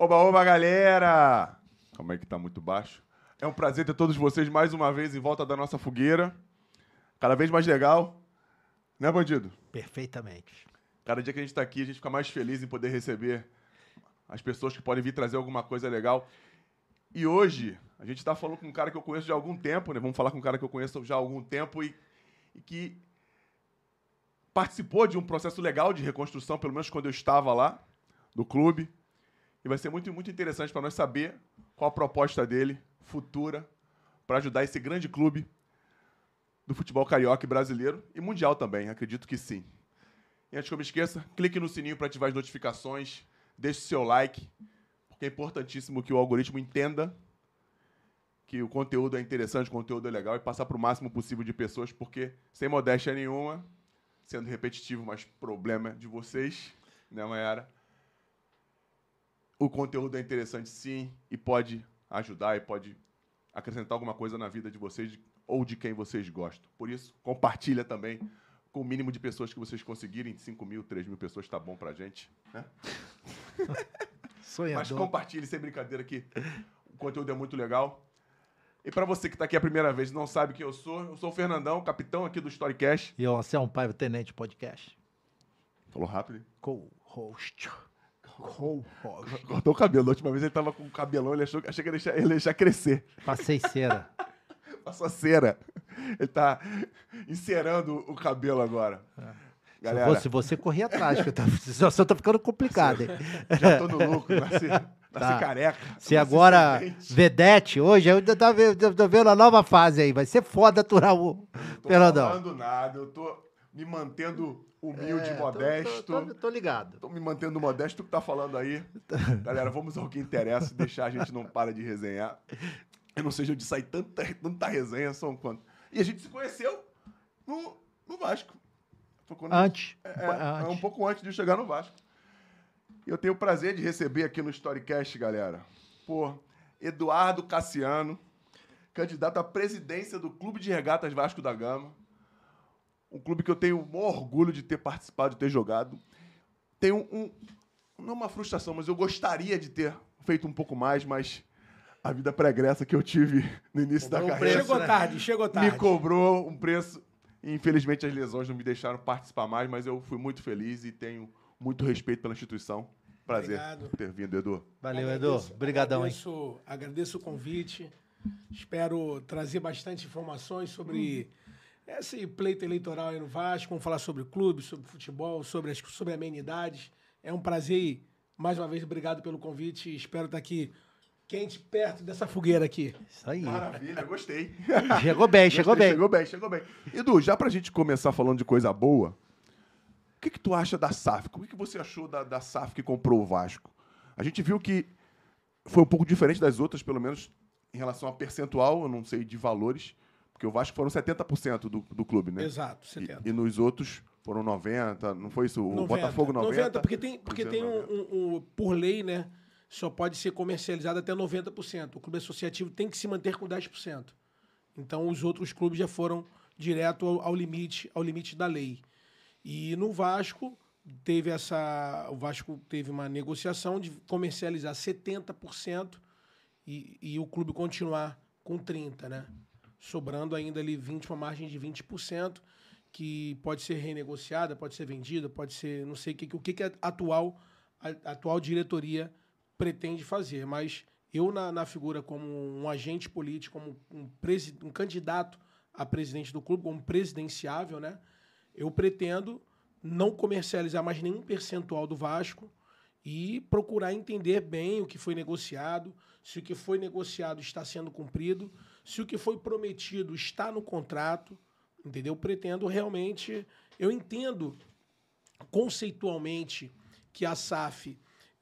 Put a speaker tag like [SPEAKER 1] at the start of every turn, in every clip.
[SPEAKER 1] Oba, oba, galera! Calma aí que tá muito baixo. É um prazer ter todos vocês mais uma vez em volta da nossa fogueira. Cada vez mais legal. Né, bandido?
[SPEAKER 2] Perfeitamente.
[SPEAKER 1] Cada dia que a gente tá aqui, a gente fica mais feliz em poder receber as pessoas que podem vir trazer alguma coisa legal. E hoje, a gente tá falando com um cara que eu conheço já há algum tempo, né? Vamos falar com um cara que eu conheço já há algum tempo e, e que participou de um processo legal de reconstrução, pelo menos quando eu estava lá, no clube. Vai ser muito, muito interessante para nós saber qual a proposta dele, futura, para ajudar esse grande clube do futebol carioca e brasileiro e mundial também, acredito que sim. E antes que eu me esqueça, clique no sininho para ativar as notificações, deixe seu like, porque é importantíssimo que o algoritmo entenda que o conteúdo é interessante, o conteúdo é legal e passar para o máximo possível de pessoas, porque sem modéstia nenhuma, sendo repetitivo, mas problema de vocês, né, Mayara? O conteúdo é interessante sim e pode ajudar e pode acrescentar alguma coisa na vida de vocês ou de quem vocês gostam. Por isso, compartilha também com o mínimo de pessoas que vocês conseguirem. 5 mil, 3 mil pessoas está bom pra gente. Né?
[SPEAKER 2] Sonhador.
[SPEAKER 1] Mas compartilhe sem brincadeira que o conteúdo é muito legal. E para você que está aqui a primeira vez e não sabe quem eu sou, eu sou o Fernandão, capitão aqui do Storycast.
[SPEAKER 2] E o Anselmo Paiva, Tenente Podcast.
[SPEAKER 1] Falou rápido, hein?
[SPEAKER 2] Co-host.
[SPEAKER 1] Cortou o cabelo. Da última vez ele tava com o cabelão, ele achou, achei que ele ia deixar, ele ia deixar crescer.
[SPEAKER 2] Passei cera.
[SPEAKER 1] Passou cera. Ele tá encerando o cabelo agora.
[SPEAKER 2] Se,
[SPEAKER 1] Galera,
[SPEAKER 2] você, você corria atrás, que eu tô, a situação tá ficando complicada.
[SPEAKER 1] já tô no lucro, nasci, nasci
[SPEAKER 2] Tá.
[SPEAKER 1] careca.
[SPEAKER 2] Se agora. Vedete, hoje, eu ainda tá vendo, tô vendo a nova fase aí. Vai ser foda aturar o
[SPEAKER 1] Não tô falando nada, eu tô me mantendo humilde,
[SPEAKER 2] É, tô-
[SPEAKER 1] modesto.
[SPEAKER 2] Tô, tô- tô ligado.
[SPEAKER 1] Tô me mantendo modesto, tu que tá falando aí. Galera, vamos ao que interessa, deixar a gente não para de resenhar. Eu não sei de onde sai tanta, tanta resenha, são quanto. E a gente se conheceu no, no Vasco. Foi quando-
[SPEAKER 2] Antes.
[SPEAKER 1] é, é, é um pouco antes de eu chegar no Vasco. Eu tenho o prazer de receber aqui no Storycast, galera, por Eduardo Cassiano, candidato à presidência do Clube de Regatas Vasco da Gama. Um clube que eu tenho o maior orgulho de ter participado, de ter jogado. Tenho um, não uma frustração, mas eu gostaria de ter feito um pouco mais, mas a vida pregressa que eu tive no início da
[SPEAKER 2] Cobrou um
[SPEAKER 1] carreira
[SPEAKER 2] preço,
[SPEAKER 3] chegou
[SPEAKER 2] né?
[SPEAKER 3] tarde, chegou tarde.
[SPEAKER 1] me cobrou um preço. E, Infelizmente, as lesões não me deixaram participar mais, mas eu fui muito feliz e tenho muito respeito pela instituição. Prazer
[SPEAKER 3] Obrigado.
[SPEAKER 1] ter vindo, Edu.
[SPEAKER 2] Valeu, Edu.
[SPEAKER 3] Agradeço-
[SPEAKER 2] Obrigadão, hein?
[SPEAKER 3] agradeço, Agradeço o convite. Espero trazer bastante informações sobre esse pleito eleitoral aí no Vasco. Vamos falar sobre o clube, sobre futebol, sobre, as, sobre amenidades. É um prazer. Mais uma vez, obrigado pelo convite. Espero estar aqui quente, perto dessa fogueira aqui.
[SPEAKER 2] Isso aí.
[SPEAKER 1] Maravilha, gostei.
[SPEAKER 2] Chegou bem, chegou
[SPEAKER 1] Gostei,
[SPEAKER 2] bem.
[SPEAKER 1] Chegou bem, chegou bem. Edu, já pra gente começar falando de coisa boa, o que, que tu acha da SAF? O que, que você achou da, da SAF que comprou o Vasco? A gente viu que foi um pouco diferente das outras, pelo menos em relação a percentual, eu não sei de valores, porque o Vasco foram 70% do, do clube, né?
[SPEAKER 3] Exato,
[SPEAKER 1] E,
[SPEAKER 3] 70.
[SPEAKER 1] e nos outros foram 90, não foi isso? O
[SPEAKER 3] 90,
[SPEAKER 1] Botafogo 90.
[SPEAKER 3] porque tem, porque tem um,
[SPEAKER 1] 90.
[SPEAKER 3] um- um- por lei, né? Só pode ser comercializado até 90%. O clube associativo tem que se manter com 10%. Então os outros clubes já foram direto ao, ao limite, ao limite da lei. E no Vasco teve essa, o Vasco teve uma negociação de comercializar 70% e, e o clube continuar com 30, né? Sobrando ainda ali 20, uma margem de 20%, que pode ser renegociada, pode ser vendida, pode ser, não sei o que, o que, a atual, a, a atual diretoria pretende fazer. Mas eu, na, na figura como um agente político, como um, presi, um candidato a presidente do clube, como presidenciável, né? Eu pretendo não comercializar mais nenhum percentual do Vasco e procurar entender bem o que foi negociado, se o que foi negociado está sendo cumprido, se o que foi prometido está no contrato, entendeu? Pretendo realmente, eu entendo conceitualmente que a SAF,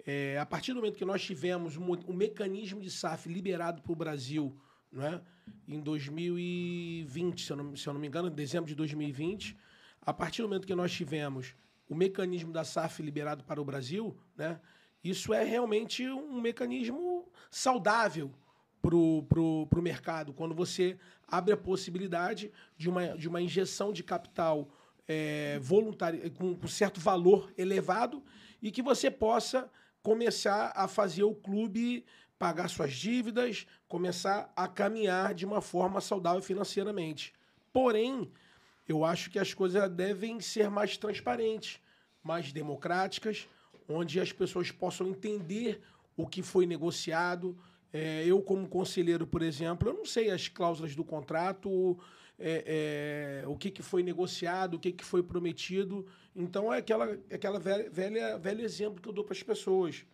[SPEAKER 3] é, a partir do momento que nós tivemos um, um mecanismo de SAF liberado para o Brasil, não é? em 2020, se eu, não, se eu não me engano, em dezembro de 2020, a partir do momento que nós tivemos o mecanismo da SAF liberado para o Brasil, né, isso é realmente um mecanismo saudável para o pro, mercado, quando você abre a possibilidade de uma, de uma injeção de capital é, voluntária, com, com certo valor elevado e que você possa começar a fazer o clube pagar suas dívidas, começar a caminhar de uma forma saudável financeiramente. Porém, eu acho que as coisas devem ser mais transparentes, mais democráticas, onde as pessoas possam entender o que foi negociado. É, eu, como conselheiro, por exemplo, eu não sei as cláusulas do contrato, é, é, o que, que foi negociado, o que, que foi prometido. Então, é aquela, aquela velha, velha, velho exemplo que eu dou para as pessoas.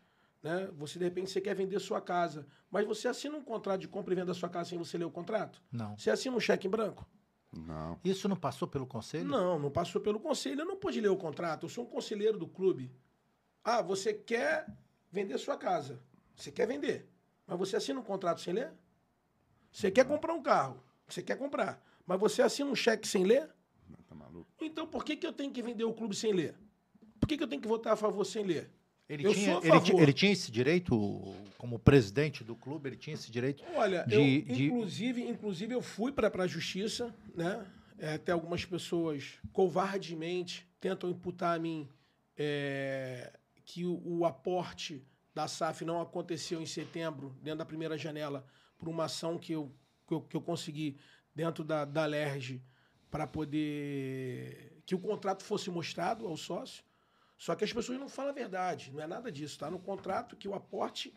[SPEAKER 3] Né? Você, de repente, você quer vender sua casa, mas você assina um contrato de compra e venda da sua casa sem você ler o contrato?
[SPEAKER 2] Não.
[SPEAKER 3] Você assina um cheque em branco?
[SPEAKER 1] Não.
[SPEAKER 2] Isso não passou pelo conselho?
[SPEAKER 3] Não, não passou pelo conselho. Eu não pude ler o contrato. Eu sou um conselheiro do clube. Ah, você quer vender sua casa. Você quer vender. Mas você assina um contrato sem ler? Você quer comprar um carro. Você quer comprar. Mas você assina um cheque sem ler?
[SPEAKER 1] Tá maluco?
[SPEAKER 3] Então por que, que eu tenho que vender o clube sem ler? Por que, que eu tenho que votar a favor sem ler?
[SPEAKER 2] Ele
[SPEAKER 3] Eu
[SPEAKER 2] tinha,
[SPEAKER 3] sou a
[SPEAKER 2] ele, ele tinha esse direito, como presidente do clube, ele tinha esse direito
[SPEAKER 3] Olha,
[SPEAKER 2] de,
[SPEAKER 3] eu,
[SPEAKER 2] de-
[SPEAKER 3] inclusive, inclusive eu fui para a justiça, né? É, até algumas pessoas covardemente tentam imputar a mim é, que o, o aporte da SAF não aconteceu em setembro, dentro da primeira janela, por uma ação que eu, que eu, que eu consegui dentro da, da LERJ para poder que o contrato fosse mostrado ao sócio. Só que as pessoas não falam a verdade, não é nada disso. Está no contrato que o aporte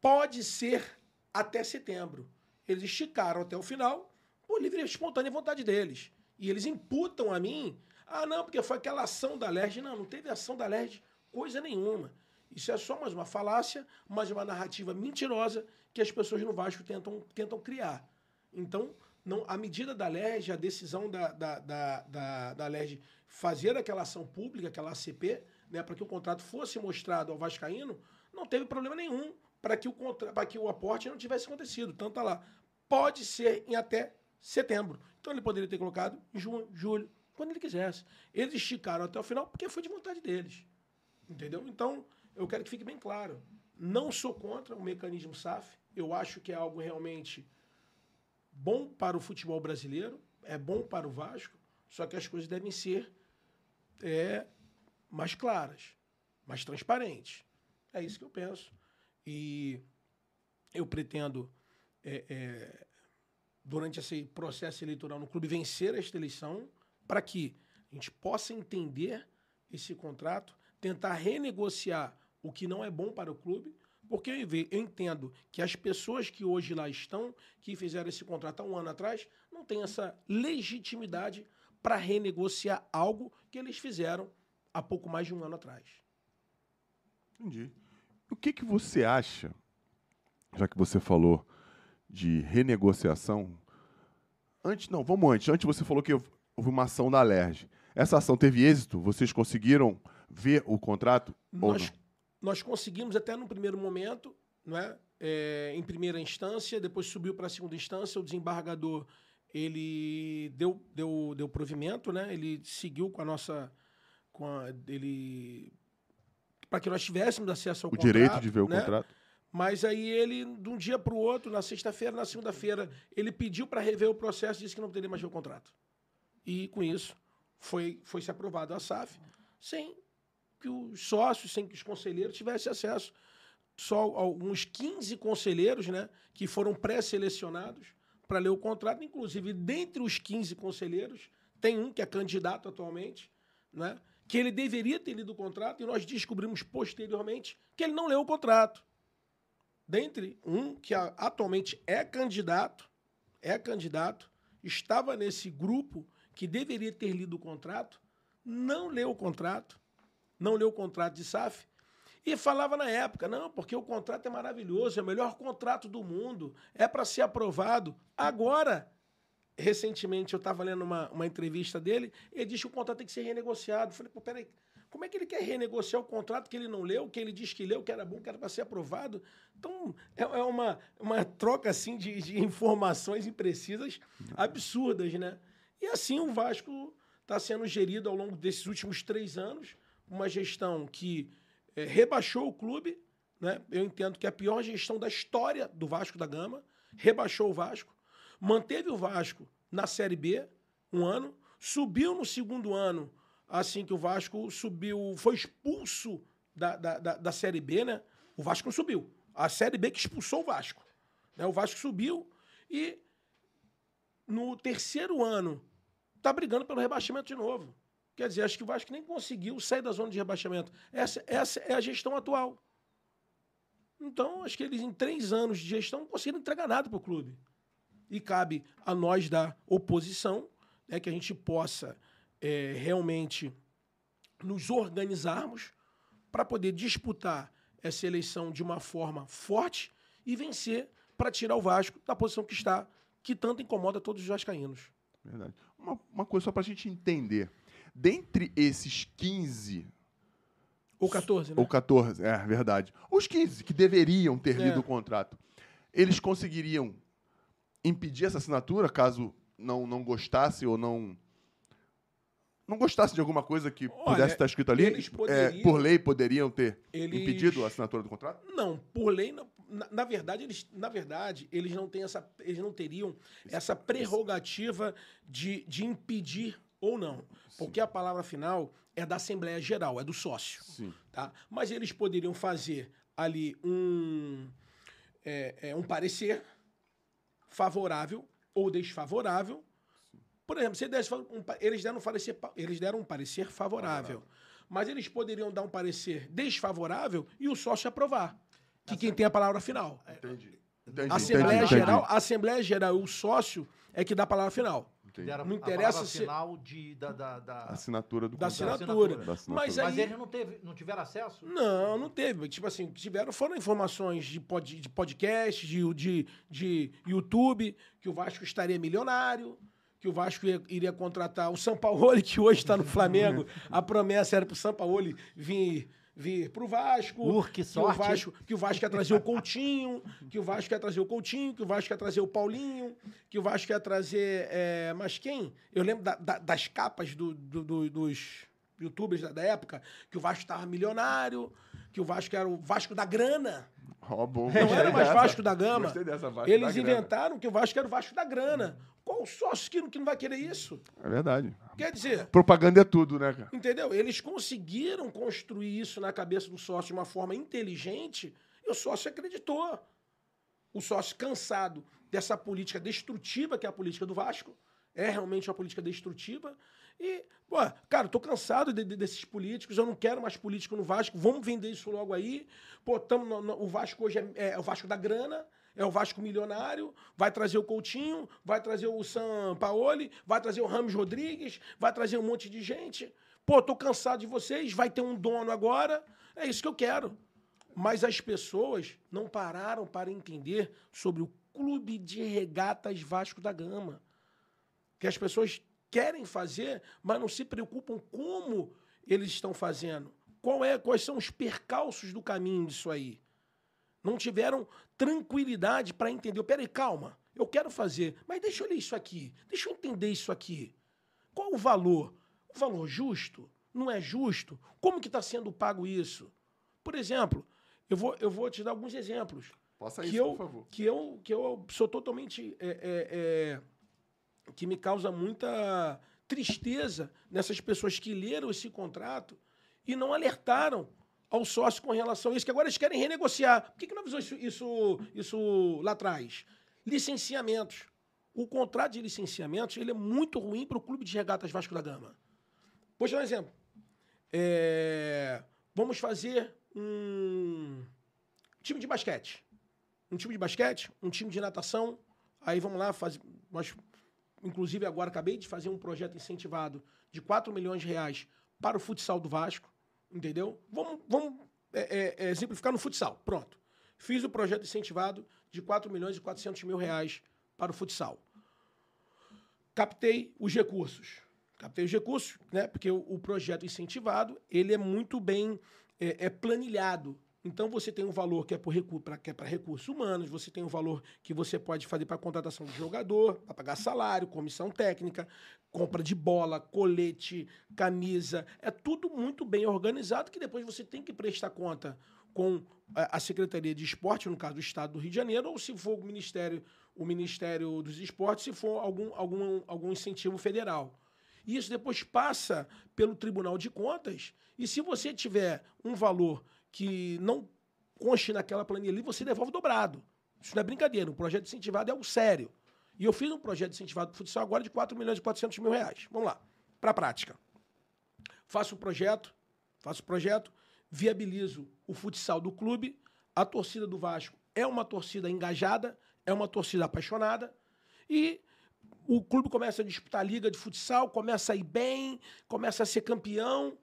[SPEAKER 3] pode ser até setembro. Eles esticaram até o final por livre e espontânea vontade deles. E eles imputam a mim, ah, não, porque foi aquela ação da LERJ. Não, não teve ação da LERJ coisa nenhuma. Isso é só mais uma falácia, mais uma narrativa mentirosa que as pessoas no Vasco tentam, tentam criar. Então, não, a medida da LERJ, a decisão da, da, da, da, da LERJ fazer aquela ação pública, aquela ACP, né, para que o contrato fosse mostrado ao Vascaíno, não teve problema nenhum para que, o que o aporte não tivesse acontecido. Então tá lá. Pode ser em até setembro. Então ele poderia ter colocado em junho, julho, quando ele quisesse. Eles esticaram até o final porque foi de vontade deles. Entendeu? Então, eu quero que fique bem claro. Não sou contra o mecanismo SAF. Eu acho que é algo realmente bom para o futebol brasileiro, é bom para o Vasco, só que as coisas devem ser é, mais claras, mais transparentes. É isso que eu penso. E eu pretendo, é, é, durante esse processo eleitoral no clube, vencer esta eleição para que a gente possa entender esse contrato, tentar renegociar o que não é bom para o clube, porque eu entendo que as pessoas que hoje lá estão, que fizeram esse contrato há um ano atrás, não têm essa legitimidade para renegociar algo que eles fizeram há pouco mais de um ano atrás.
[SPEAKER 1] Entendi. O que, que você acha, já que você falou de renegociação, antes, não, vamos antes, antes você falou que houve uma ação da Alerj. Essa ação teve êxito? Vocês conseguiram ver o contrato
[SPEAKER 3] Nós,
[SPEAKER 1] não?
[SPEAKER 3] Nós conseguimos até no primeiro momento, não é? É, em primeira instância, depois subiu para a segunda instância, o desembargador ele deu, deu, deu provimento, né? Ele seguiu com a nossa com a, ele para que nós tivéssemos acesso ao
[SPEAKER 1] O
[SPEAKER 3] contrato,
[SPEAKER 1] direito de ver o
[SPEAKER 3] né?
[SPEAKER 1] contrato?
[SPEAKER 3] Mas aí ele, de um dia para o outro, na sexta-feira, na segunda-feira, ele pediu para rever o processo e disse que não poderia mais ver o contrato. E com isso foi, foi se aprovado a SAF, sem que os sócios, sem que os conselheiros tivessem acesso. Só alguns 15 conselheiros né, que foram pré-selecionados para ler o contrato. Inclusive, dentre os 15 conselheiros, tem um que é candidato atualmente, né, que ele deveria ter lido o contrato e nós descobrimos posteriormente que ele não leu o contrato dentre um que atualmente é candidato, é candidato, estava nesse grupo que deveria ter lido o contrato, não leu o contrato, não leu o contrato de SAF e falava na época, não, porque o contrato é maravilhoso, é o melhor contrato do mundo, é para ser aprovado. Agora, recentemente eu estava lendo uma, uma entrevista dele, ele disse que o contrato tem que ser renegociado. Eu falei, pô, peraí, como é que ele quer renegociar o contrato que ele não leu, que ele disse que leu, que era bom, que era para ser aprovado? Então, é, é uma, uma troca assim de, de informações imprecisas absurdas, né? E assim o Vasco está sendo gerido ao longo desses últimos três anos, uma gestão que eh, rebaixou o clube, né? Eu entendo que é a pior gestão da história do Vasco da Gama, rebaixou o Vasco, manteve o Vasco na Série B um ano, subiu no segundo ano, assim que o Vasco subiu, foi expulso da, da, da, da Série B, né? O Vasco não subiu. A Série B que expulsou o Vasco. Né? O Vasco subiu e no terceiro ano tá brigando pelo rebaixamento de novo. Quer dizer, acho que o Vasco nem conseguiu sair da zona de rebaixamento. Essa, essa é a gestão atual. Então, acho que eles, em três anos de gestão, não conseguiram entregar nada para o clube. E cabe a nós da oposição né, que a gente possa é, realmente nos organizarmos para poder disputar essa eleição de uma forma forte e vencer para tirar o Vasco da posição que está, que tanto incomoda todos os vascaínos.
[SPEAKER 1] Verdade. Uma, uma coisa só para a gente entender. Dentre esses 15
[SPEAKER 3] ou 14, né?
[SPEAKER 1] Ou 14, é verdade. Os 15 que deveriam ter
[SPEAKER 3] É.
[SPEAKER 1] lido o contrato, eles conseguiriam impedir essa assinatura caso não, não gostasse ou não. Não gostasse de alguma coisa que
[SPEAKER 3] Olha,
[SPEAKER 1] pudesse estar escrito ali?
[SPEAKER 3] eles
[SPEAKER 1] É,
[SPEAKER 3] poderiam-
[SPEAKER 1] por lei poderiam ter
[SPEAKER 3] Eles-
[SPEAKER 1] impedido a assinatura do contrato?
[SPEAKER 3] Não, por lei, não. Na, na verdade, eles, na verdade, eles não têm essa, eles não teriam essa prerrogativa de, de impedir ou não, porque a palavra final é da Assembleia Geral, é do sócio,
[SPEAKER 1] Sim.
[SPEAKER 3] tá? Mas eles poderiam fazer ali um é, é, um parecer favorável ou desfavorável. Por exemplo, se um eles deram um parecer, pa- eles deram um parecer favorável, mas eles poderiam dar um parecer desfavorável e o sócio aprovar. Que quem tem a palavra final.
[SPEAKER 1] Entendi. Entendi.
[SPEAKER 3] Assembleia
[SPEAKER 1] entendi,
[SPEAKER 3] Geral,
[SPEAKER 1] entendi.
[SPEAKER 3] a Assembleia Geral e o sócio é que dá a palavra final.
[SPEAKER 1] Entendi.
[SPEAKER 3] Não
[SPEAKER 2] a
[SPEAKER 3] interessa se-
[SPEAKER 2] final de, da, da, da-
[SPEAKER 1] Assinatura do
[SPEAKER 3] Da
[SPEAKER 1] contrato.
[SPEAKER 3] assinatura.
[SPEAKER 1] Da assinatura.
[SPEAKER 3] Mas
[SPEAKER 2] Mas
[SPEAKER 3] aí-
[SPEAKER 2] eles não, teve, não tiveram acesso?
[SPEAKER 3] Não, não teve. Tipo assim, tiveram foram informações de, pod, de podcast, de, de, de YouTube, que o Vasco estaria milionário, que o Vasco ia- iria contratar o São Paulo, que hoje está no Flamengo. A promessa era para o São Paulo vir, vir para o Vasco.
[SPEAKER 2] Uh, que
[SPEAKER 3] que o
[SPEAKER 2] sorte,
[SPEAKER 3] Vasco, que o Vasco ia trazer o Coutinho, que o Vasco ia trazer o Coutinho, que o Vasco ia trazer o Paulinho, que o Vasco ia trazer. É, mas quem? Eu lembro da- da- das capas do- do- do- dos youtubers da, da época, que o Vasco estava milionário, que o Vasco era o Vasco da grana.
[SPEAKER 1] Ó, bom,
[SPEAKER 3] Não era mais. Vasco da Gama.
[SPEAKER 1] Gostei dessa, Vasco
[SPEAKER 3] Eles
[SPEAKER 1] da grana.
[SPEAKER 3] inventaram que o Vasco era o Vasco da grana. Qual sócio que, não- que não vai querer isso?
[SPEAKER 1] É verdade.
[SPEAKER 3] Quer dizer,
[SPEAKER 1] Propaganda é tudo, né, cara?
[SPEAKER 3] Entendeu? Eles conseguiram construir isso na cabeça do sócio de uma forma inteligente e o sócio acreditou. O sócio cansado dessa política destrutiva que é a política do Vasco, é realmente uma política destrutiva. E, pô, cara, tô cansado de- de- desses políticos, eu não quero mais político no Vasco, vamos vender isso logo aí. Pô, tamo no- no- o Vasco hoje é, é o Vasco da grana, é o Vasco milionário, vai trazer o Coutinho, vai trazer o São Paoli, vai trazer o Ramos Rodrigues, vai trazer um monte de gente. Pô, tô cansado de vocês, vai ter um dono agora. É isso que eu quero. Mas as pessoas não pararam para entender sobre o Clube de Regatas Vasco da Gama. Que as pessoas querem fazer, mas não se preocupam como eles estão fazendo. Qual é, quais são os percalços do caminho disso aí? Não tiveram tranquilidade para entender. Peraí, calma, eu quero fazer, mas deixa eu ler isso aqui, deixa eu entender isso aqui. Qual o valor? O valor justo? Não é justo? Como que está sendo pago isso? Por exemplo, eu vou, eu vou te dar alguns exemplos.
[SPEAKER 1] Faça
[SPEAKER 3] que
[SPEAKER 1] isso,
[SPEAKER 3] eu,
[SPEAKER 1] por favor.
[SPEAKER 3] Que eu, que eu sou totalmente. é, é, é, que me causa muita tristeza nessas pessoas que leram esse contrato e não alertaram ao sócio com relação a isso, que agora eles querem renegociar. Por que, que não avisou isso, isso, isso lá atrás? Licenciamentos. O contrato de licenciamentos ele é muito ruim para o Clube de Regatas Vasco da Gama. Vou te dar um exemplo. É, vamos fazer um time de basquete. Um time de basquete, um time de natação. Aí vamos lá, faz, nós, inclusive agora acabei de fazer um projeto incentivado de 4 milhões de reais para o futsal do Vasco. Entendeu? Vamos, vamos é, é, é, exemplificar no futsal. Pronto. Fiz o projeto incentivado de 4 milhões e 400 mil reais para o futsal. Captei os recursos. Captei os recursos, né? Porque o, o projeto incentivado, ele é muito bem é, é planilhado. Então você tem um valor que é para recu é recursos humanos, você tem um valor que você pode fazer para contratação de jogador, para pagar salário, comissão técnica, compra de bola, colete, camisa. É tudo muito bem organizado que depois você tem que prestar conta com a a Secretaria de Esporte, no caso do Estado do Rio de Janeiro, ou se for o Ministério, o Ministério dos Esportes, se for algum, algum, algum incentivo federal. E isso depois passa pelo Tribunal de Contas. E se você tiver um valor que não conste naquela planilha ali, você devolve dobrado. Isso não é brincadeira. Um projeto incentivado é algo sério. E eu fiz um projeto incentivado de futsal agora de 4 milhões e 400 mil reais. Vamos lá. Para a prática. Faço o projeto, faço o projeto, viabilizo o futsal do clube. A torcida do Vasco é uma torcida engajada, é uma torcida apaixonada. E o clube começa a disputar a liga de futsal, começa a ir bem, começa a ser campeão.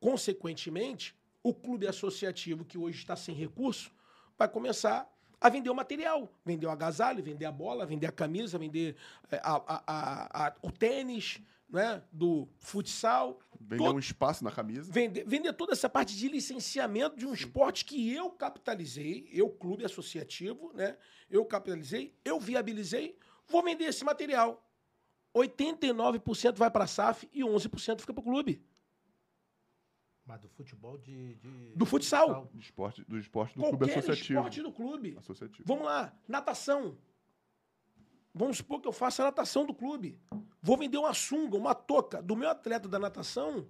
[SPEAKER 3] Consequentemente, o clube associativo, que hoje está sem recurso, vai começar a vender o material. Vender o agasalho, vender a bola, vender a camisa, vender eh, a, a, a, o tênis né, do futsal.
[SPEAKER 1] Vender
[SPEAKER 3] todo-
[SPEAKER 1] um espaço na camisa.
[SPEAKER 3] Vender, vender toda essa parte de licenciamento de um esporte que eu capitalizei, eu, clube associativo, né? Eu capitalizei, eu viabilizei, vou vender esse material. 89% vai para a SAF e 11% fica para o clube.
[SPEAKER 2] Mas do futebol de. de-
[SPEAKER 3] Do futsal.
[SPEAKER 1] Do esporte do, esporte do clube
[SPEAKER 3] Qualquer
[SPEAKER 1] associativo.
[SPEAKER 3] esporte do clube.
[SPEAKER 1] Associativo.
[SPEAKER 3] Vamos lá, natação. Vamos supor que eu faça a natação do clube. Vou vender uma sunga, uma touca do meu atleta da natação.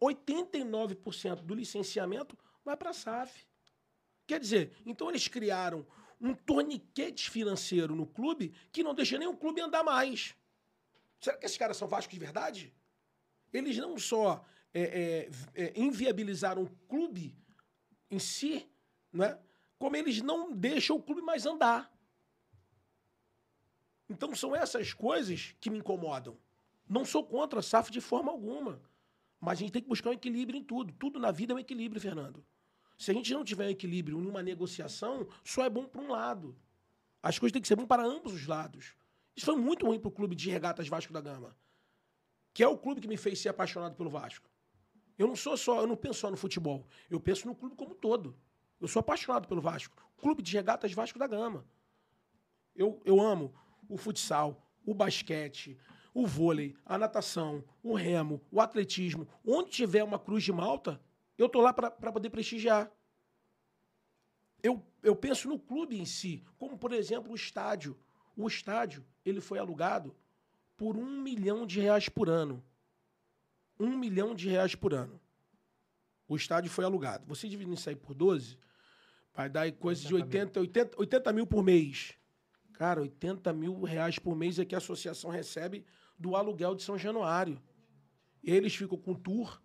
[SPEAKER 3] 89% do licenciamento vai para a SAF. Quer dizer, então eles criaram um torniquete financeiro no clube que não deixa nem o clube andar mais. Será que esses caras são Vasco de verdade? Eles não só é, é, é, inviabilizaram o clube em si, né? como eles não deixam o clube mais andar. Então são essas coisas que me incomodam. Não sou contra a SAF de forma alguma. Mas a gente tem que buscar um equilíbrio em tudo. Tudo na vida é um equilíbrio, Fernando. Se a gente não tiver um equilíbrio em uma negociação, só é bom para um lado. As coisas têm que ser bom para ambos os lados. Isso foi muito ruim para o clube de regatas Vasco da Gama, que é o clube que me fez ser apaixonado pelo Vasco. Eu não sou só, eu não penso só no futebol. Eu penso no clube como um todo. Eu sou apaixonado pelo Vasco. Clube de regatas Vasco da Gama. Eu, eu amo o futsal, o basquete, o vôlei, a natação, o remo, o atletismo. Onde tiver uma cruz de malta, eu tô lá para poder prestigiar. Eu, eu penso no clube em si, como por exemplo o estádio. O estádio ele foi alugado por um milhão de reais por ano. Um milhão de reais por ano. O estádio foi alugado. Você dividindo isso aí por 12, vai dar coisa de 80, 80, 80 mil por mês. Cara, 80 mil reais por mês é que a associação recebe do aluguel de São Januário. Eles ficam com tour,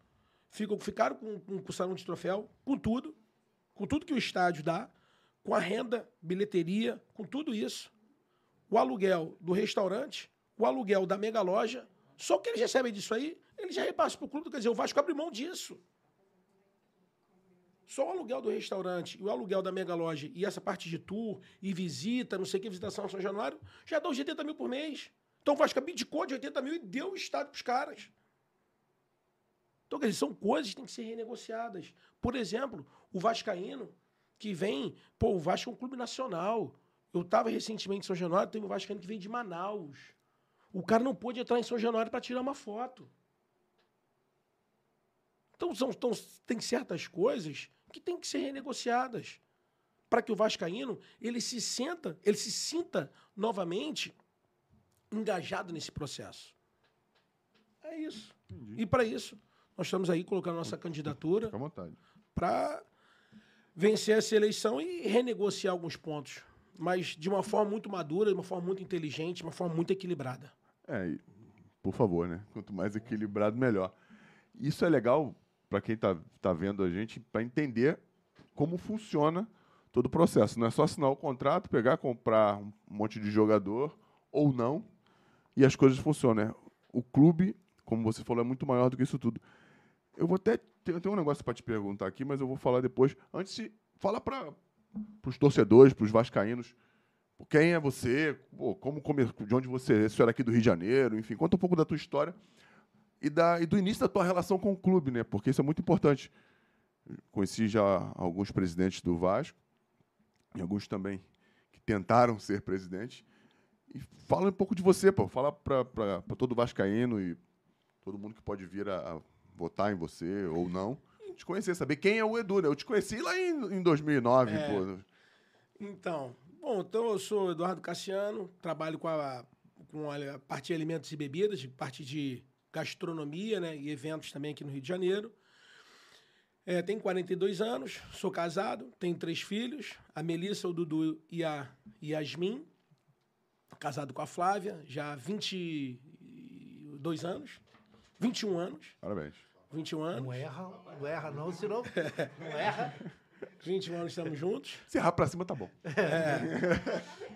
[SPEAKER 3] ficam, ficaram com, com, com o salão de troféu, com tudo, com tudo que o estádio dá, com a renda, bilheteria, com tudo isso. O aluguel do restaurante, o aluguel da mega loja, só o que eles recebem disso aí, eles já repassam para o clube, quer dizer, o Vasco abre mão disso. Só o aluguel do restaurante o aluguel da mega loja e essa parte de tour e visita, não sei o que, visitação a São Januário, já dá os 80 mil por mês. Então o Vasco abdicou de 80 mil e deu o estádio para os caras. Então, quer dizer, são coisas que têm que ser renegociadas. Por exemplo, o Vascaíno, que vem, pô, o Vasco é um clube nacional. Eu estava recentemente em São Januário, tem um Vascaíno que vem de Manaus. O cara não pôde entrar em São Januário para tirar uma foto. Então, são, então, tem certas coisas que têm que ser renegociadas para que o vascaíno ele se senta, ele se sinta novamente engajado nesse processo. É isso. E para isso, nós estamos aí colocando nossa candidatura para vencer essa eleição e renegociar alguns pontos, mas de uma forma muito madura, de uma forma muito inteligente, de uma forma muito equilibrada.
[SPEAKER 1] É, por favor, né? Quanto mais equilibrado, melhor. Isso é legal para quem está tá vendo a gente, para entender como funciona todo o processo. Não é só assinar o contrato, pegar, comprar um monte de jogador ou não, e as coisas funcionam. né? O clube, como você falou, é muito maior do que isso tudo. Eu vou até. Eu tenho um negócio para te perguntar aqui, mas eu vou falar depois. Antes. Fala para os torcedores, para os vascaínos. Quem é você? Como de onde você é? Se era aqui do Rio de Janeiro, enfim, conta um pouco da tua história e, da, e do início da tua relação com o clube, né? Porque isso é muito importante. Conheci já alguns presidentes do Vasco e alguns também que tentaram ser presidente. E fala um pouco de você, pô. Fala para todo vascaíno e todo mundo que pode vir a, a, votar em você ou não. Te conhecer, saber quem é o Edu, né? Eu te conheci lá em, em 2009,
[SPEAKER 3] É.
[SPEAKER 1] pô.
[SPEAKER 3] Então, bom, então eu sou Eduardo Cassiano, trabalho com a, com a parte de alimentos e bebidas, parte de gastronomia né, e eventos também aqui no Rio de Janeiro. É, tenho 42 anos, sou casado, tenho três filhos, a Melissa, o Dudu e a Yasmin. Casado com a Flávia, já há 22 anos. 21 anos.
[SPEAKER 1] Parabéns.
[SPEAKER 3] 21 anos.
[SPEAKER 2] Não erra, não erra não, senão não erra.
[SPEAKER 3] 21 anos estamos juntos.
[SPEAKER 1] Se errar pra cima, tá bom.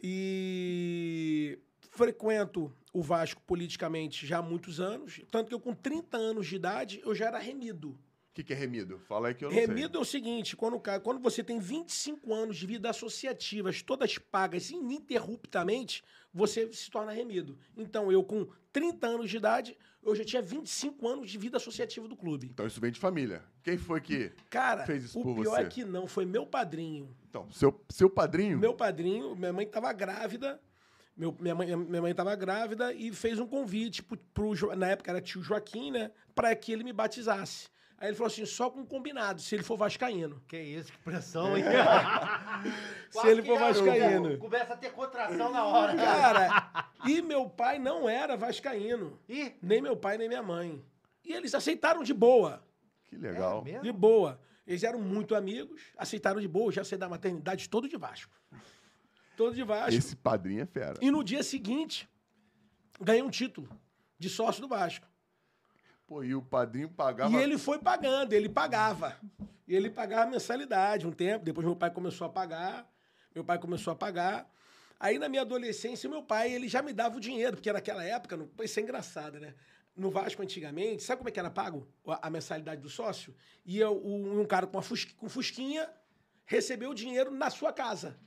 [SPEAKER 3] E frequento o Vasco politicamente já há muitos anos. Tanto que eu, com 30 anos de idade, eu já era remido.
[SPEAKER 1] O que, que é remido? Fala aí que eu não
[SPEAKER 3] Remido é o seguinte: quando, o cara- quando você tem 25 anos de vida associativas, todas pagas ininterruptamente, você se torna remido. Então, eu, com 30 anos de idade, eu já tinha 25 anos de vida associativa do clube.
[SPEAKER 1] sei. Então isso vem de família. Quem foi que.
[SPEAKER 3] Cara,
[SPEAKER 1] Fez isso
[SPEAKER 3] o
[SPEAKER 1] por
[SPEAKER 3] pior
[SPEAKER 1] você.
[SPEAKER 3] é que não, foi meu padrinho.
[SPEAKER 1] Então, seu, seu padrinho.
[SPEAKER 3] Meu padrinho, minha mãe estava grávida. Meu, minha mãe minha mãe estava grávida e fez um convite pro, pro na época era tio Joaquim, né, para que ele me batizasse. Aí ele falou assim, só com um combinado, se ele for vascaíno.
[SPEAKER 2] Que isso, que pressão, hein?
[SPEAKER 3] Se ele for vascaíno.
[SPEAKER 2] Começa a ter contração na hora, cara.
[SPEAKER 3] Cara, e meu pai não era vascaíno.
[SPEAKER 2] Ih,
[SPEAKER 3] Nem meu pai, nem minha mãe. E eles aceitaram de boa.
[SPEAKER 1] Que legal.
[SPEAKER 2] É?
[SPEAKER 3] De boa. Eles eram muito amigos, aceitaram de boa. Já sei da maternidade todo de Vasco. Todo de Vasco.
[SPEAKER 1] Esse padrinho é fera.
[SPEAKER 3] E no dia seguinte, ganhei um título de sócio do Vasco.
[SPEAKER 1] Pô, e o padrinho pagava.
[SPEAKER 3] E ele foi pagando, ele pagava. E ele pagava mensalidade um tempo, depois meu pai começou a pagar, meu pai começou a pagar. Aí na minha adolescência, meu pai, ele já me dava o dinheiro, porque naquela época, no- isso é engraçado, né? No Vasco antigamente, sabe como é que era pago a, mensalidade do sócio? Ia um cara com, uma fus- com fusquinha receber o dinheiro na sua casa.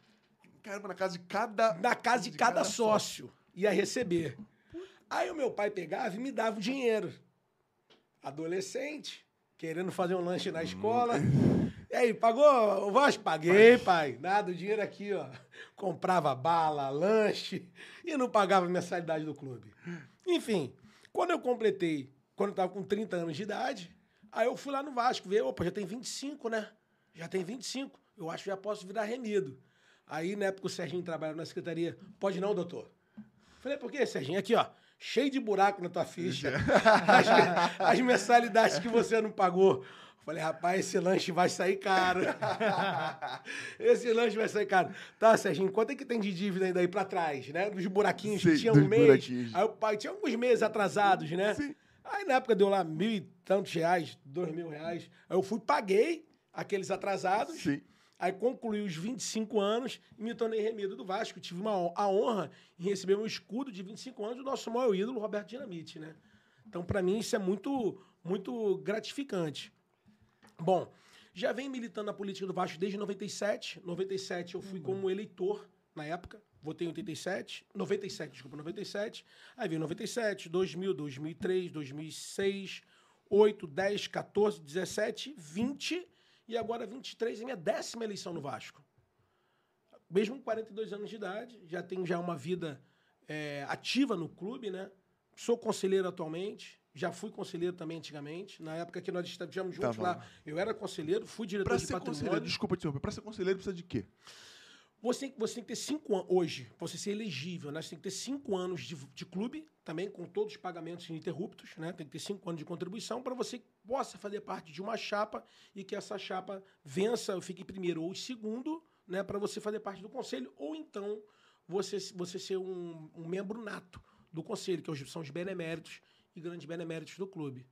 [SPEAKER 1] Caramba, na casa de cada.
[SPEAKER 3] Na casa de, cada, sócio. Ia receber. Aí o meu pai pegava e me dava o dinheiro. Adolescente, querendo fazer um lanche na escola. E aí, pagou o Vasco? Paguei, pai. Nada, o dinheiro aqui, ó. Comprava bala, lanche e não pagava a mensalidade do clube. Enfim, quando eu completei, quando eu tava com 30 anos de idade, aí eu fui lá no Vasco ver, opa, já tem 25, né? Já tem 25. Eu acho que já posso virar remido. Aí, na época, o Serginho trabalhava na secretaria. Pode não, doutor? Falei, por quê, Serginho? Aqui, ó, cheio de buraco na tua ficha. As, as mensalidades que você não pagou. Falei, rapaz, esse lanche vai sair caro. esse lanche vai sair caro. Tá, Serginho, quanto é que tem de dívida ainda aí pra trás, né? Dos buraquinhos
[SPEAKER 1] Sei,
[SPEAKER 3] que tinha um mês.
[SPEAKER 1] buraquinhos.
[SPEAKER 3] Aí o pai tinha alguns meses atrasados, né?
[SPEAKER 1] Sim.
[SPEAKER 3] Aí na época deu lá mil e tantos reais, dois mil reais. Aí eu fui, paguei aqueles atrasados.
[SPEAKER 1] Sim.
[SPEAKER 3] Aí concluí os 25 anos e me tornei remido do Vasco. Tive uma, a honra em receber um escudo de 25 anos do nosso maior ídolo, Roberto Dinamite, né? Então, para mim, isso é muito, muito gratificante. Bom, já venho militando na política do Vasco desde 97. 97 eu fui como eleitor na época. Votei em 87. 97, desculpa, 97. Aí veio 97, 2000, 2003, 2006, 8, 10, 14, 17, 20 e agora 23 é minha décima eleição no Vasco. Mesmo com 42 anos de idade, já tenho já uma vida é, ativa no clube, né? Sou conselheiro atualmente, já fui conselheiro também antigamente. Na época que nós estivemos juntos
[SPEAKER 1] Tava lá.
[SPEAKER 3] eu era conselheiro, fui diretor
[SPEAKER 1] Pra
[SPEAKER 3] de
[SPEAKER 1] ser
[SPEAKER 3] patrimônio.
[SPEAKER 1] conselheiro, desculpa te interromper, pra ser conselheiro precisa de quê?
[SPEAKER 3] Você você tem que ter cinco anos, hoje, pra você ser elegível, né? Você tem que ter cinco anos de, de clube, também com todos os pagamentos ininterruptos, né? Tem que ter cinco anos de contribuição para você possa fazer parte de uma chapa e que essa chapa vença, fique primeiro ou segundo, né? Para você fazer parte do conselho, ou então você, você ser um, um membro nato do conselho, que são os beneméritos e grandes beneméritos do clube.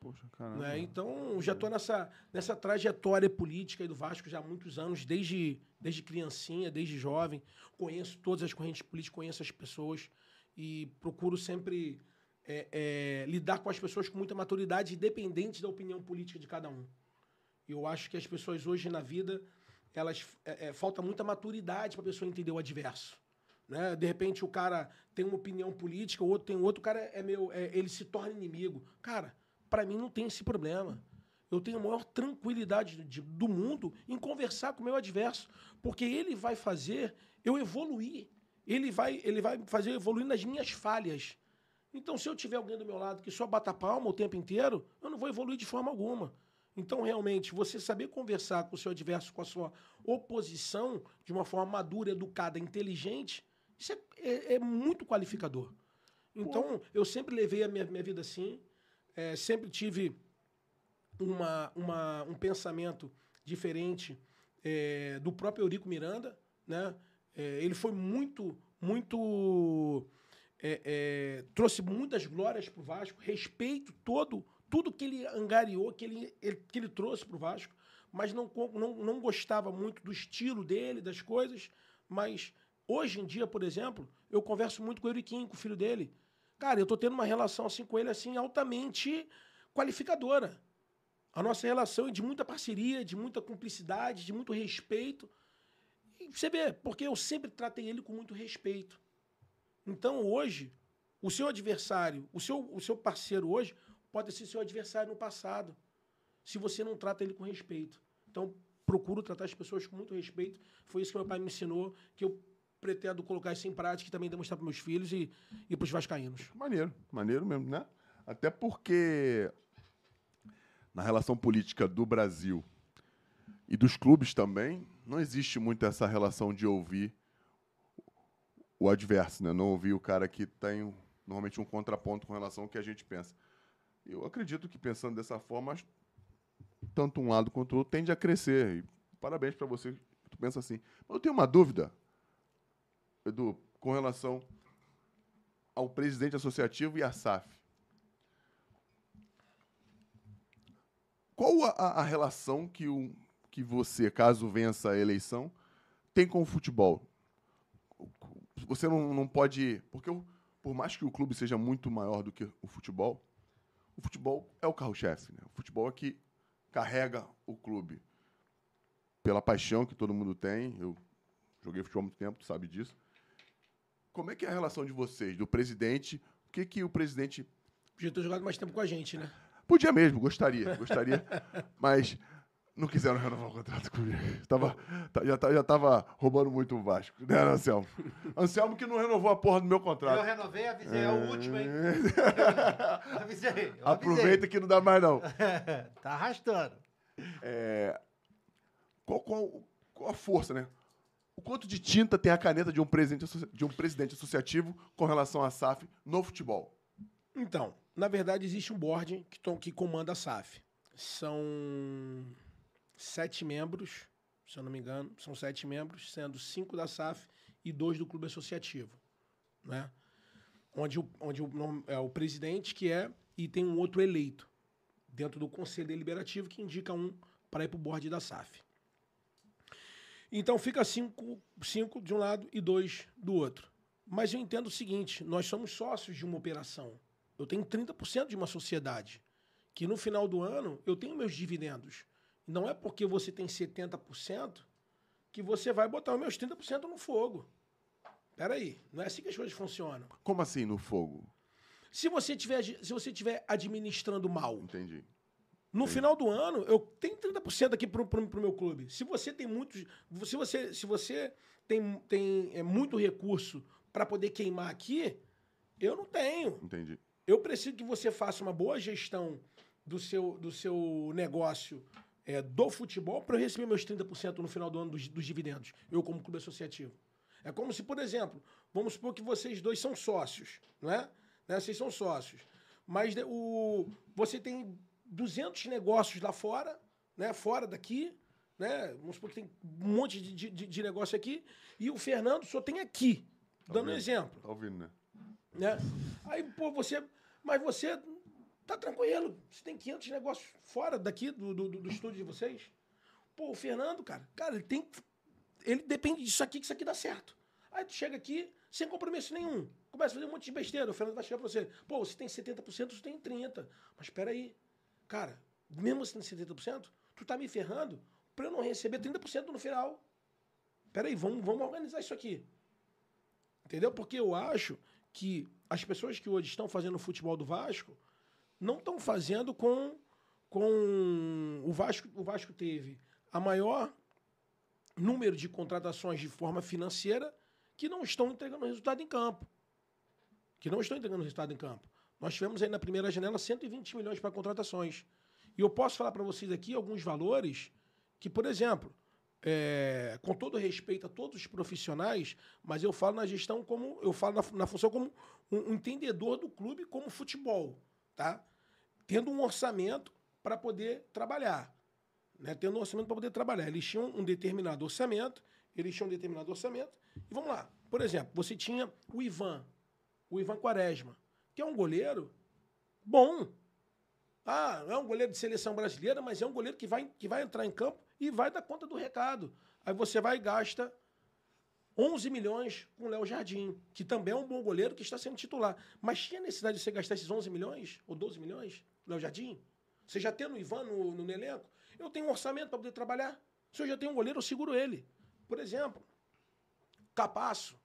[SPEAKER 1] Poxa, caramba.
[SPEAKER 3] Né? Então, já estou nessa, nessa trajetória política do Vasco já há muitos anos, desde, desde criancinha, desde jovem. Conheço todas as correntes políticas, conheço as pessoas e procuro sempre é, é, lidar com as pessoas com muita maturidade, independente da opinião política de cada um. Eu acho que as pessoas hoje na vida, elas é, é, falta muita maturidade para a pessoa entender o adverso. Né? De repente o cara tem uma opinião política, o outro tem outro, o cara é meu, é, ele se torna inimigo. Cara, para mim não tem esse problema. Eu tenho a maior tranquilidade de- do mundo em conversar com o meu adverso, porque ele vai fazer eu evoluir. Ele vai, ele vai fazer eu evoluir nas minhas falhas. Então, se eu tiver alguém do meu lado que só bata palma o tempo inteiro, eu não vou evoluir de forma alguma. Então, realmente, você saber conversar com o seu adverso, com a sua oposição, de uma forma madura, educada, inteligente, isso é, é- é muito qualificador. Então, eu sempre levei a minha, minha vida assim, é, sempre tive uma, uma, um pensamento diferente é, do próprio Eurico Miranda, né? É, ele foi muito, muito... é, é, trouxe muitas glórias para o Vasco, respeito todo, tudo que ele angariou, que ele, ele- que ele trouxe para o Vasco, mas não, não, não gostava muito do estilo dele, das coisas, mas hoje em dia, por exemplo, eu converso muito com o Euriquinho, com o filho dele. Cara, eu tô tendo uma relação assim com ele assim altamente qualificadora. A nossa relação é de muita parceria, de muita cumplicidade, de muito respeito. E você vê, porque eu sempre tratei ele com muito respeito. Então hoje, o seu adversário, o seu, o seu parceiro hoje, pode ser seu adversário no passado, se você não trata ele com respeito. Então, procuro tratar as pessoas com muito respeito. Foi isso que meu pai me ensinou, que eu pretendo colocar isso em prática e também demonstrar para meus filhos e, e para os vascaínos.
[SPEAKER 1] Maneiro, maneiro mesmo, né? Até porque na relação política do Brasil e dos clubes também, não existe muito essa relação de ouvir o adverso, né? Não ouvir o cara que tem normalmente um contraponto com relação ao que a gente pensa. Eu acredito que pensando dessa forma, tanto um lado quanto o outro tende a crescer. E parabéns para você que pensa assim. Mas eu tenho uma dúvida, Edu, com relação ao presidente associativo e à SAF. Qual a, a- relação que, o, que você, caso vença a eleição, tem com o futebol? Você não, não pode. Porque o- por mais que o clube seja muito maior do que o futebol, o futebol é o carro-chefe. Né? O futebol é que carrega o clube. Pela paixão que todo mundo tem. Eu joguei futebol há muito tempo, tu sabe disso. Como é que é a relação de vocês, do presidente? O que, que o presidente
[SPEAKER 3] Podia ter jogado mais tempo com a gente, né?
[SPEAKER 1] Podia mesmo, gostaria, gostaria. mas não quiseram renovar o contrato comigo. Tava, tá- já, tá- já tava roubando muito o Vasco, né, Anselmo? Anselmo que não renovou a porra do meu
[SPEAKER 2] Eu
[SPEAKER 1] contrato.
[SPEAKER 2] renovei, avisei, é o último, hein? avisei. eu avisei.
[SPEAKER 1] Aproveita que não dá mais, não.
[SPEAKER 2] tá arrastando.
[SPEAKER 1] Qual, qual, qual a força, né? O quanto de tinta tem a caneta de um, presidente, de um presidente associativo com relação à SAF no futebol?
[SPEAKER 3] Então, na verdade, existe um board que, que comanda a SAF. São sete membros, se eu não me engano, são sete membros, sendo cinco da SAF e dois do clube associativo, né? Onde, o, onde o, é o presidente que é e tem um outro eleito dentro do conselho deliberativo que indica um para ir para o board da SAF. Então fica cinco, cinco de um lado e dois do outro. Mas eu entendo o seguinte: nós somos sócios de uma operação. Eu tenho 30% de uma sociedade. Que no final do ano eu tenho meus dividendos. Não é porque você tem 70% que você vai botar os meus 30% no fogo. Peraí, não é assim que as coisas funcionam.
[SPEAKER 1] Como assim no fogo?
[SPEAKER 3] Se você tiver, se você tiver administrando mal,
[SPEAKER 1] Entendi.
[SPEAKER 3] No final do ano, eu tenho 30% aqui pro, pro, pro meu clube. Se você tem muitos. Se você, se você tem, tem é, muito recurso para poder queimar aqui, eu não tenho.
[SPEAKER 1] Entendi.
[SPEAKER 3] Eu preciso que você faça uma boa gestão do seu, do seu negócio é, do futebol para eu receber meus 30% no final do ano dos, dos dividendos. Eu, como clube associativo. É como se, por exemplo, vamos supor que vocês dois são sócios, não é? Né? Vocês são sócios. Mas o, você tem 200 negócios lá fora, né? fora daqui, né? Vamos supor que tem um monte de, de, de negócio aqui, e o Fernando só tem aqui. Dando um exemplo
[SPEAKER 1] Tá ouvindo, né?
[SPEAKER 3] né? Aí, pô, você. Mas você tá tranquilo. Você tem 500 negócios fora daqui do, do, do estúdio de vocês. Pô, o Fernando, cara, cara, ele tem. Ele depende disso aqui que isso aqui dá certo. Aí tu chega aqui sem compromisso nenhum. Começa a fazer um monte de besteira. O Fernando vai chegar pra você. Pô, você tem 70%, você tem 30%. Mas espera aí. Cara, mesmo você tendo 70%, tu tá me ferrando pra eu não receber 30% no final. Espera aí, vamos, vamos organizar isso aqui. Entendeu? Porque eu acho que as pessoas que hoje estão fazendo o futebol do Vasco não estão fazendo com, com o Vasco. O Vasco teve a maior número de contratações de forma financeira que não estão entregando resultado em campo. Que não estão entregando resultado em campo. Nós tivemos aí na primeira janela 120 milhões para contratações. E eu posso falar para vocês aqui alguns valores que, por exemplo, é, com todo respeito a todos os profissionais, mas eu falo na gestão como. Eu falo na, na função como um, um entendedor do clube como futebol, tá? Tendo um orçamento para poder trabalhar. Né? Tendo um orçamento para poder trabalhar. Eles tinham um determinado orçamento, eles tinham um determinado orçamento. E vamos lá. Por exemplo, você tinha o Ivan, o Ivan Quaresma, que é um goleiro bom. Ah, é um goleiro de seleção brasileira, mas é um goleiro que vai, que vai entrar em campo e vai dar conta do recado. Aí você vai e gasta 11 milhões com o Léo Jardim, que também é um bom goleiro que está sendo titular. Mas tinha necessidade de você gastar esses 11 milhões ou 12 milhões, Léo Jardim? Você já tendo o Ivan no, no elenco? Eu tenho um orçamento para poder trabalhar. Se eu já tenho um goleiro, eu seguro ele. Por exemplo, Capasso.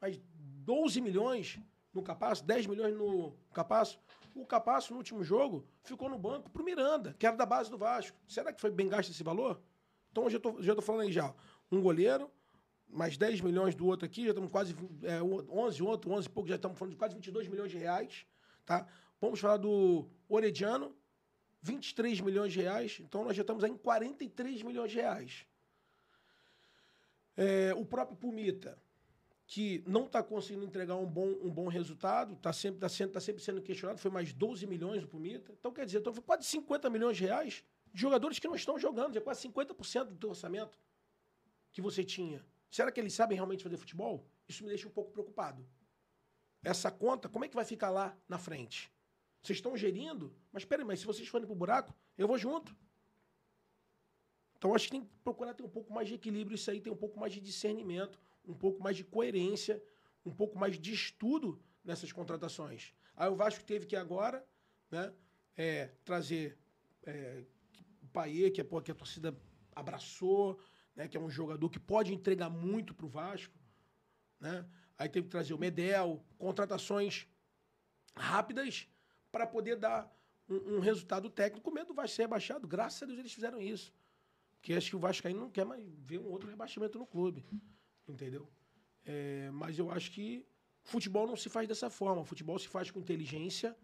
[SPEAKER 3] Mas 12 milhões no Capasso, 10 milhões no Capasso. O Capasso, no último jogo, ficou no banco pro Miranda, que era da base do Vasco. Será que foi bem gasto esse valor? Então, eu tô, já tô falando aí já. Um goleiro, mais 10 milhões do outro aqui, já estamos quase é, 11, outro, 11 e pouco, já estamos falando de quase 22 milhões de reais, tá? Vamos falar do Orediano, 23 milhões de reais, então nós já estamos em 43 milhões de reais. É, o próprio Pumita, que não está conseguindo entregar um bom, um bom resultado, está sempre, tá sempre, tá sempre sendo questionado, foi mais 12 milhões do Pumita. Então, quer dizer, então foi quase 50 milhões de reais de jogadores que não estão jogando, é quase 50% do teu orçamento que você tinha. Será que eles sabem realmente fazer futebol? Isso me deixa um pouco preocupado. Essa conta, como é que vai ficar lá na frente? Vocês estão gerindo, mas peraí, mas se vocês forem pro buraco, eu vou junto. Então acho que tem que procurar ter um pouco mais de equilíbrio, isso aí tem um pouco mais de discernimento, um pouco mais de coerência, um pouco mais de estudo nessas contratações. Aí o Vasco teve que agora né, é, trazer é, o Paier, que, é, que a torcida abraçou, né, que é um jogador que pode entregar muito para o Vasco. Né? Aí teve que trazer o Medel, contratações rápidas para poder dar um, um, resultado técnico. Medo vai ser rebaixado. Graças a Deus eles fizeram isso. Porque acho que o Vasco aí não quer mais ver um outro rebaixamento no clube. Entendeu? É, mas eu acho que futebol não se faz dessa forma. Futebol se faz com inteligência,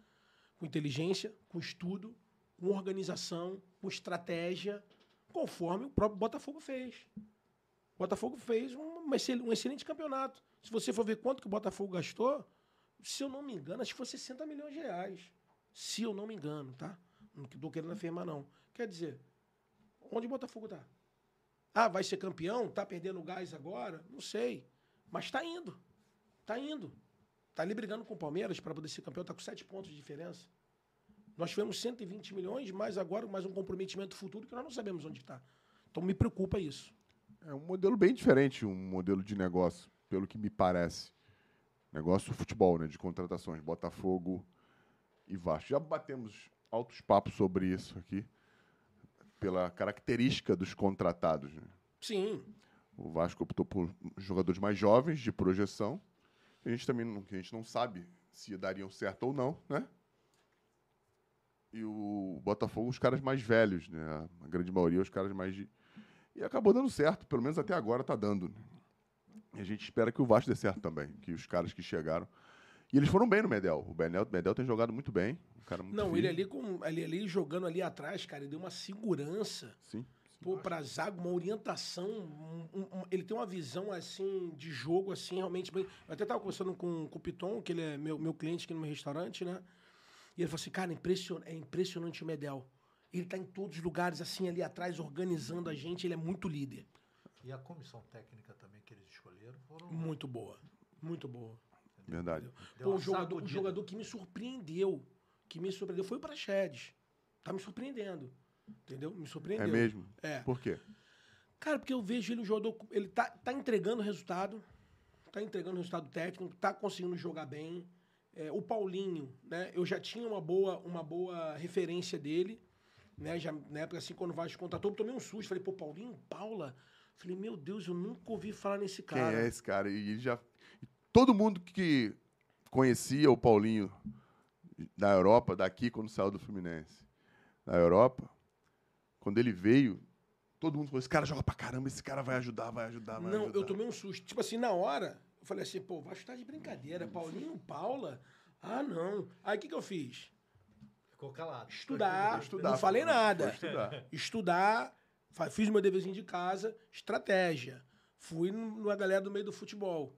[SPEAKER 3] com inteligência, com estudo, com organização, com estratégia, conforme o próprio Botafogo fez. O Botafogo fez um, um excelente campeonato. Se você for ver quanto que o Botafogo gastou, se eu não me engano, acho que foi 60 milhões de reais. Se eu não me engano, tá? Não estou querendo afirmar, não. Quer dizer, onde o Botafogo está? Ah, vai ser campeão? Está perdendo gás agora? Não sei. Mas está indo. Está indo. Está ali brigando com o Palmeiras para poder ser campeão, está com sete pontos de diferença. Nós tivemos 120 milhões, mas agora mais um comprometimento futuro que nós não sabemos onde está. Então me preocupa isso.
[SPEAKER 1] É um modelo bem diferente, um modelo de negócio, pelo que me parece. Negócio futebol, né? De contratações. Botafogo e Vasco. Já batemos altos papos sobre isso aqui, pela característica dos contratados. Né?
[SPEAKER 3] Sim.
[SPEAKER 1] O Vasco optou por jogadores mais jovens, de projeção. A gente também não, a gente não sabe se dariam certo ou não, né? E o Botafogo, os caras mais velhos, né? A grande maioria, os caras mais de. E acabou dando certo, pelo menos até agora está dando. Né? E a gente espera que o Vasco dê certo também, que os caras que chegaram. E eles foram bem no Medel. O Medel, Medel tem jogado muito bem. Um cara muito
[SPEAKER 3] Não, ele ali, com, ele ali jogando ali atrás, cara, ele deu uma segurança.
[SPEAKER 1] Sim.
[SPEAKER 3] Pô, pra zaga, uma orientação. Um, um, ele tem uma visão, assim, de jogo, assim, realmente bem. Eu até tava conversando com, com o Piton, que ele é meu, meu cliente aqui no meu restaurante, né? E ele falou assim, cara, impression, é impressionante o Medel. Ele tá em todos os lugares, assim, ali atrás, organizando a gente. Ele é muito líder.
[SPEAKER 2] E a comissão técnica também que eles escolheram foram.
[SPEAKER 3] Muito boa. Muito boa.
[SPEAKER 1] Verdade.
[SPEAKER 3] Pô, o jogador, o jogador que me surpreendeu, que me surpreendeu foi o Praxedes. Tá me surpreendendo. Entendeu? Me surpreendeu.
[SPEAKER 1] É mesmo?
[SPEAKER 3] É.
[SPEAKER 1] Por quê?
[SPEAKER 3] Cara, porque eu vejo ele um jogador. Ele tá, tá entregando resultado. Tá entregando resultado técnico, tá conseguindo jogar bem. É, o Paulinho, né? Eu já tinha uma boa, uma boa referência dele. Né? Já, na época, assim, quando o Vasco contratou, eu tomei um susto. Falei, pô, Paulinho, Paula. Falei, meu Deus, eu nunca ouvi falar nesse cara.
[SPEAKER 1] Quem é esse cara? E ele já. Todo mundo que conhecia o Paulinho da Europa, daqui, quando saiu do Fluminense, da Europa, quando ele veio, todo mundo falou: esse cara joga pra caramba, esse cara vai ajudar, vai ajudar, vai
[SPEAKER 3] Não,
[SPEAKER 1] ajudar.
[SPEAKER 3] eu tomei um susto. Tipo assim, na hora, eu falei assim, pô, vai estar de brincadeira. Paulinho, Paula? Ah, não. Aí o que, que eu fiz?
[SPEAKER 2] Ficou calado.
[SPEAKER 3] Estudar.
[SPEAKER 1] Estudar,
[SPEAKER 3] não falei nada.
[SPEAKER 1] estudar.
[SPEAKER 3] Estudar, Fiz meu deverzinho de casa, estratégia. Fui no- numa galera do meio do futebol.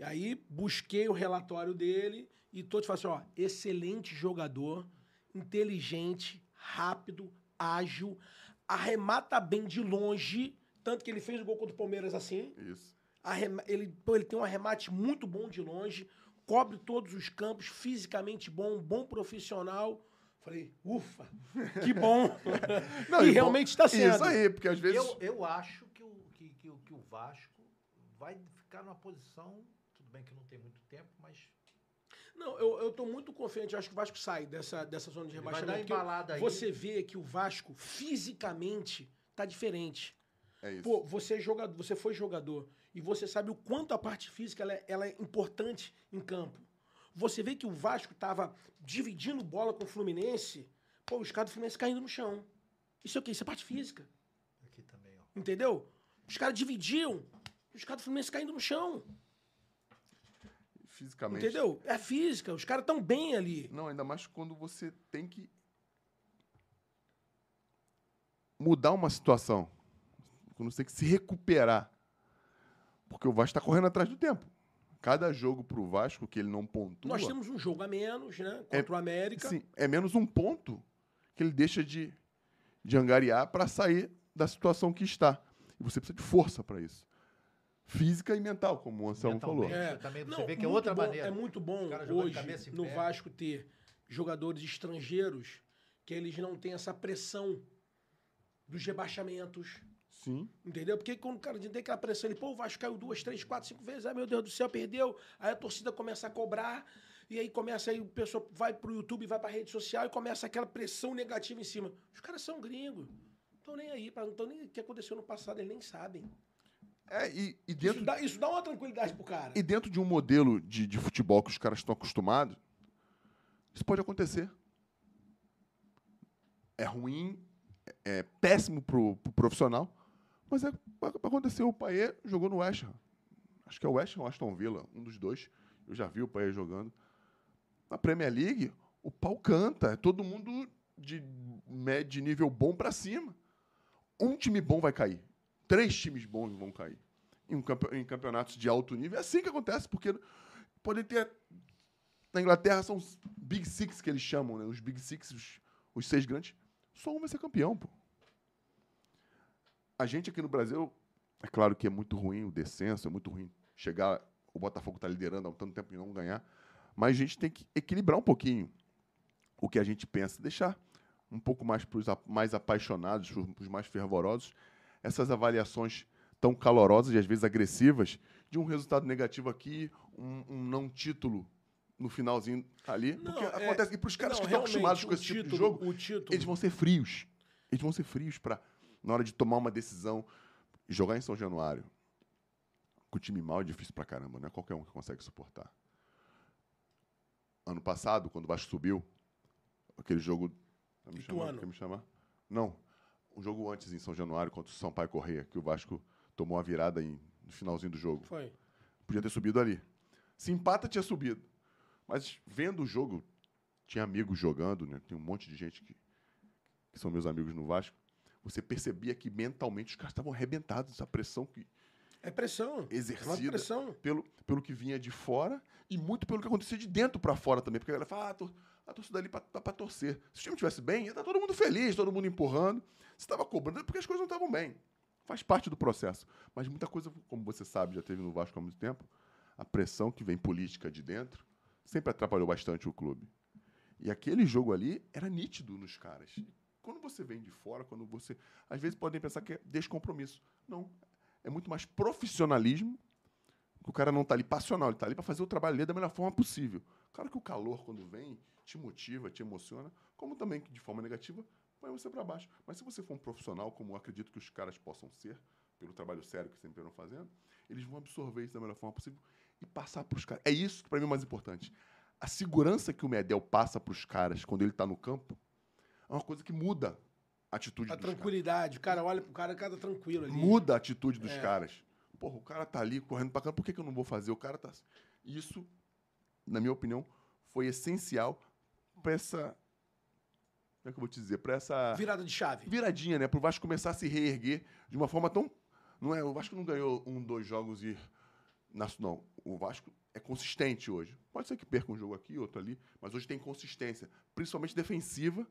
[SPEAKER 3] E aí busquei o relatório dele e todos falaram assim, ó, excelente jogador, inteligente, rápido, ágil, arremata bem de longe, tanto que ele fez o gol contra o Palmeiras assim,
[SPEAKER 1] Isso.
[SPEAKER 3] Arrema- ele, pô, ele tem um arremate muito bom de longe, cobre todos os campos, fisicamente bom, bom profissional. Falei, ufa, que bom.
[SPEAKER 1] Não,
[SPEAKER 3] e realmente está sendo.
[SPEAKER 1] Isso aí, porque às vezes.
[SPEAKER 2] Eu, eu acho que o, que, que, o- que o Vasco vai ficar numa posição. Tudo bem que não tem muito tempo, mas.
[SPEAKER 3] Não, eu, eu tô muito confiante. Eu acho que o Vasco sai dessa, dessa zona de
[SPEAKER 2] Ele vai
[SPEAKER 3] rebaixamento.
[SPEAKER 2] dar aí.
[SPEAKER 3] Você vê que o Vasco, fisicamente, tá diferente.
[SPEAKER 1] É isso.
[SPEAKER 3] Pô, você, é jogador, você foi jogador e você sabe o quanto a parte física ela é, ela é importante em campo. Você vê que o Vasco tava dividindo bola com o Fluminense, pô, os caras do Fluminense caindo no chão. Isso é o quê? Isso é parte física.
[SPEAKER 2] Aqui também, ó.
[SPEAKER 3] Entendeu? Os caras dividiam, os caras do Fluminense caindo no chão.
[SPEAKER 1] Fisicamente.
[SPEAKER 3] Entendeu? É física, os caras tão bem ali.
[SPEAKER 1] Não, ainda mais quando você tem que mudar uma situação. Quando você tem que se recuperar. Porque o Vasco está correndo atrás do tempo. Cada jogo pro Vasco que ele não pontua.
[SPEAKER 3] Nós temos um jogo a menos, né? Contra
[SPEAKER 1] É,
[SPEAKER 3] o América.
[SPEAKER 1] Sim, é menos um ponto que ele deixa de, de angariar para sair da situação que está. E você precisa de força para isso. Física e mental, como o Anselmo falou.
[SPEAKER 2] Mentalmente. Você também- você vê que é
[SPEAKER 3] muito
[SPEAKER 2] outra
[SPEAKER 3] bom-
[SPEAKER 2] maneira.
[SPEAKER 3] É muito bom hoje no
[SPEAKER 2] pé.
[SPEAKER 3] Vasco ter jogadores estrangeiros que eles não têm essa pressão dos rebaixamentos.
[SPEAKER 1] Sim.
[SPEAKER 3] Entendeu? Porque quando o cara tem aquela pressão, ele, pô, o Vasco caiu duas, três, quatro, cinco vezes, ai meu Deus do céu, perdeu. Aí a torcida começa a cobrar, e aí começa, aí o pessoal vai pro YouTube, vai pra rede social e começa aquela pressão negativa em cima. Os caras são gringos. Não estão nem aí, não estão nem o que aconteceu no passado, eles nem sabem.
[SPEAKER 1] É, e, e
[SPEAKER 3] Isso
[SPEAKER 1] dentro,
[SPEAKER 3] dá, isso dá uma tranquilidade pro cara.
[SPEAKER 1] e dentro de um modelo de, de futebol que os caras estão acostumados, isso pode acontecer. É ruim, é, é péssimo pro, pro profissional, mas é, aconteceu. O Paê jogou no West Ham. Acho que é o West Ham ou Aston Villa, um dos dois. Eu já vi o Paê jogando. Na Premier League, o pau canta. É todo mundo de, de nível bom para cima. Um time bom vai cair. Três times bons vão cair. Em, campe- em campeonatos de alto nível. É assim que acontece, porque podem ter. Na Inglaterra são os Big Six que eles chamam, né? Os Big Six, os, os seis grandes. Só um vai ser campeão, pô. A gente aqui no Brasil, é claro que é muito ruim o descenso, é muito ruim chegar. O Botafogo está liderando há um tanto tempo e não ganhar. Mas a gente tem que equilibrar um pouquinho o que a gente pensa, deixar um pouco mais para os mais apaixonados, para os mais fervorosos, essas avaliações tão calorosas e às vezes agressivas de um resultado negativo aqui, um, um não título no finalzinho ali.
[SPEAKER 3] Não,
[SPEAKER 1] porque
[SPEAKER 3] é-
[SPEAKER 1] acontece. E para os caras
[SPEAKER 3] não,
[SPEAKER 1] que estão acostumados com esse tipo de
[SPEAKER 3] título-
[SPEAKER 1] jogo,
[SPEAKER 3] título-
[SPEAKER 1] eles vão ser frios. Eles vão ser frios para, na hora de tomar uma decisão, jogar em São Januário. Com o time mal é difícil pra caramba, não é qualquer um que consegue suportar. Ano passado, quando o Vasco subiu, aquele jogo. Quer me chamar?
[SPEAKER 3] Ituano.
[SPEAKER 1] Quer me chamar? Não. Um jogo antes em São Januário contra o Sampaio Correia, que o Vasco tomou a virada em, no finalzinho do jogo.
[SPEAKER 3] Foi.
[SPEAKER 1] Podia ter subido ali. Se empata, tinha subido. Mas vendo o jogo, tinha amigos jogando, né? Tem um monte de gente que, que são meus amigos no Vasco. Você percebia que mentalmente os caras estavam arrebentados. A pressão que
[SPEAKER 3] É pressão. É
[SPEAKER 1] exercida
[SPEAKER 3] pressão.
[SPEAKER 1] pelo, pelo que vinha de fora e muito pelo que acontecia de dentro para fora também. Porque a galera fala, ah, a tor- a torcida ali para pra torcer. Se o time estivesse bem, ia estar todo mundo feliz, todo mundo empurrando. Se estava cobrando, é porque as coisas não estavam bem. Faz parte do processo. Mas muita coisa, como você sabe, já teve no Vasco há muito tempo, a pressão que vem política de dentro sempre atrapalhou bastante o clube. E aquele jogo ali era nítido nos caras. Quando você vem de fora, quando você. Às vezes podem pensar que é descompromisso. Não. É muito mais profissionalismo. O cara não está ali passional, ele está ali para fazer o trabalho dele da melhor forma possível. Claro que o calor, quando vem, te motiva, te emociona, como também de forma negativa põe você para baixo. Mas se você for um profissional, como eu acredito que os caras possam ser, pelo trabalho sério que sempre estão fazendo, eles vão absorver isso da melhor forma possível e passar para os caras. É isso que para mim é o mais importante. A segurança que o Medel passa para os caras quando ele está no campo é uma coisa que muda a atitude
[SPEAKER 3] A
[SPEAKER 1] dos caras.
[SPEAKER 3] tranquilidade. O cara olha pro cara, o cara tá tranquilo ali.
[SPEAKER 1] Muda a atitude dos
[SPEAKER 3] É.
[SPEAKER 1] caras. Porra, o cara tá ali correndo pra cá, por que, que eu não vou fazer? O cara tá. Isso, na minha opinião, foi essencial para essa Como é que eu vou te dizer? Pra essa.
[SPEAKER 3] Virada de chave.
[SPEAKER 1] Viradinha, né? Pro Vasco começar a se reerguer de uma forma tão. Não é, o Vasco não ganhou um, dois jogos e. Não, o Vasco é consistente hoje. Pode ser que perca um jogo aqui, outro ali, mas hoje tem consistência, principalmente defensiva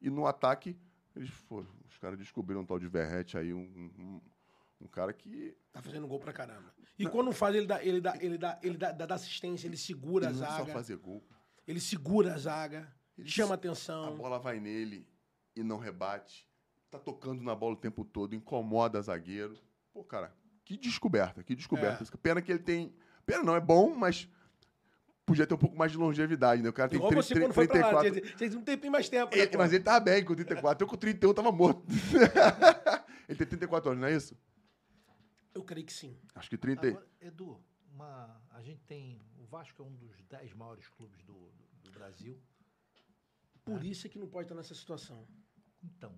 [SPEAKER 1] e no ataque. Eles foram, os caras descobriram um tal de Verrete aí, um, um, um cara que.
[SPEAKER 3] Tá fazendo gol pra caramba. E não. quando faz, ele dá, ele dá, ele dá, ele dá, dá assistência, ele segura ele a zaga. Não é só
[SPEAKER 1] fazer gol.
[SPEAKER 3] Ele segura a zaga, ele chama atenção.
[SPEAKER 1] A bola vai nele e não rebate. Tá tocando na bola o tempo todo, incomoda zagueiro. Pô, cara, que descoberta, que descoberta. É. Pena que ele tem. Pena não, é bom, mas podia ter um pouco mais de longevidade, né? O cara tem
[SPEAKER 3] Igual 30, você, 30, 34. Lá, tinha, tinha um tempinho mais tempo.
[SPEAKER 1] Né, mas ele tava bem com 34. Eu com 31 tava morto. ele tem 34 anos, não é isso?
[SPEAKER 3] Eu creio que sim.
[SPEAKER 1] Acho que 30. Agora,
[SPEAKER 2] Edu, uma, a gente tem. O Vasco é um dos 10 maiores clubes do, do, do Brasil.
[SPEAKER 3] Por isso é que não pode estar nessa situação.
[SPEAKER 2] Então.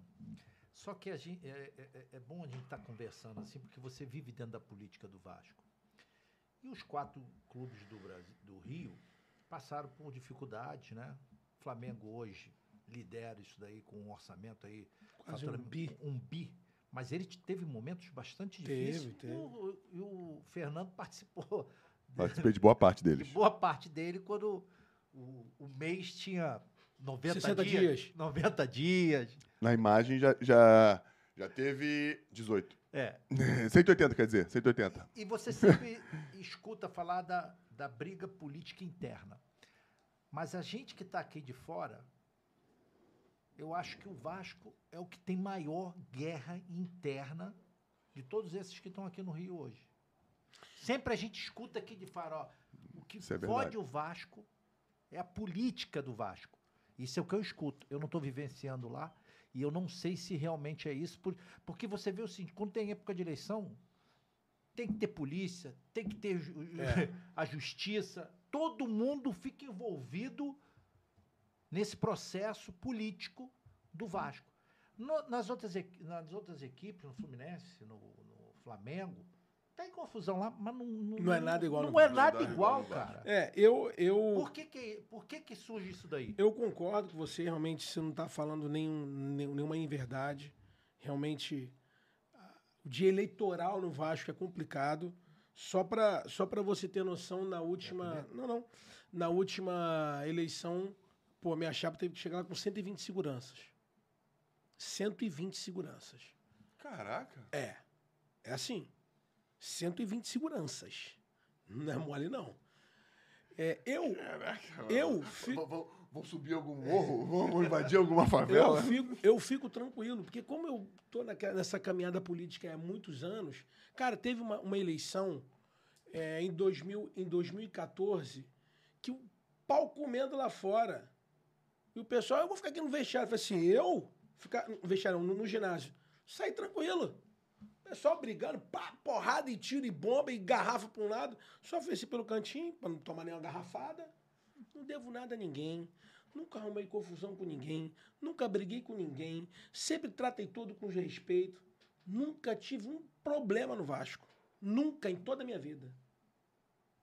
[SPEAKER 2] Só que a gente, é, é, é, é bom a gente estar tá conversando assim, porque você vive dentro da política do Vasco. E os quatro clubes do, Brasil, do Rio passaram por dificuldades, né? Flamengo hoje lidera isso daí com um orçamento aí.
[SPEAKER 3] Quase um bi.
[SPEAKER 2] Um bi. Mas ele teve momentos bastante
[SPEAKER 3] teve,
[SPEAKER 2] difíceis.
[SPEAKER 3] Teve. E
[SPEAKER 2] o, e o Fernando participou.
[SPEAKER 1] Participei de boa parte deles.
[SPEAKER 2] De boa parte dele quando o, o mês tinha 90
[SPEAKER 3] 60
[SPEAKER 2] dias,
[SPEAKER 3] dias.
[SPEAKER 2] 90 dias.
[SPEAKER 1] Na imagem já, já, já teve 18.
[SPEAKER 2] É.
[SPEAKER 1] 180, quer dizer, 180.
[SPEAKER 2] E, e você sempre escuta falar da, da briga política interna. Mas a gente que está aqui de fora, eu acho que o Vasco é o que tem maior guerra interna de todos esses que estão aqui no Rio hoje. Sempre a gente escuta aqui de fora, ó, o que
[SPEAKER 1] é
[SPEAKER 2] fode o Vasco é a política do Vasco. Isso é o que eu escuto. Eu não estou vivenciando lá e eu não sei se realmente é isso, por, porque você vê o seguinte: quando tem época de eleição, tem que ter polícia, tem que ter é. a justiça, todo mundo fica envolvido nesse processo político do Vasco. No, nas, outras, nas outras equipes, no Fluminense, no, no Flamengo, Tem confusão lá, mas não, não,
[SPEAKER 3] não é nada igual.
[SPEAKER 2] Não, não é nada igual, cara.
[SPEAKER 3] É, eu, eu.
[SPEAKER 2] Por que que, por que que surge isso daí?
[SPEAKER 3] Eu concordo com você. Realmente, você não está falando nenhum, nenhuma inverdade. Realmente, o dia eleitoral no Vasco é complicado. Só para só pra você ter noção, na última. É não, não. Na última eleição, pô, minha chapa teve que chegar lá com 120 seguranças. 120 seguranças.
[SPEAKER 1] Caraca.
[SPEAKER 3] É. É assim. 120 seguranças. Não é mole, não. É, eu. Caraca, eu fico.
[SPEAKER 1] Vão subir algum morro? Vão invadir alguma favela?
[SPEAKER 3] Eu fico, eu fico tranquilo, porque como eu tô naquela, nessa caminhada política há muitos anos, cara, teve uma, uma eleição é, em, 2000, em 2014 que o pau comendo lá fora. E o pessoal, eu vou ficar aqui no vestiário. Eu falei assim, eu? Ficar no vestiário, no, no ginásio. Sair tranquilo. Pessoal brigando, pá, porrada e tiro e bomba e garrafa para um lado. Só ofereci pelo cantinho, para não tomar nenhuma garrafada. Não devo nada a ninguém. Nunca arrumei confusão com ninguém. Nunca briguei com ninguém. Sempre tratei todo com respeito. Nunca tive um problema no Vasco. Nunca em toda a minha vida.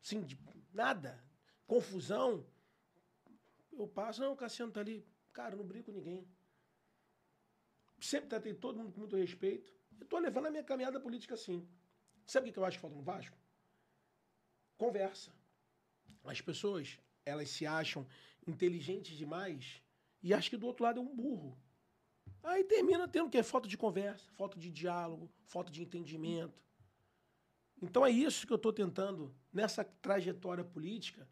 [SPEAKER 3] Sim, nada. Confusão. Eu passo, não, o Cassiano tá ali. Cara, não brigo com ninguém. Sempre tratei todo mundo com muito respeito. Eu tô levando a minha caminhada política assim. Sabe o que eu acho que falta no Vasco? Conversa. As pessoas, elas se acham inteligentes demais e acham que do outro lado é um burro. Aí termina tendo o quê? Falta de conversa, falta de diálogo, falta de entendimento. Então é isso que eu estou tentando nessa trajetória política,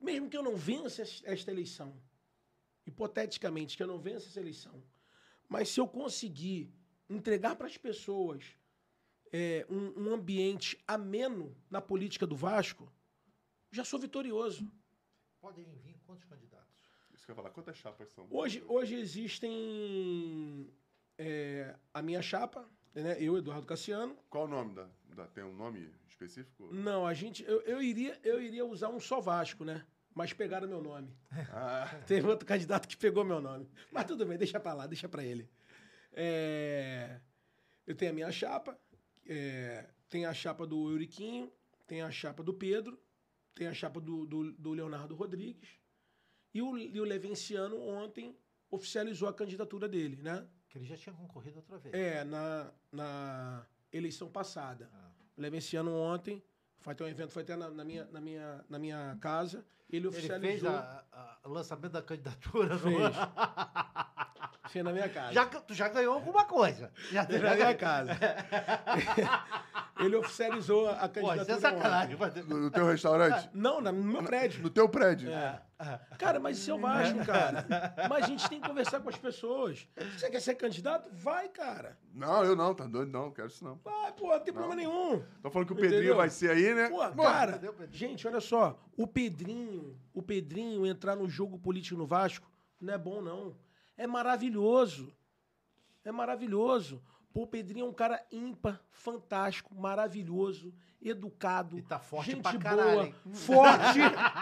[SPEAKER 3] mesmo que eu não vença esta eleição, hipoteticamente que eu não vença essa eleição, mas se eu conseguir entregar para as pessoas é, um, um, ambiente ameno na política do Vasco, já sou vitorioso.
[SPEAKER 2] Podem vir quantos candidatos?
[SPEAKER 1] Isso que eu ia falar, quantas chapas são?
[SPEAKER 3] Hoje, hoje existem é, a minha chapa, né? Eu, Eduardo Cassiano.
[SPEAKER 1] Qual o nome da, da, Tem um nome específico?
[SPEAKER 3] Não, a gente. Eu, eu, iria, eu iria usar um só Vasco, né? Mas pegaram meu nome. Ah. Teve outro candidato que pegou meu nome. Mas tudo bem, deixa pra lá, deixa pra ele. É, eu tenho a minha chapa, é, tem a chapa do Euriquinho, tem a chapa do Pedro, tem a chapa do, do, do Leonardo Rodrigues. E o, e o Levenciano ontem oficializou a candidatura dele, né?
[SPEAKER 2] Que ele já tinha concorrido outra vez.
[SPEAKER 3] É, na, na eleição passada.
[SPEAKER 2] Ah.
[SPEAKER 3] Eu levei esse ano ontem, foi até um evento, foi até na, na minha, na, minha, na minha casa. Ele
[SPEAKER 2] Ele
[SPEAKER 3] oficializou.
[SPEAKER 2] fez a- a- o lançamento da candidatura.
[SPEAKER 3] Fez. Fez na minha casa.
[SPEAKER 2] Já, tu já ganhou alguma coisa. Já, já
[SPEAKER 3] na minha casa. Ele oficializou a
[SPEAKER 2] Pô,
[SPEAKER 3] candidatura.
[SPEAKER 2] isso é sacanagem.
[SPEAKER 1] No, no teu restaurante?
[SPEAKER 3] Não, na- no meu prédio.
[SPEAKER 1] No teu prédio?
[SPEAKER 2] É.
[SPEAKER 3] Cara, mas isso é o Vasco, cara. Mas a gente tem que conversar com as pessoas. Se você quer ser candidato, vai, cara.
[SPEAKER 1] Não, eu não, tá doido, não, não quero isso não.
[SPEAKER 3] Vai, pô, não tem problema nenhum.
[SPEAKER 1] Tô falando que o
[SPEAKER 3] Entendeu?
[SPEAKER 1] Pedrinho vai ser aí, né?
[SPEAKER 3] Pô,
[SPEAKER 1] Pô,
[SPEAKER 3] cara, gente, olha só. O Pedrinho, o Pedrinho entrar no jogo político no Vasco não é bom, não. É maravilhoso. É maravilhoso. Pô, o Pedrinho é um cara ímpar, fantástico, maravilhoso, educado.
[SPEAKER 2] E tá forte
[SPEAKER 3] gente
[SPEAKER 2] pra
[SPEAKER 3] boa,
[SPEAKER 2] caralho, hein?
[SPEAKER 3] Forte!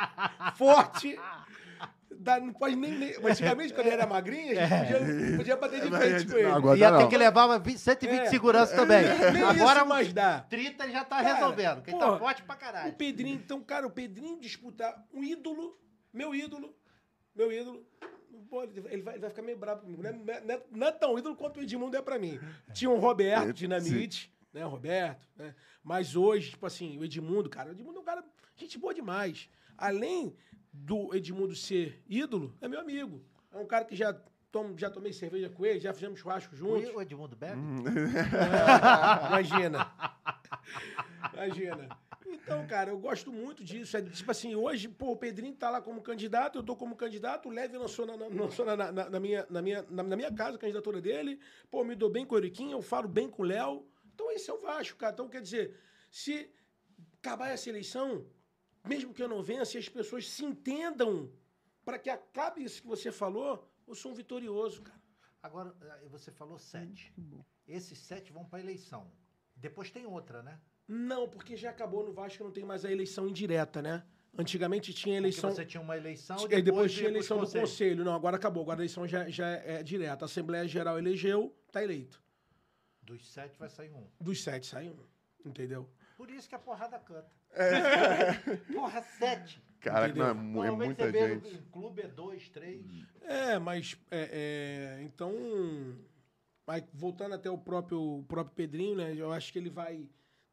[SPEAKER 3] forte! Dá- não pode nem. nem mas antigamente, quando ele era magrinho, a gente podia, podia bater de frente com ele.
[SPEAKER 1] não, agora
[SPEAKER 2] Ia
[SPEAKER 1] não.
[SPEAKER 2] ter que levar uma 20 120
[SPEAKER 3] É.
[SPEAKER 2] segurança também.
[SPEAKER 3] Nem
[SPEAKER 2] Agora,
[SPEAKER 3] isso mais dá.
[SPEAKER 2] 30 ele já tá
[SPEAKER 3] Cara,
[SPEAKER 2] resolvendo. Quem
[SPEAKER 3] porra,
[SPEAKER 2] tá forte pra
[SPEAKER 3] O
[SPEAKER 2] caralho.
[SPEAKER 3] Pedrinho, então, cara, o Pedrinho disputar um ídolo, meu ídolo, meu ídolo. Pô, ele vai, ele vai- ficar meio bravo comigo. Não é, não é- não é tão ídolo quanto o Edmundo é pra mim. Tinha o Roberto
[SPEAKER 1] Sim.
[SPEAKER 3] Dinamite, né? O Roberto, né? Mas hoje, tipo assim, o Edmundo, cara, o Edmundo é um cara, gente boa demais. Além do Edmundo ser ídolo, é meu amigo. É um cara que já, tom, já tomei cerveja com ele, já fizemos churrasco juntos.
[SPEAKER 2] O Edmundo Beck?
[SPEAKER 3] Imagina. Imagina. Então, cara, eu gosto muito disso. É, tipo assim, hoje, pô, o Pedrinho tá lá como candidato, eu tô como candidato, o Leve lançou na, na- lançou na, na- na minha, na, minha, na, na minha casa a candidatura dele. Pô, me dou bem com o Euriquinho, eu falo bem com o Léo. Então, esse é o Vasco, cara. Então, quer dizer, se acabar essa eleição, mesmo que eu não vença, e as pessoas se entendam para que acabe isso que você falou, eu sou um vitorioso, cara.
[SPEAKER 2] Agora, eh, você falou sete. Esses sete vão pra eleição. Depois tem outra, né?
[SPEAKER 3] Não, porque já acabou no Vasco, não tem mais a eleição indireta, né? Antigamente tinha
[SPEAKER 2] Porque
[SPEAKER 3] eleição.
[SPEAKER 2] você tinha uma eleição
[SPEAKER 3] E depois,
[SPEAKER 2] depois,
[SPEAKER 3] tinha eleição do
[SPEAKER 2] conselhos.
[SPEAKER 3] conselho. Não, agora acabou. Agora a eleição já, já é direta. A Assembleia Geral elegeu, tá eleito.
[SPEAKER 2] Dos sete vai sair um.
[SPEAKER 3] Dos sete sai um. Entendeu?
[SPEAKER 2] Por isso que a porrada canta.
[SPEAKER 1] É.
[SPEAKER 2] Porra, sete.
[SPEAKER 1] Caraca, não, é, mu- é
[SPEAKER 2] Normalmente
[SPEAKER 1] muita gente.
[SPEAKER 2] Em clube é dois, três.
[SPEAKER 3] É, mas. é, é, então. Aí, voltando até o próprio, o próprio Pedrinho, né? Eu acho que ele vai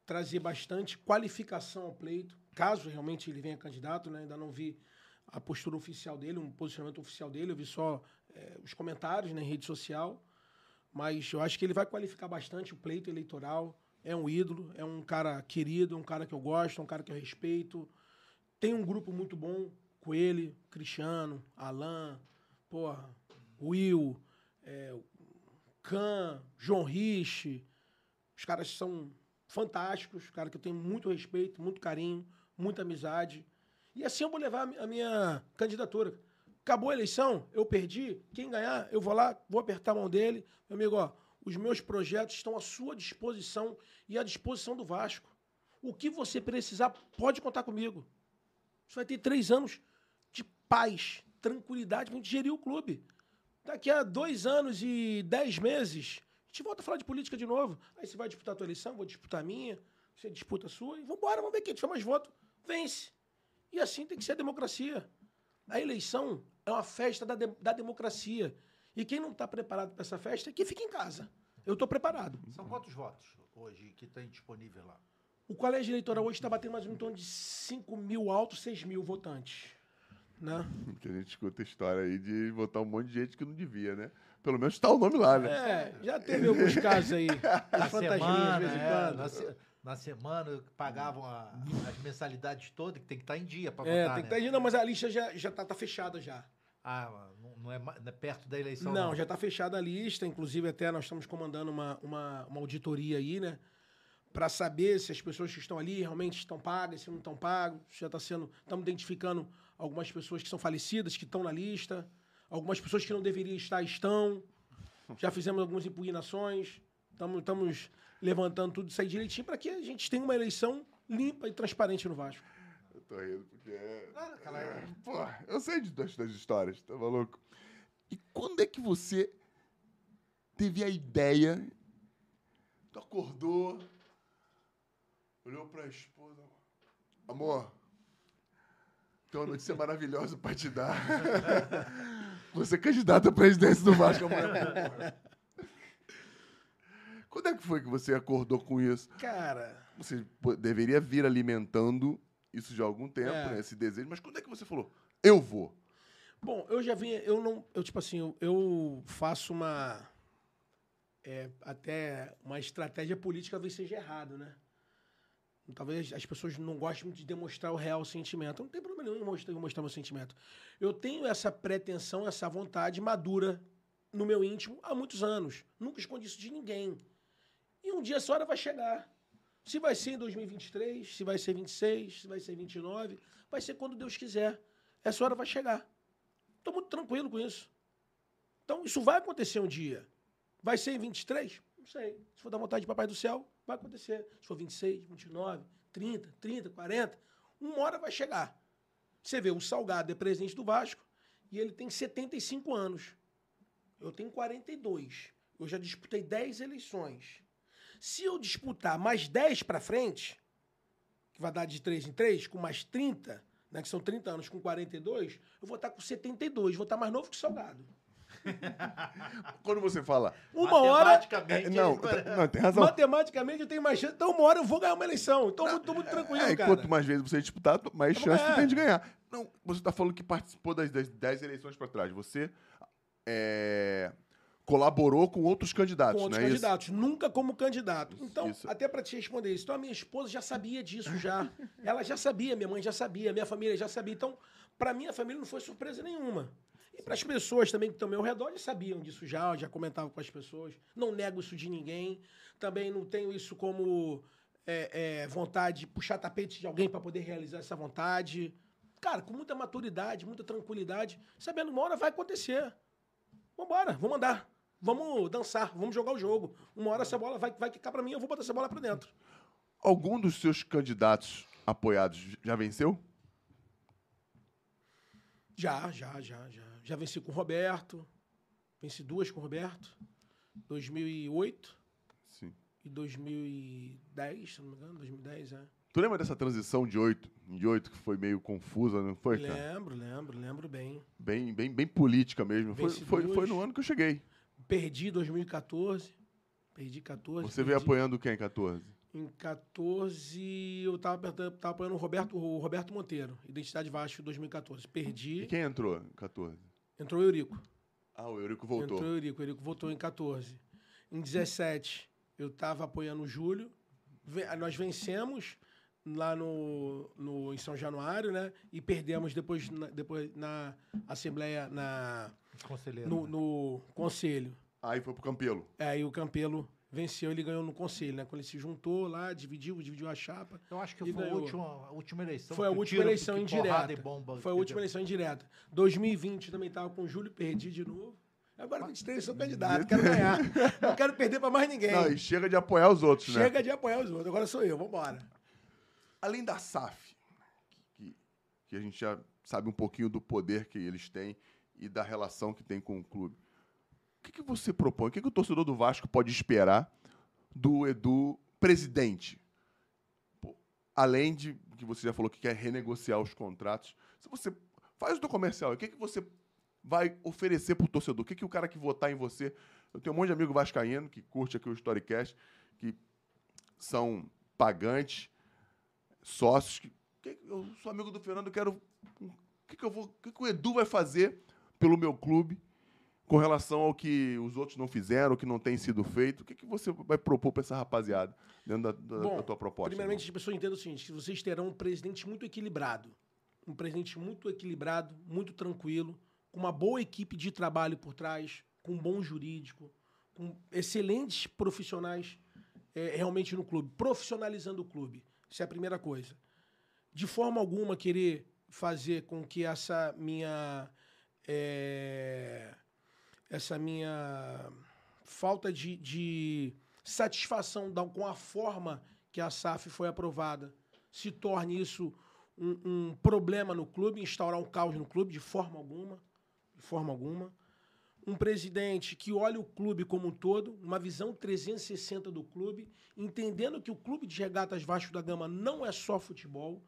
[SPEAKER 3] trazer bastante qualificação ao pleito, caso realmente ele venha candidato, né? Ainda não vi a postura oficial dele, um posicionamento oficial dele, eu vi só é, os comentários na rede social. Mas eu acho que ele vai qualificar bastante o pleito eleitoral. É um ídolo, é um cara querido, é um cara que eu gosto, é um cara que eu respeito. Tem um grupo muito bom com ele, Cristiano, Alain, porra, Will, é, Can, João Rich. Os caras são fantásticos, cara que eu tenho muito respeito, muito carinho, muita amizade. E assim eu vou levar a mi- a minha candidatura. Acabou a eleição, eu perdi. Quem ganhar, eu vou lá, vou apertar a mão dele. Meu amigo, ó, os meus projetos estão à sua disposição e à disposição do Vasco. O que você precisar, pode contar comigo. Você vai ter três anos de paz, tranquilidade para gerir o clube. Daqui a dois anos e dez meses, gente volta a falar de política de novo. Aí você vai disputar a tua eleição, vou disputar a minha, você disputa a sua, e vambora, vamos ver quem tiver mais voto, vence. E assim tem que ser a democracia. A eleição é uma festa da, de- da democracia. E quem não está preparado para essa festa, é que fica em casa. Eu estou preparado.
[SPEAKER 2] São quantos votos hoje que tem disponível lá?
[SPEAKER 3] O colégio eleitoral hoje está batendo mais ou menos em torno de 5 mil altos, 6 mil votantes. Né?
[SPEAKER 1] Que a gente escuta a história aí de votar um monte de gente que não devia, né? Pelo menos tá o nome lá, né?
[SPEAKER 3] É, já teve alguns casos aí.
[SPEAKER 2] Na
[SPEAKER 3] fantasminhas de vez em
[SPEAKER 2] é,
[SPEAKER 3] quando.
[SPEAKER 2] na, se- na semana pagavam a- as mensalidades todas, que tem que estar em dia para
[SPEAKER 3] É,
[SPEAKER 2] votar,
[SPEAKER 3] tem que
[SPEAKER 2] né?
[SPEAKER 3] estar Não, mas a lista já, já tá, tá fechada já.
[SPEAKER 2] Ah, não, não é, não é perto da eleição,
[SPEAKER 3] Não,
[SPEAKER 2] não.
[SPEAKER 3] já está fechada a lista. Inclusive, até nós estamos comandando uma, uma, uma auditoria aí, né? Para saber se as pessoas que estão ali realmente estão pagas, se não estão pagas. Já está sendo. Estamos identificando algumas pessoas que são falecidas, que estão na lista. Algumas pessoas que não deveriam estar, estão. Já fizemos algumas impugnações. Estamos, levantando tudo isso aí direitinho para que a gente tenha uma eleição limpa e transparente no Vasco.
[SPEAKER 1] Eu tô rindo porque é.
[SPEAKER 2] Aquela-
[SPEAKER 1] é, Pô, eu sei de, das, das histórias, tá maluco? E quando é que você teve a ideia? Tu acordou, olhou pra esposa. Amor, tem uma notícia maravilhosa pra te dar. Você é candidato à presidência do Vasco amanhã. Quando é que foi que você acordou com isso?
[SPEAKER 3] Cara,
[SPEAKER 1] Você deveria vir alimentando isso já há algum tempo,
[SPEAKER 3] É.
[SPEAKER 1] né, esse desejo, mas quando é que você falou, eu vou?
[SPEAKER 3] Bom, eu já vinha, eu não, eu tipo assim, eu, eu faço uma é, até uma estratégia política talvez seja errado, né? Talvez as pessoas não gostem de demonstrar o real sentimento. Não tem problema nenhum mostrar, mostrar meu sentimento. Eu tenho essa pretensão, essa vontade madura no meu íntimo há muitos anos. Nunca escondi isso de ninguém. E um dia essa hora vai chegar. Se vai ser em 2023, se vai ser 26, se vai ser 29, vai ser quando Deus quiser. Essa hora vai chegar. Estou muito tranquilo com isso. Então, isso vai acontecer um dia. Vai ser em 23? Não sei. Se for da vontade de Papai do Céu, vai acontecer. Se for 26, 29, 30, 30, 40, uma hora vai chegar. Você vê, o Salgado é presidente do Vasco e ele tem 75 anos. Eu tenho 42. Eu já disputei 10 eleições. Se eu disputar mais 10 para frente, que vai dar de 3 em 3, com mais 30, né, que são 30 anos com 42, eu vou estar com 72, vou estar mais novo que o Salgado.
[SPEAKER 1] Quando você fala,
[SPEAKER 3] Uma hora,
[SPEAKER 2] Matematicamente,
[SPEAKER 1] não, tá- não, tem razão.
[SPEAKER 3] matematicamente, eu tenho mais chance. Então, uma hora eu vou ganhar uma eleição. Então, eu tô muito tranquilo,
[SPEAKER 1] É,
[SPEAKER 3] cara.
[SPEAKER 1] quanto mais vezes você disputar, mais
[SPEAKER 3] Tá bom,
[SPEAKER 1] chance você
[SPEAKER 3] é.
[SPEAKER 1] tem de ganhar. Não, você está falando que participou das, das 10 eleições para trás. Você é, colaborou com outros candidatos,
[SPEAKER 3] com outros
[SPEAKER 1] não é isso?
[SPEAKER 3] candidatos, nunca como candidato. Então,
[SPEAKER 1] isso.
[SPEAKER 3] até para te responder isso, então a minha esposa já sabia disso já. Ela já sabia, minha mãe já sabia, minha família já sabia. Então, para minha família não foi surpresa nenhuma. E para as pessoas também que estão ao meu redor já sabiam disso já, eu já comentava com as pessoas. Não nego isso de ninguém. Também não tenho isso como é, é, vontade de puxar tapete de alguém para poder realizar essa vontade. Cara, com muita maturidade, muita tranquilidade, sabendo uma hora vai acontecer. Vambora, vamos andar. Vamos dançar, vamos jogar o jogo. Uma hora essa bola vai, vai quicar pra mim, eu vou botar essa bola pra dentro.
[SPEAKER 1] Algum dos seus candidatos apoiados já venceu?
[SPEAKER 3] Já, já, já, já. Já venci com o Roberto. Venci duas com o Roberto. 2008
[SPEAKER 1] Sim.
[SPEAKER 3] e 2010, se não me engano. 2010, é.
[SPEAKER 1] Tu lembra dessa transição de 8, de 8 que foi meio confusa, não foi, cara?
[SPEAKER 3] Lembro, lembro, lembro bem.
[SPEAKER 1] Bem, bem, bem política mesmo. Foi, foi, foi no ano que eu cheguei.
[SPEAKER 3] Perdi 2014. Perdi 14.
[SPEAKER 1] Você veio
[SPEAKER 3] perdi.
[SPEAKER 1] apoiando quem em 14?
[SPEAKER 3] Em 14, eu tava, tava apoiando o Roberto, o Roberto Monteiro, Identidade Vasco 2014.
[SPEAKER 1] E
[SPEAKER 3] Perdi,
[SPEAKER 1] quem entrou em 14?
[SPEAKER 3] Entrou o Eurico.
[SPEAKER 1] Ah, o Eurico voltou.
[SPEAKER 3] Entrou o Eurico. O Eurico voltou em 14. Em 17, eu estava apoiando o Júlio. Nós vencemos lá no, no, em São Januário, né? E perdemos depois na, depois na Assembleia, na,
[SPEAKER 2] Conselheiro.
[SPEAKER 3] no,
[SPEAKER 2] né?
[SPEAKER 3] no Conselho.
[SPEAKER 1] Aí foi pro Campelo.
[SPEAKER 3] Aí o Campelo venceu, ele ganhou no Conselho, né? Quando ele se juntou lá, dividiu, dividiu a chapa.
[SPEAKER 2] Eu acho que foi a
[SPEAKER 3] ganhou.
[SPEAKER 2] última, a última eleição.
[SPEAKER 3] Foi a última
[SPEAKER 2] tiro,
[SPEAKER 3] eleição indireta.
[SPEAKER 2] e bomba
[SPEAKER 3] Foi a última
[SPEAKER 2] deu.
[SPEAKER 3] eleição indireta. 2020 também estava com o Júlio, perdi de novo. Agora 23 sou candidato, quero ganhar. Não quero perder para mais ninguém.
[SPEAKER 1] Não, e chega de apoiar os outros, né?
[SPEAKER 3] Chega de apoiar os outros, agora sou eu, vambora.
[SPEAKER 1] Além da SAF, que, que a gente já sabe um pouquinho do poder que eles têm e da relação que tem com o clube. O que, que você propõe? O que, que o torcedor do Vasco pode esperar do Edu presidente? Além de que você já falou que quer renegociar os contratos, se você faz o teu comercial, o que, que você vai oferecer pro torcedor? O que, que o cara que votar em você. Eu tenho um monte de amigo vascaíno que curte aqui o Storycast, que são pagantes, sócios. Que, que- eu sou amigo do Fernando, quero. O que, que, eu vou, o que, que o Edu vai fazer pelo meu clube com relação ao que os outros não fizeram, o que não tem sido feito? O que, que você vai propor para essa rapaziada dentro da, da-
[SPEAKER 3] Bom,
[SPEAKER 1] da tua proposta?
[SPEAKER 3] Primeiramente, as pessoas entendam o seguinte: que vocês terão um presidente muito equilibrado. Um presidente muito equilibrado, muito tranquilo, com uma boa equipe de trabalho por trás, com um bom jurídico, com excelentes profissionais é, realmente no clube, profissionalizando o clube. Isso é a primeira coisa. De forma alguma querer fazer com que essa minha é, essa minha falta de, de satisfação com a forma que a SAF foi aprovada se torne isso um, um problema no clube, instaurar um caos no clube de forma alguma, de forma alguma. Um presidente que olha o clube como um todo, uma visão 360 do clube, entendendo que o clube de regatas Vasco da Gama não é só futebol,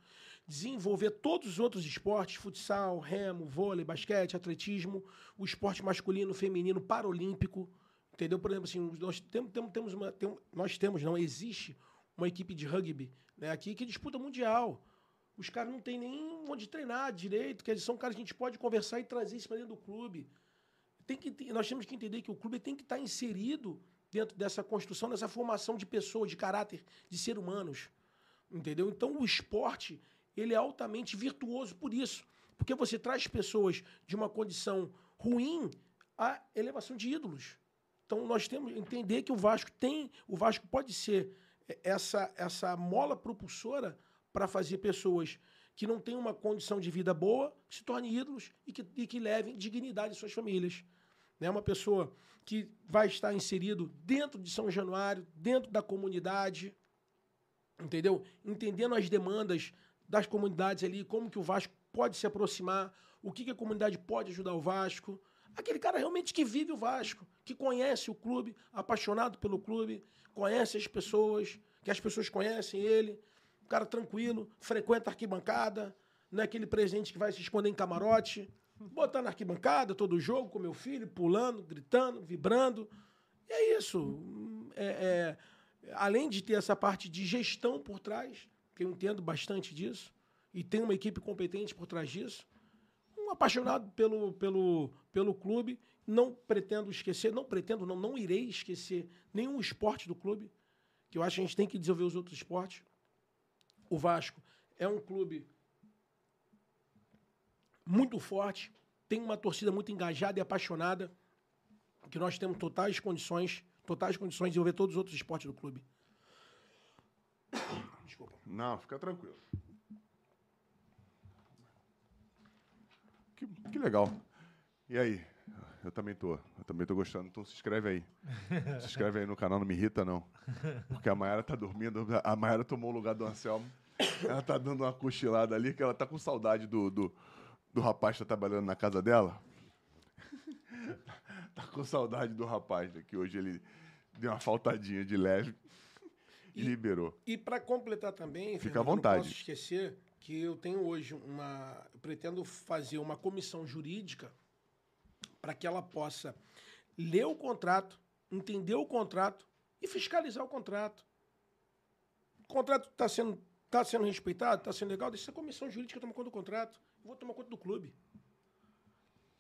[SPEAKER 3] desenvolver todos os outros esportes, futsal, remo, vôlei, basquete, atletismo, o esporte masculino, feminino, paralímpico, entendeu? Por exemplo, assim, nós temos, temos, temos uma, tem, nós temos, não existe uma equipe de rugby né, aqui que disputa mundial. Os caras não têm nem onde treinar direito, dizer, são caras que a gente pode conversar e trazer isso para dentro do clube. Tem que, nós temos que entender que o clube tem que estar inserido dentro dessa construção, dessa formação de pessoas, de caráter, de ser humanos. Entendeu? Então o esporte, ele é altamente virtuoso por isso. Porque você traz pessoas de uma condição ruim à elevação de ídolos. Então nós temos que entender que o Vasco tem, o Vasco pode ser essa essa mola propulsora para fazer pessoas que não têm uma condição de vida boa se tornem ídolos e que, e que levem dignidade às suas famílias. Né? Uma pessoa que vai estar inserido dentro de São Januário, dentro da comunidade, entendeu? Entendendo as demandas das comunidades ali, como que o Vasco pode se aproximar, o que, que a comunidade pode ajudar o Vasco. Aquele cara realmente que vive o Vasco, que conhece o clube, apaixonado pelo clube, conhece as pessoas, que as pessoas conhecem ele, um cara tranquilo, frequenta a arquibancada, não é aquele presente que vai se esconder em camarote, botar na arquibancada todo jogo com meu filho, pulando, gritando, vibrando. E é isso. É, é, além de ter essa parte de gestão por trás, que eu entendo bastante disso, e tem uma equipe competente por trás disso, um apaixonado pelo, pelo, pelo clube, não pretendo esquecer, não pretendo, não, não irei esquecer nenhum esporte do clube, que eu acho que a gente tem que desenvolver os outros esportes. O Vasco é um clube muito forte, tem uma torcida muito engajada e apaixonada, que nós temos totais condições, totais condições de desenvolver todos os outros esportes do clube.
[SPEAKER 1] Não, fica tranquilo. Que, que legal. E aí? Eu também tô. Eu também tô gostando. Então se inscreve aí. Se inscreve aí no canal, não me irrita, não. Porque a Mayara tá dormindo. A Mayara tomou o lugar do Anselmo. Ela tá dando uma cochilada ali, que ela tá com saudade do, do, do rapaz que tá trabalhando na casa dela. tá com saudade do rapaz, né, que hoje ele deu uma faltadinha de leve e, liberou.
[SPEAKER 3] E para completar também,
[SPEAKER 1] fica à vontade.
[SPEAKER 3] Não posso esquecer que eu tenho hoje uma, eu pretendo fazer uma comissão jurídica para que ela possa ler o contrato, entender o contrato e fiscalizar o contrato. O contrato está sendo, tá sendo respeitado, está sendo legal, deixa a comissão jurídica tomar conta do contrato. Eu vou tomar conta do clube.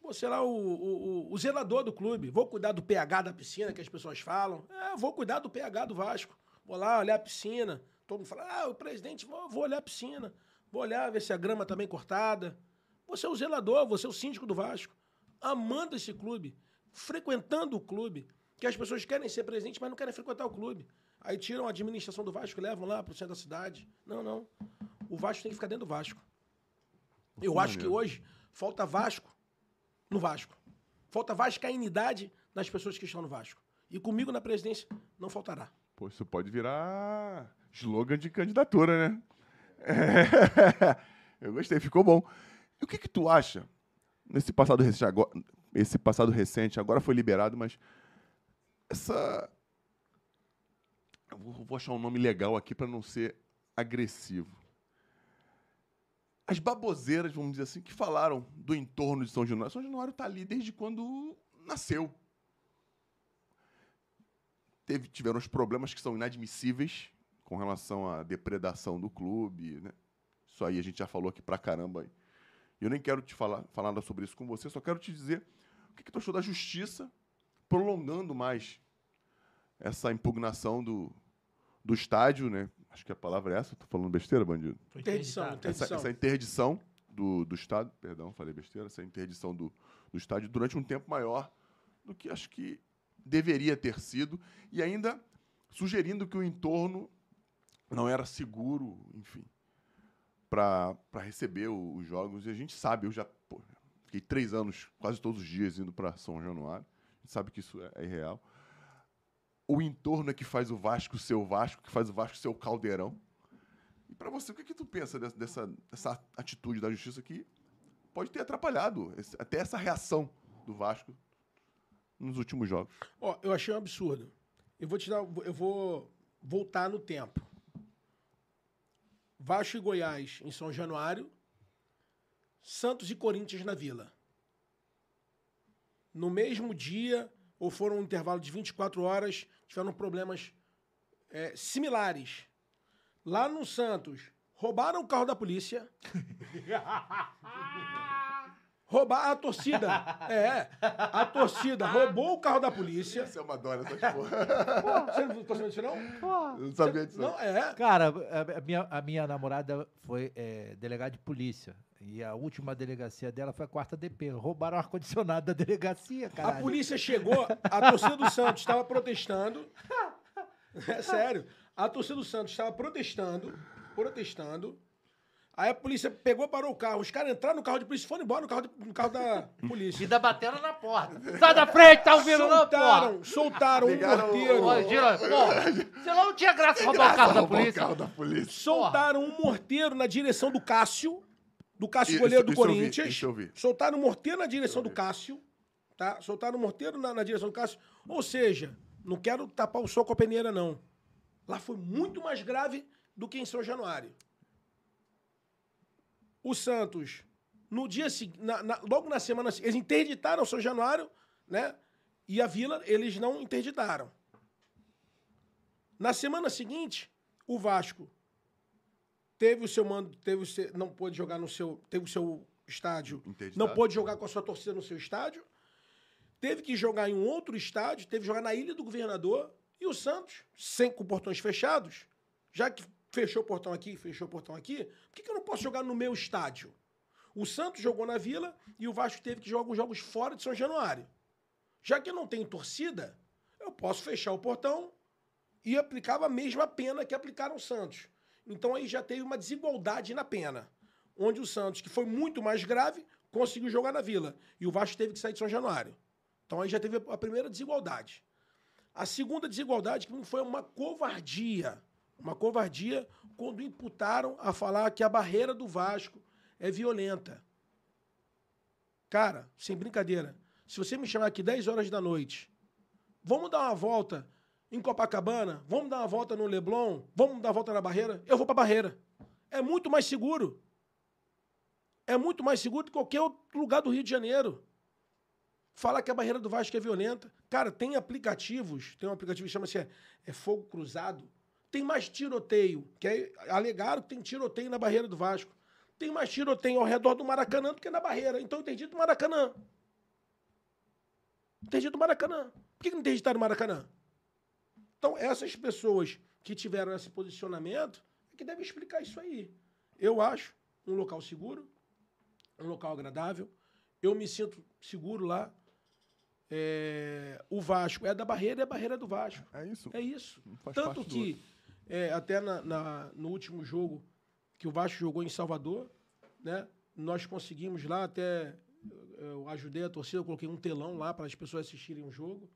[SPEAKER 3] Vou ser lá o, o, o, zelador do clube. Vou cuidar do pH da piscina, que as pessoas falam. É, vou cuidar do pH do Vasco. Vou lá olhar a piscina. Todo mundo fala, ah, o presidente, vou, vou olhar a piscina. Vou olhar, ver se a grama está bem cortada. Vou ser o zelador, vou ser o síndico do Vasco. Amando esse clube, frequentando o clube. Que as pessoas querem ser presidente, mas não querem frequentar o clube. Aí tiram a administração do Vasco e levam lá para o centro da cidade. Não, não. O Vasco tem que ficar dentro do Vasco. Eu acho que hoje falta Vasco no Vasco. Falta vascainidade nas pessoas que estão no Vasco. E comigo na presidência não faltará.
[SPEAKER 1] Pô, isso pode virar slogan de candidatura, né? É. Eu gostei, ficou bom. E o que que tu acha nesse passado recente agora, esse passado recente agora foi liberado, mas essa eu vou, achar um nome legal aqui para não ser agressivo as baboseiras, vamos dizer assim, que falaram do entorno de São Januário. São Januário está ali desde quando nasceu. Teve, tiveram os problemas que são inadmissíveis com relação à depredação do clube. Né? Isso aí a gente já falou aqui pra caramba. E eu nem quero te falar, falar nada sobre isso com você, só quero te dizer o que, que tu achou da justiça prolongando mais essa impugnação do, do estádio, né? Acho que a palavra é essa. Estou falando besteira, bandido?
[SPEAKER 3] Foi interdição. interdição.
[SPEAKER 1] Essa, essa, interdição do, do Estado, perdão, falei besteira, essa interdição do, do estádio durante um tempo maior do que acho que deveria ter sido, e ainda sugerindo que o entorno não era seguro, enfim, para receber os jogos. E a gente sabe, eu já pô, fiquei três anos, quase todos os dias, indo para São Januário. A gente sabe que isso é, é irreal o entorno é que faz o Vasco ser o Vasco, que faz o Vasco ser o caldeirão. E para você, o que, que tu pensa dessa, dessa atitude da justiça que pode ter atrapalhado esse, até essa reação do Vasco nos últimos jogos?
[SPEAKER 3] Ó, oh, eu achei um absurdo. Eu vou te dar, eu vou voltar no tempo. Vasco e Goiás em São Januário, Santos e Corinthians na Vila. No mesmo dia, ou foram um intervalo de 24 horas, tiveram problemas é, similares. Lá no Santos, roubaram o carro da polícia. Roubar a torcida. É, a torcida roubou o carro da polícia.
[SPEAKER 1] Isso é uma dona, essas porra.
[SPEAKER 3] Pô, você não tá sabendo disso, não?
[SPEAKER 1] Eu não sabia disso.
[SPEAKER 3] Não, é.
[SPEAKER 2] Cara, a- a minha, a minha namorada foi é, delegada de polícia. E a última delegacia dela foi a quarta DP. Roubaram o ar-condicionado da delegacia, cara.
[SPEAKER 3] A polícia chegou, a torcida do Santos estava protestando. É sério. A torcida do Santos estava protestando, protestando. Aí a polícia pegou, parou o carro. Os caras entraram no carro de polícia e foram embora no carro, de- no carro da polícia.
[SPEAKER 2] ainda bateram na porta. Sai da frente, tá ouvindo não, porra?
[SPEAKER 3] Soltaram, soltaram um
[SPEAKER 1] Ligaram o-
[SPEAKER 3] morteiro.
[SPEAKER 2] Gira, porra, senão não tinha graça roubar o carro da
[SPEAKER 1] o
[SPEAKER 2] polícia.
[SPEAKER 1] carro da polícia.
[SPEAKER 3] Soltaram um morteiro na direção do Cássio, do Cássio
[SPEAKER 1] Isso-
[SPEAKER 3] goleiro do
[SPEAKER 1] isso eu vi,
[SPEAKER 3] Corinthians.
[SPEAKER 1] isso eu vi.
[SPEAKER 3] Soltaram um morteiro na direção do Cássio, tá? Soltaram um morteiro na, na direção do Cássio. Ou seja, não quero tapar o sol com a peneira, não. Lá foi muito mais grave do que em São Januário. O Santos, no dia seguinte, logo na semana eles interditaram São Januário, né? E a Vila, eles não interditaram. Na semana seguinte, o Vasco teve o seu mando, teve o seu, não pôde jogar no seu, teve o seu estádio,
[SPEAKER 1] Interditado.
[SPEAKER 3] não pôde jogar com a sua torcida no seu estádio, teve que jogar em um outro estádio, teve que jogar na Ilha do Governador, e o Santos, sem com portões fechados, já que fechou o portão aqui, fechou o portão aqui, por que, que eu não posso jogar no meu estádio? O Santos jogou na Vila e o Vasco teve que jogar alguns jogos fora de São Januário. Já que eu não tenho torcida, eu posso fechar o portão e aplicava a mesma pena que aplicaram o Santos. Então aí já teve uma desigualdade na pena, onde o Santos, que foi muito mais grave, conseguiu jogar na Vila e o Vasco teve que sair de São Januário. Então aí já teve a primeira desigualdade. A segunda desigualdade que foi uma covardia, uma covardia quando imputaram a falar que a barreira do Vasco é violenta. Cara, sem brincadeira, se você me chamar aqui 10 horas da noite, vamos dar uma volta em Copacabana, vamos dar uma volta no Leblon, vamos dar uma volta na barreira, eu vou pra barreira. É muito mais seguro. É muito mais seguro que qualquer outro lugar do Rio de Janeiro. Falar que a barreira do Vasco é violenta. Cara, tem aplicativos, tem um aplicativo que chama-se é, é Fogo Cruzado. Tem mais tiroteio, que é alegaram que tem tiroteio na barreira do Vasco. Tem mais tiroteio ao redor do Maracanã do que na barreira. Então interdito o Maracanã. Interdito o Maracanã. Por que não interditaram o Maracanã? Então, essas pessoas que tiveram esse posicionamento é que devem explicar isso aí. Eu acho um local seguro, um local agradável. Eu me sinto seguro lá. É, o Vasco é da barreira, é a barreira do Vasco.
[SPEAKER 1] É isso.
[SPEAKER 3] É isso. Tanto
[SPEAKER 1] do
[SPEAKER 3] que, é, até na- na- no último jogo que o Vasco jogou em Salvador, né? Nós conseguimos lá até. Eu, ajudei a torcida, eu coloquei um telão lá para as pessoas assistirem o jogo.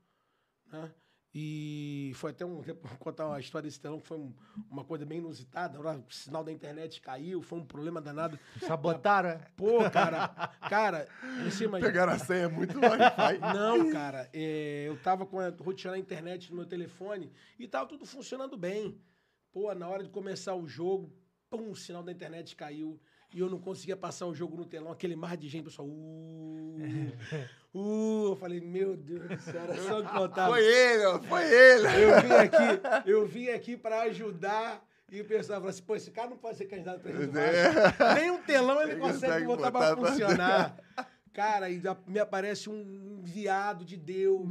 [SPEAKER 3] Né? E foi até um. Vou contar uma história desse telão que foi um- uma coisa bem inusitada. O sinal da internet caiu, foi um problema danado.
[SPEAKER 2] Sabotaram, é?
[SPEAKER 3] Pô, cara, cara, você imagina.
[SPEAKER 1] Pegaram a senha muito Wi-Fi.
[SPEAKER 3] Não, cara, é, eu tava com a, roteando a internet no meu telefone e tava tudo funcionando bem. Pô, na hora de começar o jogo, pum, o sinal da internet caiu e eu não conseguia passar o jogo no telão, aquele mar de gente, pessoal. Uh, uh, eu falei, meu Deus do céu, era só contar.
[SPEAKER 1] Foi ele, foi ele.
[SPEAKER 3] Eu vim aqui, eu vim aqui para ajudar. E o pessoal falou assim, pô, esse cara não pode ser candidato a presidente Vasco. Nem um telão ele
[SPEAKER 1] Ele
[SPEAKER 3] consegue botar pra- funcionar. Cara, e me aparece um enviado de Deus.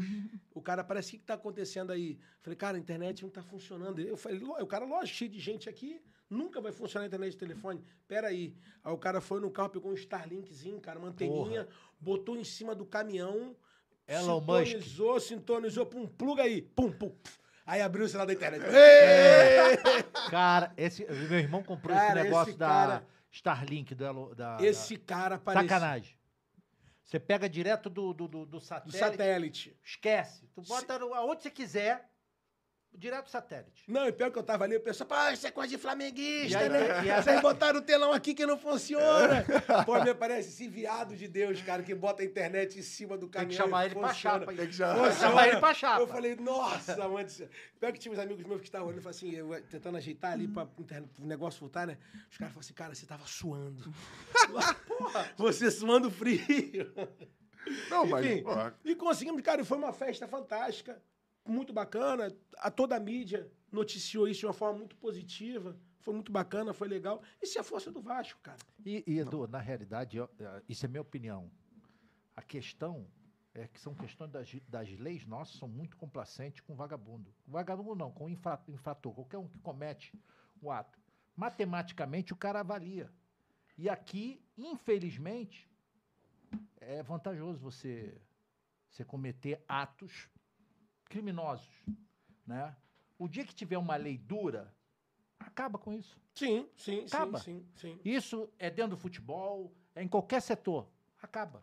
[SPEAKER 3] O cara parece, o que, que tá acontecendo aí? Falei, cara, a internet não tá funcionando. Eu falei, "Ló- o cara, lógico, cheio de gente aqui, nunca vai funcionar a internet de telefone. Pera aí. Aí o cara foi no carro, pegou um Starlinkzinho, cara, uma anteninha, botou em cima do caminhão,
[SPEAKER 2] Elon Musk.
[SPEAKER 3] sintonizou, sintonizou, pum, pluga aí, pum, pum. Aí abriu o sinal da internet.
[SPEAKER 2] Cara, esse, meu irmão comprou
[SPEAKER 3] Cara,
[SPEAKER 2] esse negócio
[SPEAKER 3] esse
[SPEAKER 2] da
[SPEAKER 3] cara-
[SPEAKER 2] Starlink, Elo- da,
[SPEAKER 3] Esse cara
[SPEAKER 2] da...
[SPEAKER 3] parece
[SPEAKER 2] Sacanagem. Você pega direto do, do, do, do
[SPEAKER 3] do
[SPEAKER 2] satélite,
[SPEAKER 3] satélite.
[SPEAKER 2] esquece. Tu bota no- aonde você quiser, direto satélite.
[SPEAKER 3] Não, e pior que eu tava ali, o pessoal, pô, isso é coisa de flamenguista,
[SPEAKER 2] aí-
[SPEAKER 3] né?
[SPEAKER 2] e aí-
[SPEAKER 3] Vocês botaram o telão aqui que não funciona. pô, me parece esse viado de Deus, cara, que bota a internet em cima do
[SPEAKER 2] Tem
[SPEAKER 3] caminhão.
[SPEAKER 2] que chamar ele pra
[SPEAKER 3] funciona.
[SPEAKER 2] chapa.
[SPEAKER 1] Tem que chamar-
[SPEAKER 2] Tem que chamar ele pra chapa.
[SPEAKER 3] Eu falei, nossa, mano. Pior que tinha uns amigos meus que estavam olhando, eu falei assim, eu, tentando ajeitar ali pra internet- pro negócio voltar, né? Os caras falaram assim, cara, você tava suando. Porra, você suando frio.
[SPEAKER 1] Não, mas.
[SPEAKER 3] Enfim,
[SPEAKER 1] pô,
[SPEAKER 3] e conseguimos, cara, foi uma festa fantástica, muito bacana. A toda a mídia noticiou isso de uma forma muito positiva. Foi muito bacana, foi legal. Isso é a força do Vasco, cara.
[SPEAKER 2] E, e, Edu, na realidade, eu- eh, isso é minha opinião. A questão é que são questões das, das leis nossas, são muito complacentes com vagabundo. Vagabundo não, com infra- infrator. Qualquer um que comete o ato. Matematicamente, o cara avalia. E aqui, infelizmente, é vantajoso você, você cometer atos criminosos. Né? O dia que tiver uma lei dura, acaba com isso.
[SPEAKER 3] Sim, sim,
[SPEAKER 2] Acaba.
[SPEAKER 3] sim, sim, sim.
[SPEAKER 2] Isso é dentro do futebol, é em qualquer setor. Acaba.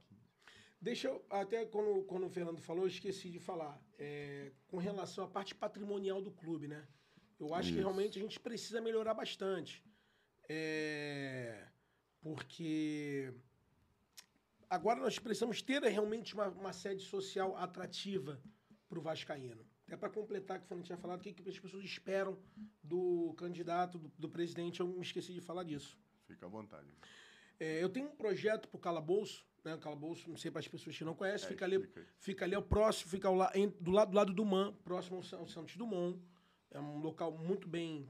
[SPEAKER 3] Deixa eu, até quando, quando o Fernando falou, eu esqueci de falar. É, com relação à parte patrimonial do clube, né? Eu acho que
[SPEAKER 1] Isso.
[SPEAKER 3] realmente a gente precisa melhorar bastante. É, porque agora nós precisamos ter realmente uma, uma sede social atrativa para o Vascaíno. Até para completar o que o Fernando tinha falado, o que, que as pessoas esperam do candidato, do, do presidente, eu me esqueci de falar disso.
[SPEAKER 1] Fica à vontade.
[SPEAKER 3] É, eu tenho um projeto para o Calabouço, né? O Calabouço, não sei para as pessoas que não conhecem,
[SPEAKER 1] É,
[SPEAKER 3] fica, ali, fica ali ao próximo, fica ao la- do, lado, do lado do MAN, próximo ao, ao Santos Dumont. É um local muito bem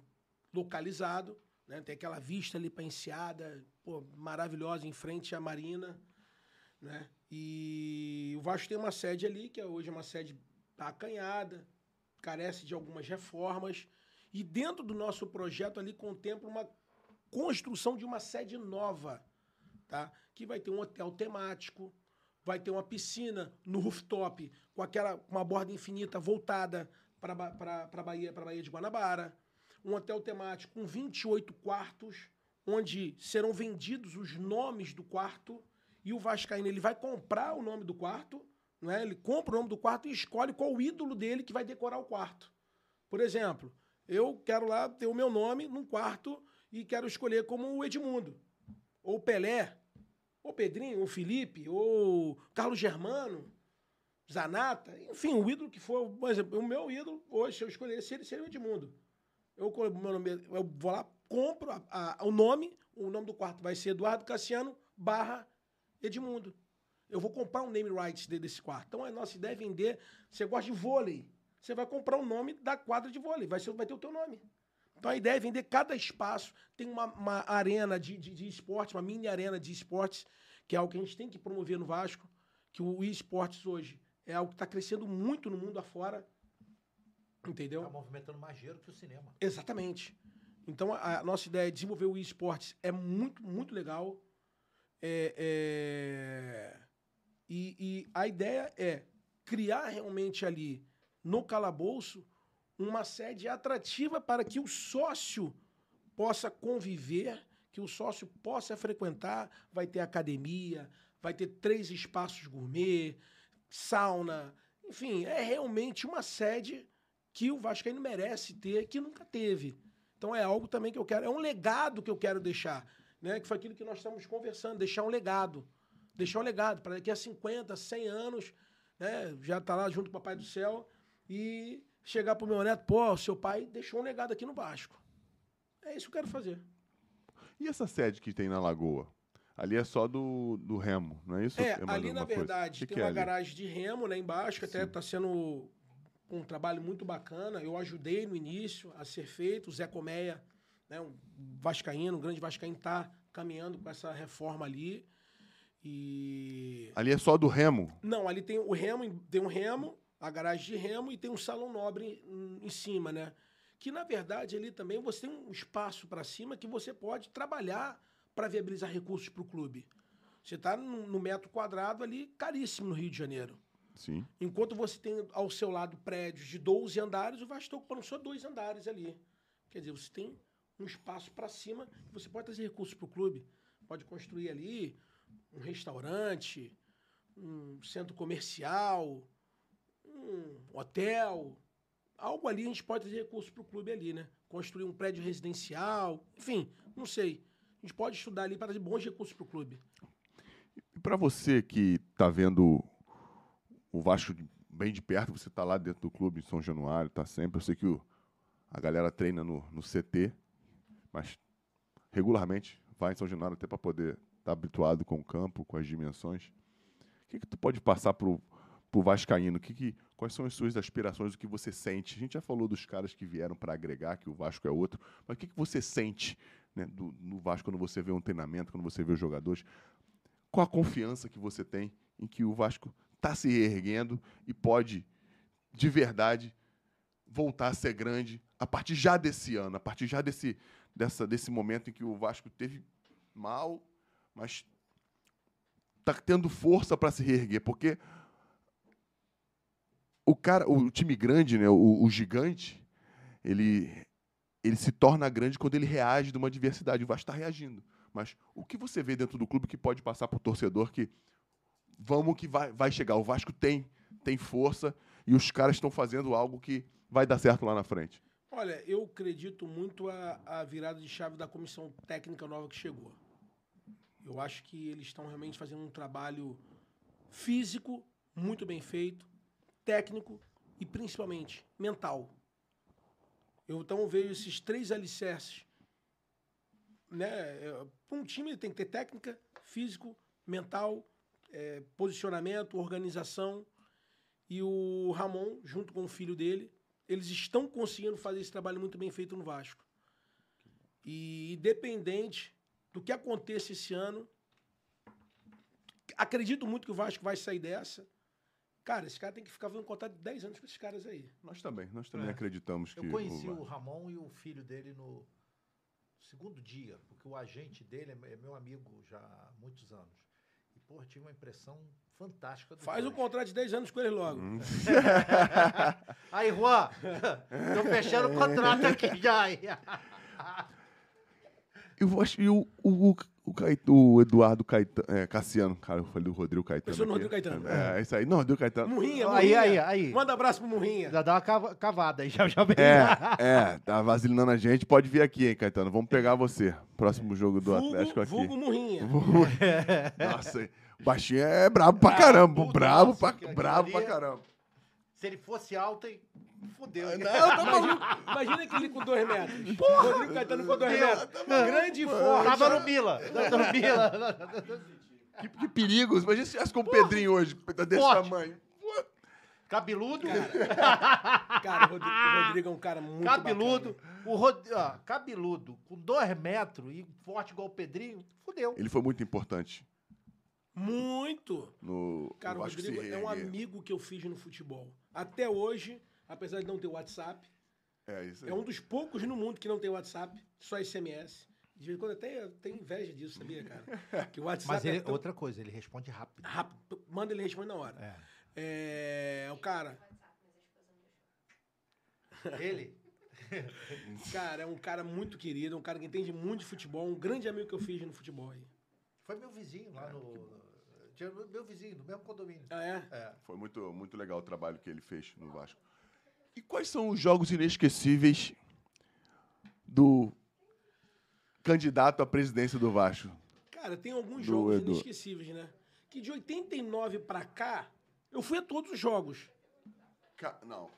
[SPEAKER 3] localizado, né? Tem aquela vista ali para Enseada, pô, maravilhosa, em frente à Marina, né? E o Vasco tem uma sede ali, que é hoje é uma sede acanhada, carece de algumas reformas. E dentro do nosso projeto ali contempla uma construção de uma sede nova, tá? Que vai ter um hotel temático, vai ter uma piscina no rooftop com aquela uma borda infinita voltada para para Bahia, para Bahia de Guanabara, um hotel temático com 28 quartos, onde serão vendidos os nomes do quarto e o vascaíno ele vai comprar o nome do quarto, não é? Ele compra o nome do quarto e escolhe qual o ídolo dele que vai decorar o quarto. Por exemplo, eu quero lá ter o meu nome num quarto e quero escolher como o Edmundo, ou o Pelé, ou Pedrinho, ou Felipe, ou Carlos Germano, Zanata, enfim, o ídolo que for. Por exemplo, o meu ídolo, hoje, se eu escolhesse ele, seria o Edmundo. Eu, meu nome, eu vou lá, compro a- a- o nome, o nome do quarto vai ser Eduardo Cassiano barra Edmundo. Eu vou comprar um name rights de- desse quarto. Então a nossa ideia é vender. Você gosta de vôlei? Você vai comprar o nome da quadra de vôlei. Vai, ser, vai ter o teu nome. Então a ideia é vender cada espaço. Tem uma, uma arena de, de, de esportes, uma mini arena de esportes, que é algo que a gente tem que promover no Vasco. Que o esportes hoje é algo que está crescendo muito no mundo afora. Entendeu?
[SPEAKER 2] Está movimentando mais dinheiro que o cinema.
[SPEAKER 3] Exatamente. Então, a, a nossa ideia é desenvolver o esportes é muito, muito legal. É, é, E, e a ideia é criar realmente ali, no calabouço, uma sede atrativa para que o sócio possa conviver, que o sócio possa frequentar. Vai ter academia, vai ter três espaços gourmet, sauna. Enfim, é realmente uma sede que o Vascaíno merece ter, que nunca teve. Então é algo também que eu quero, é um legado que eu quero deixar, né? Que foi aquilo que nós estamos conversando, deixar um legado. Deixar um legado para daqui a 50, 100 anos, né, já tá lá junto com o Papai do Céu e chegar pro meu neto, pô, seu pai deixou um legado aqui no Vasco. É isso que eu quero fazer.
[SPEAKER 1] E essa sede que tem na Lagoa? Ali é só do, do Remo, não é isso?
[SPEAKER 3] É,
[SPEAKER 1] mais
[SPEAKER 3] ali na verdade tem
[SPEAKER 1] é
[SPEAKER 3] uma
[SPEAKER 1] ali?
[SPEAKER 3] garagem de remo lá embaixo, que até está sendo um trabalho muito bacana. Eu ajudei no início a ser feito. O Zé Comeia, né, um vascaíno, um grande vascaíno, está caminhando com essa reforma ali. E
[SPEAKER 1] Ali é só do Remo?
[SPEAKER 3] não, ali tem o remo, tem um remo, a garagem de remo e tem um salão nobre em, em cima, né? Que na verdade ali também você tem um espaço para cima que você pode trabalhar para viabilizar recursos para o clube. Você está no, no metro quadrado ali caríssimo no Rio de Janeiro.
[SPEAKER 1] Sim.
[SPEAKER 3] Enquanto você tem ao seu lado prédios de 12 andares, o Vasco está ocupando só dois andares ali. Quer dizer, você tem um espaço para cima que você pode trazer recursos para o clube. Pode construir ali um restaurante, um centro comercial, um hotel. algo ali a gente pode trazer recurso para o clube ali, né? Construir um prédio residencial, enfim, não sei. A gente pode estudar ali para trazer bons recursos para o clube.
[SPEAKER 1] E para você que está vendo o Vasco bem de perto, você está lá dentro do clube em São Januário, está sempre. Eu sei que o, a galera treina no, no CT, mas regularmente vai em São Januário até para poder estar tá habituado com o campo, com as dimensões. O que, que tu pode passar para o Vascaíno? Que, que, quais são as suas aspirações, o que você sente? A gente já falou dos caras que vieram para agregar, que o Vasco é outro, mas o que, que você sente né, do, no Vasco quando você vê um treinamento, quando você vê os jogadores? Qual a confiança que você tem em que o Vasco está se erguendo e pode, de verdade, voltar a ser grande a partir já desse ano, a partir já desse, dessa, desse momento em que o Vasco teve mal, mas está tendo força para se reerguer, porque o cara, o time grande, né, o, o, gigante, ele, ele se torna grande quando ele reage de uma adversidade. O Vasco está reagindo. Mas o que você vê dentro do clube que pode passar para o torcedor que vamos que vai, vai chegar. O Vasco tem, tem força e os caras estão fazendo algo que vai dar certo lá na frente.
[SPEAKER 3] Olha, eu acredito muito a, a virada de chave da comissão técnica nova que chegou. Eu acho que eles estão realmente fazendo um trabalho físico muito bem feito, técnico e principalmente mental. Eu então vejo esses três alicerces. Né? É, um time tem que ter técnica, físico, mental é, posicionamento, organização. E o Ramon, junto com o filho dele, eles estão conseguindo fazer esse trabalho muito bem feito no Vasco. E independente do que aconteça esse ano, acredito muito que o Vasco vai sair dessa. Cara, esse cara tem que ficar fazendo contato de 10 anos com esses caras aí.
[SPEAKER 1] Nós também, nós também é. acreditamos que.
[SPEAKER 2] Eu conheci o, o, Ramon e o filho dele no segundo dia, porque o agente dele é meu amigo já há muitos anos. Porra, tive uma impressão fantástica.
[SPEAKER 3] Faz o um contrato de 10 anos com ele logo. Hum.
[SPEAKER 2] aí, Juan, tô fechando o contrato aqui já.
[SPEAKER 1] Eu acho que o, o, o, o Eduardo Caetano, é, Cassiano, cara, eu falei do Rodrigo Caetano.
[SPEAKER 3] Pensou no Rodrigo Caetano.
[SPEAKER 1] É, é, isso aí. Não, Rodrigo Caetano.
[SPEAKER 3] Murrinha, Murrinha.
[SPEAKER 2] Aí, aí, aí.
[SPEAKER 3] Manda um abraço pro Murrinha.
[SPEAKER 2] Já dá uma cavada aí, já, já vem.
[SPEAKER 1] É, é, tá vazilinando a gente. Pode vir aqui, hein, Caetano. Vamos pegar você. Próximo jogo do vulgo, Atlético aqui.
[SPEAKER 3] Vulgo Murrinha.
[SPEAKER 1] Nossa, o baixinho é brabo pra caramba. Brabo, pra, brabo pra caramba.
[SPEAKER 2] Se ele fosse alto, hein? Fudeu.
[SPEAKER 3] Não, tá maluco. Imagina aquele com dois metros. Porra, Rodrigo Caetano com dois metros. Tá Grande e forte.
[SPEAKER 2] Tava no Mila. Tava no Mila.
[SPEAKER 1] Que, que perigo. Imagina se tivesse com o Pedrinho hoje, desse forte. tamanho.
[SPEAKER 2] Cabeludo.
[SPEAKER 3] Cara, cara o, Rodrigo, o, Rodrigo, é um cara muito
[SPEAKER 2] Cabeludo. O Rod... ó, cabeludo, com dois metros e forte igual o Pedrinho, fudeu.
[SPEAKER 1] Ele foi muito importante.
[SPEAKER 3] Muito.
[SPEAKER 1] No,
[SPEAKER 3] cara, o Rodrigo é um amigo que eu fiz no futebol. Até hoje, apesar de não ter WhatsApp,
[SPEAKER 1] é, isso aí.
[SPEAKER 3] é um dos poucos no mundo que não tem WhatsApp, só SMS. De vez em quando até tenho inveja disso, sabia, cara?
[SPEAKER 2] Que o WhatsApp Mas ele, é tão... outra coisa, ele responde rápido.
[SPEAKER 3] Rápido. Manda, ele responde na hora. É. É, o cara.
[SPEAKER 2] Ele?
[SPEAKER 3] cara, é um cara muito querido, um cara que entende muito de futebol, um grande amigo que eu fiz no futebol aí.
[SPEAKER 2] Foi meu vizinho lá no. Tinha meu vizinho, no mesmo condomínio.
[SPEAKER 3] Ah, é?
[SPEAKER 1] é? Foi muito, muito legal o trabalho que ele fez no Vasco. E quais são os jogos inesquecíveis do candidato à presidência do Vasco?
[SPEAKER 3] Cara, tem alguns do jogos Edu. inesquecíveis, né? Que de 89 para cá, eu fui a todos os jogos.
[SPEAKER 1] Ca... Não.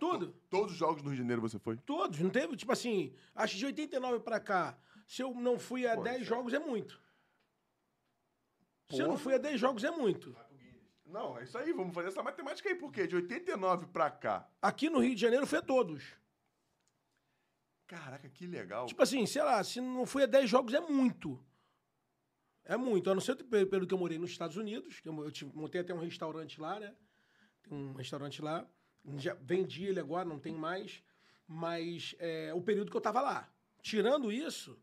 [SPEAKER 3] Tudo.
[SPEAKER 1] Todos os jogos do Rio de Janeiro você foi?
[SPEAKER 3] Todos. Não teve, tipo assim, acho que de 89 pra cá, se eu não fui a Pô, 10 jogos é muito. Se eu não fui a 10 jogos é muito.
[SPEAKER 1] Não, é isso aí, vamos fazer essa matemática aí, por quê? De 89 pra cá.
[SPEAKER 3] Aqui no Rio de Janeiro foi a todos.
[SPEAKER 1] Caraca, que legal.
[SPEAKER 3] Tipo assim, sei lá, se não fui a 10 jogos é muito. É muito. A não ser pelo que eu morei nos Estados Unidos, que eu, eu montei até um restaurante lá, né? Tem um restaurante lá. Já vendi ele agora, não tem mais. Mas é, o período que eu tava lá. Tirando isso,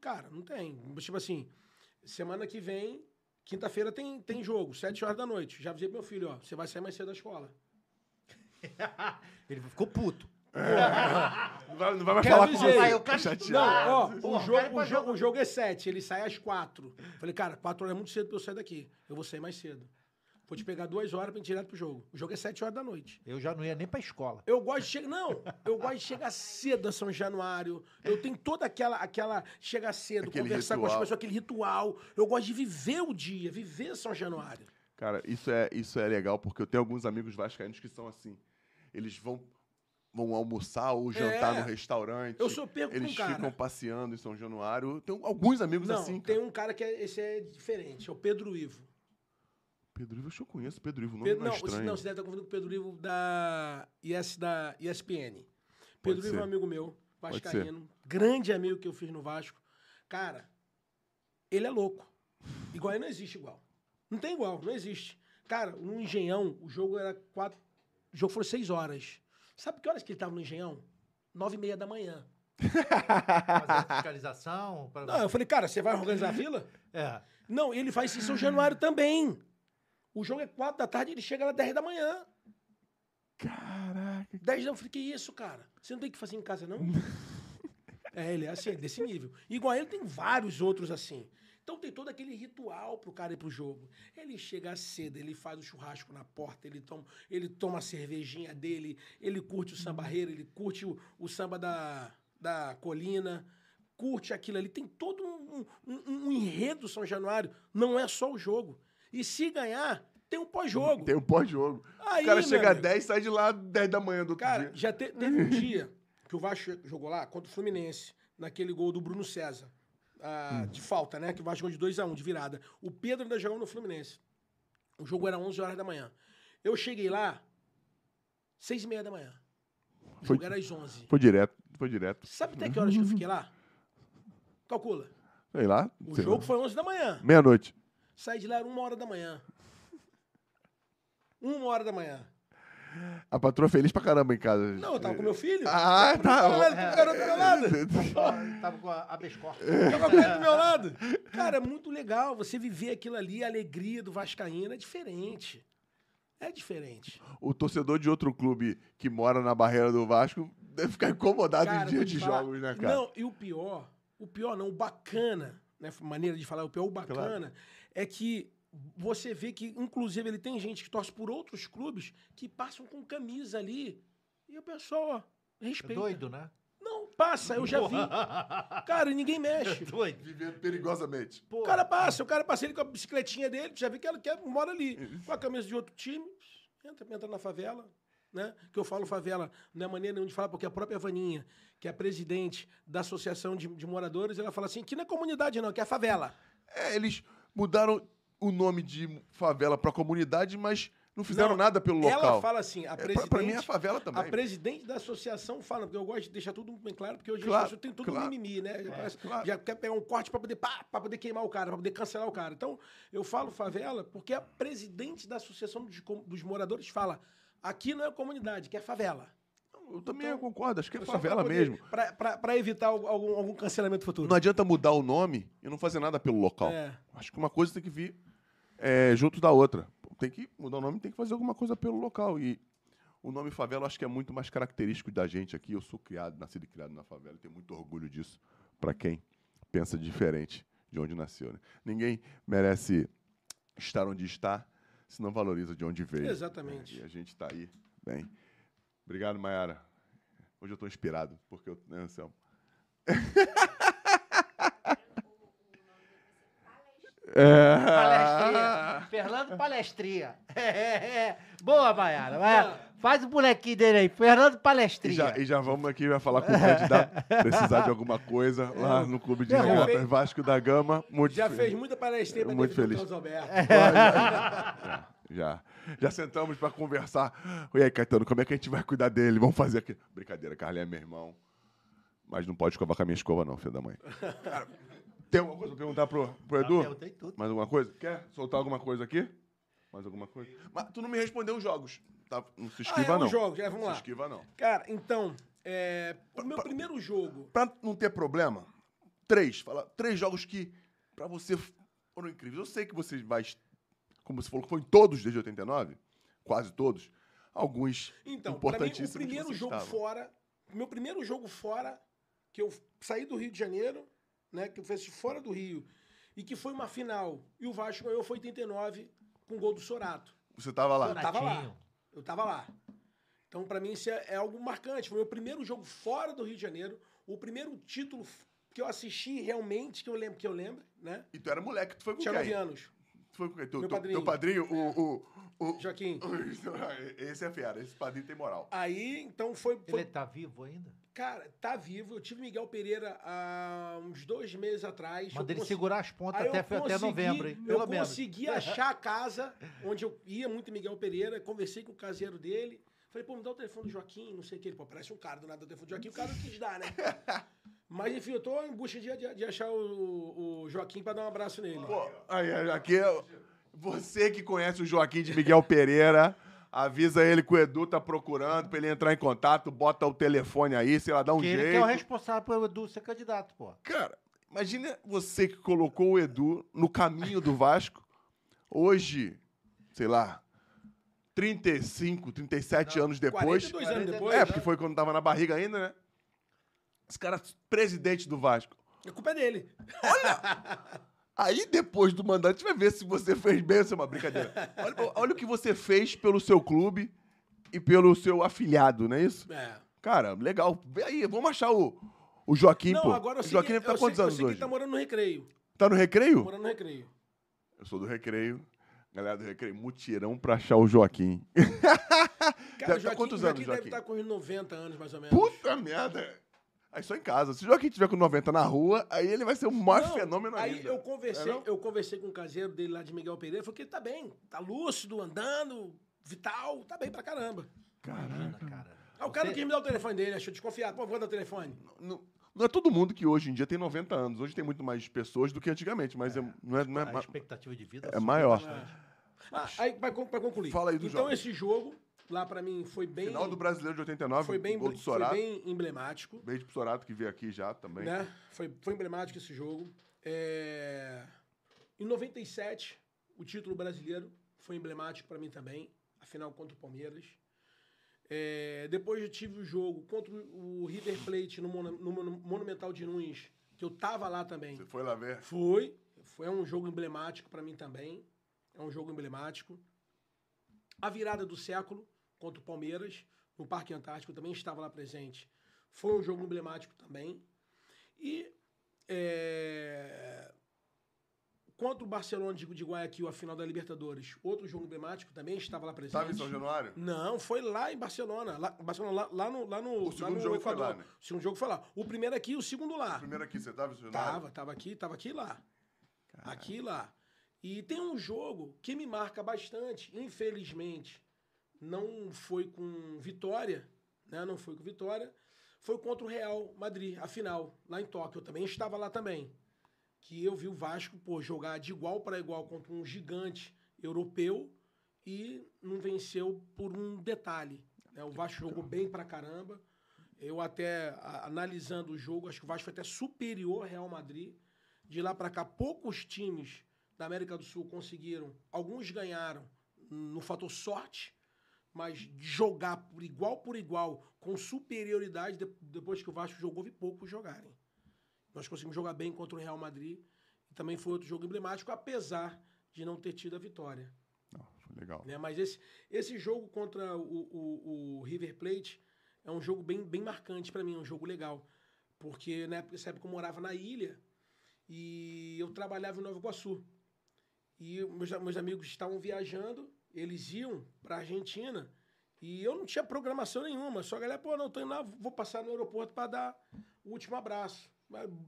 [SPEAKER 3] cara, não tem. Tipo assim, semana que vem, quinta-feira tem, tem jogo, sete horas da noite. Já avisei pro meu filho, ó, você vai sair mais cedo da escola.
[SPEAKER 2] ele ficou puto.
[SPEAKER 1] Não vai, não vai mais falar
[SPEAKER 3] com você. Eu quero... Chateado. Não, ó, o, jogo, o, jogo, o jogo é 7, ele sai às 4. Falei, cara, 4 horas é muito cedo pra eu sair daqui. Eu vou sair mais cedo. Vou te pegar duas horas pra gente ir direto pro jogo. O jogo é sete horas da noite.
[SPEAKER 2] Eu já não ia nem pra escola.
[SPEAKER 3] Eu gosto de chegar. Não, eu gosto de chegar cedo a São Januário. Eu tenho toda aquela. aquela chegar cedo,
[SPEAKER 1] Aquele
[SPEAKER 3] conversar com as
[SPEAKER 1] ritual.
[SPEAKER 3] pessoas, aquele ritual. Eu gosto de viver o dia, viver São Januário.
[SPEAKER 1] Cara, isso é, isso é legal, porque eu tenho alguns amigos vascaínos que são assim. Eles vão, vão almoçar ou jantar
[SPEAKER 3] É.
[SPEAKER 1] no restaurante.
[SPEAKER 3] Eu sou pego com
[SPEAKER 1] Eles
[SPEAKER 3] um cara.
[SPEAKER 1] ficam passeando em São Januário. Eu tenho alguns amigos
[SPEAKER 3] Não,
[SPEAKER 1] assim,
[SPEAKER 3] tem
[SPEAKER 1] cara.
[SPEAKER 3] um cara que é, esse é diferente, é o Pedro Ivo.
[SPEAKER 1] Pedro Ivo, acho que eu conheço Pedro Ivo, não
[SPEAKER 3] Pedro,
[SPEAKER 1] é
[SPEAKER 3] não,
[SPEAKER 1] estranho.
[SPEAKER 3] não, você deve estar confundindo com o Pedro Ivo da, IS, da ESPN. Pedro. Ivo é um amigo meu, vascaíno, grande amigo que eu fiz no Vasco. Cara, ele é louco. Igual ele não existe igual. Não tem igual, não existe. Cara, no Engenhão, o jogo era quatro. O jogo foi seis horas. Sabe que horas que ele tava no Engenhão? Nove e meia da manhã.
[SPEAKER 2] Fazer fiscalização. pra-
[SPEAKER 3] Não, eu falei, cara, você vai organizar a fila?
[SPEAKER 2] É.
[SPEAKER 3] Não, ele faz isso em São Januário também. O jogo é quatro da tarde, ele chega lá 10 da manhã.
[SPEAKER 1] Caraca.
[SPEAKER 3] 10 da eu falei, que isso, cara? Você não tem que fazer em casa, não? é, ele é assim, desse nível. Igual ele, tem vários outros assim. Então tem todo aquele ritual pro cara ir pro jogo. Ele chega cedo, ele faz o churrasco na porta, ele toma, ele toma a cervejinha dele, ele curte o sambarreiro, ele curte o, o samba da, da colina, curte aquilo ali. Tem todo um, um- um enredo São Januário. Não é só o jogo. E se ganhar, tem um pós-jogo.
[SPEAKER 1] Tem um pós-jogo. O cara chega
[SPEAKER 3] amigo.
[SPEAKER 1] 10 sai de lá 10 da manhã do outro
[SPEAKER 3] Cara,
[SPEAKER 1] dia.
[SPEAKER 3] já te- teve um dia que o Vasco jogou lá contra o Fluminense, naquele gol do Bruno César. ah, De falta, né? Que o Vasco jogou de 2x1, de virada. O Pedro ainda jogou no Fluminense. O jogo era 11 horas da manhã. Eu cheguei lá, 6 e meia da manhã. O
[SPEAKER 1] Foi-
[SPEAKER 3] jogo era às 11.
[SPEAKER 1] Foi direto, foi direto.
[SPEAKER 3] Sabe até que horas que eu fiquei lá? Calcula.
[SPEAKER 1] Sei lá.
[SPEAKER 3] O
[SPEAKER 1] sei
[SPEAKER 3] jogo
[SPEAKER 1] lá.
[SPEAKER 3] foi 11 da manhã.
[SPEAKER 1] Meia-noite.
[SPEAKER 3] Saí de lá, era uma hora da manhã. Uma hora da manhã.
[SPEAKER 1] A patroa feliz pra caramba em casa.
[SPEAKER 3] Não, eu tava com meu filho.
[SPEAKER 1] Ah, tá.
[SPEAKER 3] Olha, o garoto do meu lado.
[SPEAKER 2] Tava com a habeas corpus.
[SPEAKER 3] Tava perto do meu lado. Cara, é muito legal você viver aquilo ali, a alegria do Vascaíno é diferente. É diferente.
[SPEAKER 1] O torcedor de outro clube que mora na barreira do Vasco deve ficar incomodado
[SPEAKER 3] Cara,
[SPEAKER 1] em dia de
[SPEAKER 3] falar-
[SPEAKER 1] jogos, né, cara?
[SPEAKER 3] Não, e o pior, o pior não, o bacana, né? Maneira de falar, o pior, o bacana é que você vê que, inclusive, ele tem gente que torce por outros clubes que passam com camisa ali e o pessoal ó,
[SPEAKER 2] É
[SPEAKER 3] respeita.
[SPEAKER 2] doido, né?
[SPEAKER 3] Não, passa, eu já vi. Cara, ninguém mexe.
[SPEAKER 2] doido.
[SPEAKER 1] Vivendo perigosamente.
[SPEAKER 2] Pô,
[SPEAKER 3] O cara passa, o cara passa ele com a bicicletinha dele, já vê que ela quer, mora ali. Com a camisa de outro time, entra, entra na favela. Né? Que eu falo favela, não é maneira nenhuma de falar, porque a própria Vaninha, que é a presidente da Associação de, de Moradores, ela fala assim: que não é comunidade, não, que é a favela.
[SPEAKER 1] É, eles mudaram o nome de favela pra comunidade, mas não fizeram
[SPEAKER 3] Não,
[SPEAKER 1] nada pelo local.
[SPEAKER 3] Ela fala assim: a
[SPEAKER 1] É, pra,
[SPEAKER 3] presidente.
[SPEAKER 1] pra mim é favela também.
[SPEAKER 3] A presidente da associação fala, porque eu gosto de deixar tudo muito bem claro, porque hoje
[SPEAKER 1] Claro,
[SPEAKER 3] as pessoas têm tudo
[SPEAKER 1] claro.
[SPEAKER 3] mimimi, né? Já, parece-
[SPEAKER 1] claro.
[SPEAKER 3] já quer pegar um corte pra poder, pá, poder queimar o cara, pra poder cancelar o cara. Então, eu falo favela porque a presidente da associação dos, dos moradores fala: aqui não é comunidade, que é favela.
[SPEAKER 1] Eu também
[SPEAKER 3] Então,
[SPEAKER 1] concordo, acho que é favela
[SPEAKER 3] pra poder-
[SPEAKER 1] mesmo.
[SPEAKER 3] Pra evitar algum, algum- cancelamento futuro.
[SPEAKER 1] Não adianta mudar o nome e não fazer nada pelo local.
[SPEAKER 3] É.
[SPEAKER 1] Acho que uma coisa tem que vir é, junto da outra. Tem que mudar o nome, tem que fazer alguma coisa pelo local. E o nome favela acho que é muito mais característico da gente aqui. Eu sou criado, nascido e criado na favela, tenho muito orgulho disso para quem pensa diferente de onde nasceu. né? Ninguém merece estar onde está se não valoriza de onde veio.
[SPEAKER 3] Exatamente.
[SPEAKER 1] E a gente está aí, bem. Obrigado, Mayara. Hoje eu estou inspirado, porque eu, né, Anselmo? É.
[SPEAKER 2] Palestrinha. Fernando Palestrinha. É, Boa, Maiara. Faz o bonequinho dele aí. Fernando
[SPEAKER 1] E
[SPEAKER 2] Palestrinha.
[SPEAKER 1] já, e já vamos aqui, vai falar com o candidato, precisar de alguma coisa lá no Clube de Regatas Vasco da Gama. Muito
[SPEAKER 3] Já
[SPEAKER 1] fe-
[SPEAKER 3] fez muita palestrinha
[SPEAKER 1] Muito feliz.
[SPEAKER 3] Alberto.
[SPEAKER 1] Já. Já sentamos para conversar. E aí, Caetano, como é que a gente vai cuidar dele? Vamos fazer aqui. Brincadeira, Carlinhos é meu irmão. Mas não pode escovar com a minha escova, não, filho da mãe. Cara, tem alguma coisa pra perguntar pro, pro Edu?
[SPEAKER 2] perguntei tudo.
[SPEAKER 1] Mais alguma coisa? Quer soltar alguma coisa aqui? Mais alguma coisa? Mas tu não me respondeu os jogos. Tá? Não se
[SPEAKER 3] Ah,
[SPEAKER 1] esquiva,
[SPEAKER 3] é
[SPEAKER 1] não.
[SPEAKER 3] um jogo, é, vamos
[SPEAKER 1] não
[SPEAKER 3] lá.
[SPEAKER 1] se esquiva, não.
[SPEAKER 3] Cara, então, é, o meu primeiro jogo.
[SPEAKER 1] Pra não ter problema, três. Fala, três jogos que pra você foram incríveis. Eu sei que você vai, como você falou, que foi em todos desde 89, quase todos. Alguns
[SPEAKER 3] Então, pra mim, o
[SPEAKER 1] importantíssimos.
[SPEAKER 3] primeiro jogo
[SPEAKER 1] estava.
[SPEAKER 3] fora, meu primeiro jogo fora, que eu saí do Rio de Janeiro, né, que eu fiz fora do Rio, e que foi uma final, e o Vasco ganhou foi 89 com o gol do Sorato.
[SPEAKER 1] Você tava lá.
[SPEAKER 3] Eu tava lá. Eu tava lá. Então, pra mim, isso é, é algo marcante. Foi o meu primeiro jogo fora do Rio de Janeiro. O primeiro título que eu assisti realmente, que eu lembro, que eu lembro, né?
[SPEAKER 1] E tu era moleque, tu foi com
[SPEAKER 3] Tinha
[SPEAKER 1] quem?
[SPEAKER 3] nove anos.
[SPEAKER 1] Foi com quem? Tu,
[SPEAKER 3] Meu
[SPEAKER 1] tu-
[SPEAKER 3] padrinho.
[SPEAKER 1] Teu padrinho, o... o, o
[SPEAKER 3] Joaquim.
[SPEAKER 1] esse é fera, esse padrinho tem moral.
[SPEAKER 3] Aí, então, foi... foi
[SPEAKER 2] Ele tá vivo ainda?
[SPEAKER 3] Cara, tá vivo. Eu tive Miguel Pereira há uns dois meses atrás.
[SPEAKER 2] Manda ele
[SPEAKER 3] consegui-
[SPEAKER 2] segurar as pontas até,
[SPEAKER 3] eu
[SPEAKER 2] até
[SPEAKER 3] consegui-
[SPEAKER 2] novembro, hein? Pelo
[SPEAKER 3] eu
[SPEAKER 2] menos.
[SPEAKER 3] consegui achar a casa onde eu ia muito Miguel Pereira, conversei com o caseiro dele. Falei, pô, me dá o telefone do Joaquim, não sei o que. Ele, pô, parece um cara do nada o telefone do Joaquim, o cara não quis dar, né? Mas enfim, eu tô em busca de, de- de achar o, o Joaquim pra dar um abraço nele.
[SPEAKER 1] Pô, aí, aqui, é- você que conhece o Joaquim de Miguel Pereira, avisa ele que o Edu tá procurando pra ele entrar em contato, bota o telefone aí, sei lá, dá um
[SPEAKER 2] Porque
[SPEAKER 1] jeito.
[SPEAKER 2] ele que é o responsável pelo Edu ser candidato, pô.
[SPEAKER 1] Cara, imagina você que colocou o Edu no caminho do Vasco. Hoje, sei lá, 35, 37 anos depois.
[SPEAKER 3] 42 anos
[SPEAKER 2] 42
[SPEAKER 3] depois.
[SPEAKER 1] É, porque foi quando tava na barriga ainda, né? Esse cara, presidente do Vasco.
[SPEAKER 3] A culpa é dele.
[SPEAKER 1] Aí, depois do mandato, a gente vai ver se você fez bem ou se é uma brincadeira. Olha, olha o que você fez pelo seu clube e pelo seu afiliado, não é isso?
[SPEAKER 3] É.
[SPEAKER 1] Cara, legal. Vê aí, vamos achar o, o Joaquim,
[SPEAKER 3] Não,
[SPEAKER 1] pô.
[SPEAKER 3] agora eu
[SPEAKER 1] o Joaquim
[SPEAKER 3] que-
[SPEAKER 1] deve estar
[SPEAKER 3] eu
[SPEAKER 1] quantos
[SPEAKER 3] sei-
[SPEAKER 1] anos
[SPEAKER 3] eu sei que
[SPEAKER 1] hoje?
[SPEAKER 3] ele tá morando no recreio.
[SPEAKER 1] Tá no recreio?
[SPEAKER 3] Morando no recreio.
[SPEAKER 1] Eu sou do recreio. Galera do recreio, mutirão pra achar o Joaquim.
[SPEAKER 3] Cara,
[SPEAKER 1] Deve tá quantos anos,
[SPEAKER 3] deve
[SPEAKER 1] Joaquim?
[SPEAKER 3] estar com uns 90 anos, mais ou menos.
[SPEAKER 1] Puta merda! Aí só em casa. Se o Joaquim tiver com 90 na rua, aí ele vai ser o maior
[SPEAKER 3] Não,
[SPEAKER 1] fenômeno
[SPEAKER 3] aí
[SPEAKER 1] ainda.
[SPEAKER 3] eu conversei,
[SPEAKER 1] É,
[SPEAKER 3] eu conversei com o caseiro dele lá de Miguel Pereira, falou que ele tá bem, tá lúcido, andando, vital, tá bem pra caramba.
[SPEAKER 2] Imagina, cara.
[SPEAKER 3] Ah, o cara
[SPEAKER 2] Você-
[SPEAKER 3] não quis me dar o telefone dele, achou desconfiado. Pô, vou dar o telefone.
[SPEAKER 1] Não, não é todo mundo que hoje em dia tem 90 anos. Hoje tem muito mais pessoas do que antigamente, mas é, não é, não é
[SPEAKER 2] A expectativa de vida
[SPEAKER 1] é maior.
[SPEAKER 2] bastante.
[SPEAKER 3] Ah, aí, pra, pra concluir.
[SPEAKER 1] Fala aí do
[SPEAKER 3] então,
[SPEAKER 1] jogo.
[SPEAKER 3] esse jogo, lá pra mim, foi bem.
[SPEAKER 1] Final do Brasileiro de 89,
[SPEAKER 3] foi bem,
[SPEAKER 1] gol do
[SPEAKER 3] foi
[SPEAKER 1] Sorato.
[SPEAKER 3] bem emblemático.
[SPEAKER 1] Beijo pro Sorato que veio aqui já também.
[SPEAKER 3] né? Foi, foi emblemático esse jogo. É, Em 97, o título brasileiro foi emblemático para mim também, a final contra o Palmeiras. É, Depois eu tive o jogo contra o River Plate no, no Monu- Monumental de Nunes, que eu tava lá também.
[SPEAKER 1] Você foi lá ver?
[SPEAKER 3] Foi, foi um jogo emblemático para mim também. É um jogo emblemático. A virada do século contra o Palmeiras, no Parque Antártico, também estava lá presente. Foi um jogo emblemático também. E é, contra o Barcelona de, de Guayaquil, a final da Libertadores, outro jogo emblemático, também estava lá presente.
[SPEAKER 1] Tava em São Januário?
[SPEAKER 3] Não, foi lá em Barcelona. Lá, Barcelona, lá, lá no, lá no,
[SPEAKER 1] O segundo
[SPEAKER 3] no
[SPEAKER 1] jogo foi
[SPEAKER 3] Equador.
[SPEAKER 1] lá, né?
[SPEAKER 3] O segundo jogo foi lá. O primeiro aqui, o segundo lá.
[SPEAKER 1] Primeiro aqui, você tava em São Januário?
[SPEAKER 3] Tava, tava aqui, tava aqui e lá. Aqui e lá. E tem um jogo que me marca bastante, infelizmente, não foi com vitória, né? Não foi com vitória. Foi contra o Real Madrid, a final, lá em Tóquio. Eu também estava lá também. Que eu vi o Vasco, pô, jogar de igual para igual contra um gigante europeu e não venceu por um detalhe. né? O Vasco jogou bem pra caramba. Eu até, a- analisando o jogo, acho que o Vasco foi até superior ao Real Madrid. De lá pra cá, poucos times da América do Sul conseguiram. Alguns ganharam no fator sorte, mas jogar por igual por igual, com superioridade, de- depois que o Vasco jogou, vi poucos jogarem. Nós conseguimos jogar bem contra o Real Madrid. E também foi outro jogo emblemático, apesar de não ter tido a vitória.
[SPEAKER 1] Não, foi legal.
[SPEAKER 3] né? Mas esse, esse jogo contra o, o- o River Plate é um jogo bem, bem marcante para mim, é um jogo legal. Porque na época, nessa época eu morava na ilha e eu trabalhava em Nova Iguaçu. E meus, meus amigos estavam viajando, eles iam para Argentina e eu não tinha programação nenhuma. Só a galera, pô, não, tô indo lá, vou passar no aeroporto para dar o último abraço,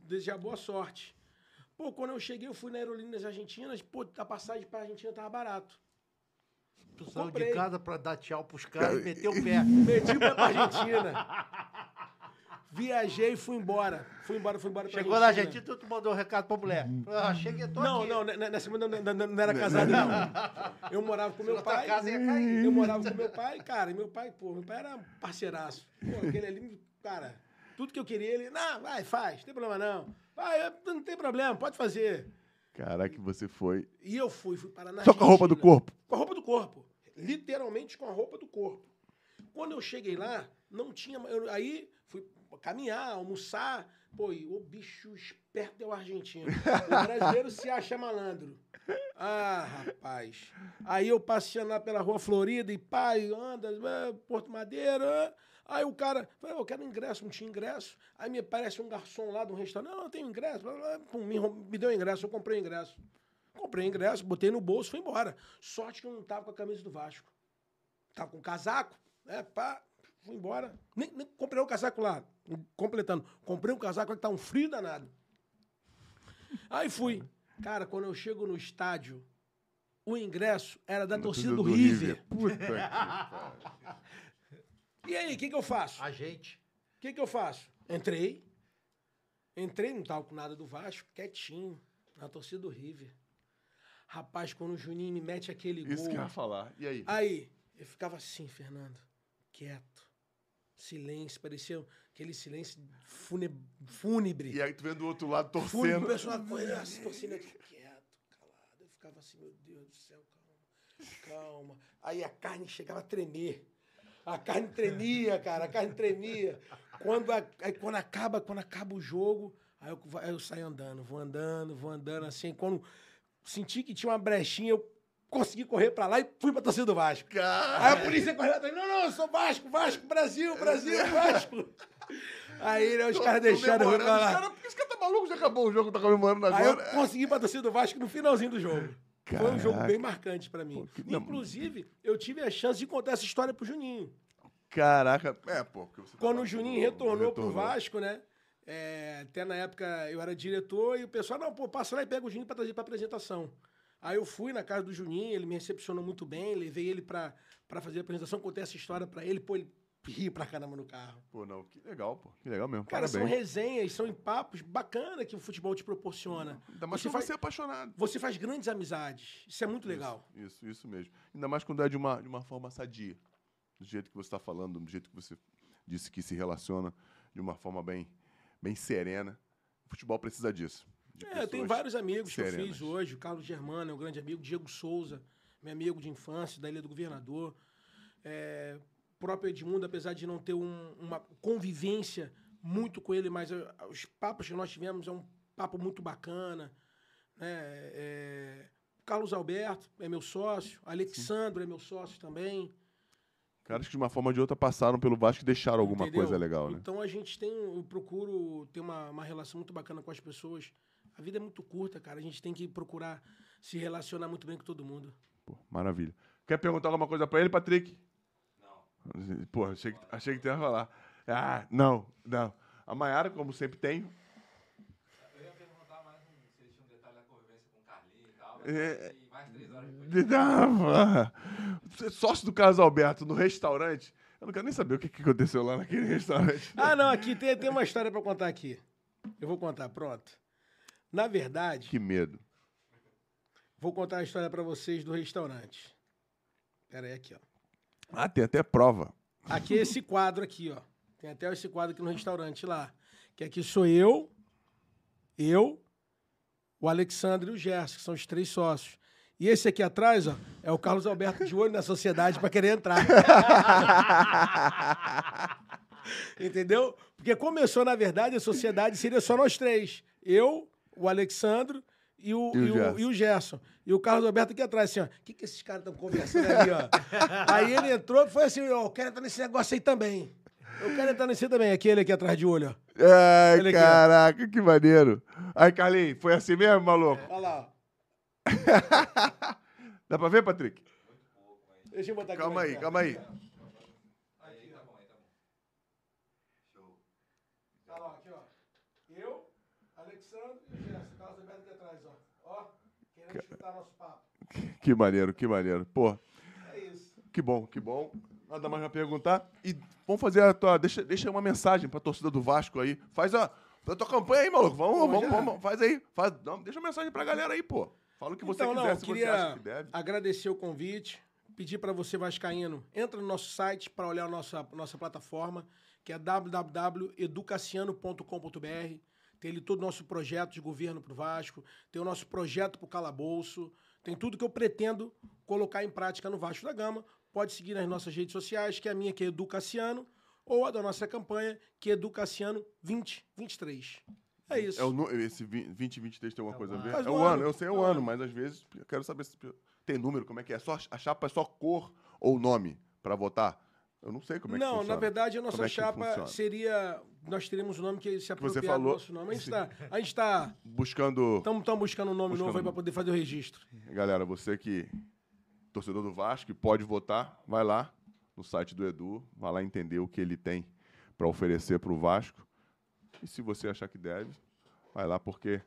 [SPEAKER 3] desejar boa sorte. Pô, quando eu cheguei, eu fui na Aerolíneas Argentinas, pô, a passagem para Argentina tava barato.
[SPEAKER 2] Tu saiu de casa pra dar tchau pros caras e meter o pé.
[SPEAKER 3] Meti o pé pra Argentina. Viajei e fui embora. Fui embora, fui embora
[SPEAKER 2] Chegou na Argentina, tu tu mandou um recado pra mulher. Ah, cheguei, tô
[SPEAKER 3] Não,
[SPEAKER 2] aqui.
[SPEAKER 3] não, n- n- nessa semana não, não, não, não era casado, não. Eu morava com meu pai.
[SPEAKER 2] casa ia cair.
[SPEAKER 3] Eu morava com meu pai, cara, e meu pai, pô, meu pai era parceiraço. Pô, aquele ali, cara, tudo que eu queria, ele, não, vai, faz, não tem problema não. Vai, não tem problema, pode fazer.
[SPEAKER 1] Caraca, você foi.
[SPEAKER 3] E eu fui, fui parar na
[SPEAKER 1] Só com a roupa do corpo.
[SPEAKER 3] Com a roupa do corpo. Literalmente com a roupa do corpo. Quando eu cheguei lá, não tinha. eu- aí caminhar, almoçar. Pô, e o bicho esperto é o argentino. O brasileiro se acha malandro. Ah, rapaz. Aí eu passeando lá pela Rua Florida e pai, anda, é, Porto Madeira. é. Aí o cara, eu quero ingresso, não tinha ingresso. Aí me aparece um garçom lá de um restaurante, não, eu tenho ingresso. me, me deu ingresso, eu comprei ingresso. Comprei ingresso, botei no bolso, fui embora. Sorte que eu não tava com a camisa do Vasco. Tava com casaco, né, pá, fui embora. Nem, nem comprei o casaco lá, completando. Comprei um casaco que tá um frio danado. Aí fui. Cara, quando eu chego no estádio, o ingresso era da torcida do, River.
[SPEAKER 1] Puta que.
[SPEAKER 3] E aí, o que, que eu faço?
[SPEAKER 2] A gente.
[SPEAKER 3] O que, que eu faço? Entrei. Entrei, não tava com nada do Vasco, quietinho, na torcida do River. Rapaz, quando o Juninho me mete aquele
[SPEAKER 1] Isso
[SPEAKER 3] gol.
[SPEAKER 1] que eu ia falar. E aí?
[SPEAKER 3] Aí, eu ficava assim, Fernando, quieto. Silêncio, parecia aquele silêncio fune- fúnebre.
[SPEAKER 1] E aí tu vendo do outro lado
[SPEAKER 3] Fúnebre,
[SPEAKER 1] torcendo.
[SPEAKER 3] o pessoal correndo assim, torcendo aqui, quieto, calado. Eu ficava assim, meu Deus do céu, calma, calma. Aí a carne chegava a tremer. A carne tremia, cara, a carne tremia. Quando, a- aí quando, acaba, quando acaba o jogo, aí eu, aí eu saio andando, vou andando, vou andando, assim. Quando senti que tinha uma brechinha, eu consegui correr pra lá e fui pra torcida do Vasco. Aí a polícia correu atrás, não, não, eu sou Vasco, Vasco, Brasil, Brasil, Vasco. Aí né, os caras deixaram eu ir pra
[SPEAKER 1] Comemorando.
[SPEAKER 3] lá.
[SPEAKER 1] Os caras, por que esse cara tá maluco? Já acabou o jogo, tá comemorando
[SPEAKER 3] Aí eu
[SPEAKER 1] agora.
[SPEAKER 3] consegui pra torcida do Vasco no finalzinho do jogo. Foi um jogo
[SPEAKER 1] Caraca.
[SPEAKER 3] bem marcante pra mim.
[SPEAKER 1] Pô.
[SPEAKER 3] Inclusive, eu tive a chance de contar essa história pro Juninho.
[SPEAKER 1] Caraca. É, pô. porque você
[SPEAKER 3] Quando
[SPEAKER 1] tava-
[SPEAKER 3] o Juninho retornou, pro
[SPEAKER 1] retornou.
[SPEAKER 3] Vasco, né? é, até na época eu era diretor e o pessoal, não, pô, passa lá e pega o Juninho pra trazer pra apresentação. Aí eu fui na casa do Juninho, ele me recepcionou muito bem, levei ele pra, pra fazer a apresentação, contei essa história pra ele, pô, ele ri pra caramba no carro.
[SPEAKER 1] Pô, não, que legal, pô. Que legal mesmo.
[SPEAKER 3] Cara, são
[SPEAKER 1] Parabéns.
[SPEAKER 3] resenhas, são papos bacana que o futebol te proporciona.
[SPEAKER 1] Ainda mais
[SPEAKER 3] você
[SPEAKER 1] quando
[SPEAKER 3] faz-
[SPEAKER 1] você é apaixonado.
[SPEAKER 3] Você faz grandes amizades. Isso é muito legal.
[SPEAKER 1] Isso, isso, isso mesmo. Ainda mais quando é de uma, de uma forma sadia. Do jeito que você está falando, do jeito que você disse que se relaciona, de uma forma bem, bem serena. O futebol precisa disso. De
[SPEAKER 3] É, eu tenho vários amigos que eu
[SPEAKER 1] serenas.
[SPEAKER 3] fiz hoje. O Carlos Germano é um grande amigo. Diego Souza, meu amigo de infância, da Ilha do Governador. É, o próprio Edmundo, apesar de não ter um- uma convivência muito com ele, mas eh, os papos que nós tivemos é um papo muito bacana. Né? É, Carlos Alberto é meu sócio. Alexandre é meu sócio também.
[SPEAKER 1] Caras que de uma forma ou de outra passaram pelo Vasco e deixaram alguma
[SPEAKER 3] Entendeu?
[SPEAKER 1] coisa legal, né?
[SPEAKER 3] Então a gente tem, eu procuro ter uma, uma relação muito bacana com as pessoas. A vida é muito curta, cara. A gente tem que procurar se relacionar muito bem com todo mundo.
[SPEAKER 1] Pô, maravilha. Quer perguntar alguma coisa pra ele, Patrick? Não. Pô, achei que, achei que tu ia falar. Ah, não, não. A Maiara, como sempre tem.
[SPEAKER 4] Eu ia perguntar mais um, se eles tinham um detalhe da convivência com o Carlinhos e tal.
[SPEAKER 1] É.
[SPEAKER 4] E mais três horas depois.
[SPEAKER 1] é Sócio do Carlos Alberto no restaurante. Eu não quero nem saber o que, que aconteceu lá naquele restaurante.
[SPEAKER 3] Ah, não, aqui tem, tem uma história pra contar aqui. Eu vou contar, pronto. Na verdade,
[SPEAKER 1] Que medo.
[SPEAKER 3] vou contar a história pra vocês do restaurante. Pera aí, aqui, ó.
[SPEAKER 1] Ah, tem até prova.
[SPEAKER 3] Aqui é esse quadro aqui, ó. Tem até esse quadro aqui no restaurante lá. Que aqui sou eu, eu, o Alexandre e o Gerson, que são os três sócios. E esse aqui atrás, ó, é o Carlos Alberto de olho na sociedade para querer entrar. Entendeu? Porque começou, na verdade, a sociedade seria só nós três. Eu, o Alexandre e o,
[SPEAKER 1] E o
[SPEAKER 3] e o-
[SPEAKER 1] Gerson.
[SPEAKER 3] e o Gerson. E o Carlos Alberto aqui atrás, assim, ó. O que, que esses caras estão conversando ali, ó? aí ele entrou e foi assim, ó, eu quero entrar nesse negócio aí também. Eu quero entrar nesse também, aquele aqui atrás de olho, ó.
[SPEAKER 1] Ai,
[SPEAKER 3] Olha aqui, ó.
[SPEAKER 1] caraca, que maneiro. Aí, Carlinhos, foi assim mesmo, maluco?
[SPEAKER 3] Olha lá, ó.
[SPEAKER 1] Dá pra ver, Patrick?
[SPEAKER 3] Deixa eu botar aqui.
[SPEAKER 1] Calma aí, calma. Aí
[SPEAKER 4] tá bom, aí tá bom. Show.
[SPEAKER 3] Tá lá, aqui, ó. Eu, Alexandre e o Gerson. Carlos Alberto aqui atrás, ó. Ó, querendo escutar nosso papo.
[SPEAKER 1] Que maneiro, que maneiro. Pô,
[SPEAKER 3] É isso.
[SPEAKER 1] que bom, que bom. Nada mais pra perguntar. E vamos fazer a tua. Deixa, deixa uma mensagem pra torcida do Vasco aí. Faz a, a tua campanha aí, maluco. Vamos, vamos,
[SPEAKER 3] já?
[SPEAKER 1] vamos. Faz aí. Faz, não, deixa uma mensagem pra galera aí, pô. Fala o que você
[SPEAKER 3] então,
[SPEAKER 1] quiser,
[SPEAKER 3] não,
[SPEAKER 1] se
[SPEAKER 3] queria
[SPEAKER 1] você acha que deve.
[SPEAKER 3] agradecer o convite, pedir para você, Vascaíno, entra no nosso site para olhar a nossa, nossa plataforma, que é www.educaciano.com.br. Tem ali todo o nosso projeto de governo para o Vasco, tem o nosso projeto para o Calabouço, tem tudo que eu pretendo colocar em prática no Vasco da Gama. Pode seguir nas nossas redes sociais, que é a minha, que é Educaciano, ou a da nossa campanha, que é Educaciano 2023. É isso.
[SPEAKER 1] É o, esse vi- 2023 tem alguma
[SPEAKER 2] É
[SPEAKER 1] coisa
[SPEAKER 2] o
[SPEAKER 1] a ver?
[SPEAKER 2] ano.
[SPEAKER 3] Faz
[SPEAKER 1] É
[SPEAKER 3] o
[SPEAKER 1] ano,
[SPEAKER 3] ano.
[SPEAKER 1] eu sei é
[SPEAKER 3] É
[SPEAKER 1] o ano,
[SPEAKER 3] ano.
[SPEAKER 1] mas às vezes eu quero saber se tem número, como é que é. Só, a chapa é só cor ou nome pra votar? Eu não sei como é que
[SPEAKER 3] não, na verdade, a
[SPEAKER 1] Como
[SPEAKER 3] nossa
[SPEAKER 1] é que
[SPEAKER 3] chapa seria. Nós teríamos um nome que se apropriar
[SPEAKER 1] falou.
[SPEAKER 3] do nosso nome. A gente está. A gente tá.
[SPEAKER 1] Buscando.
[SPEAKER 3] Estamos buscando um nome
[SPEAKER 1] Buscando
[SPEAKER 3] novo aí para poder fazer o registro.
[SPEAKER 1] Galera, você que torcedor do Vasco pode votar, vai lá no site do Edu, vai lá entender o que ele tem para oferecer para o Vasco. E se você achar que deve, vai lá porque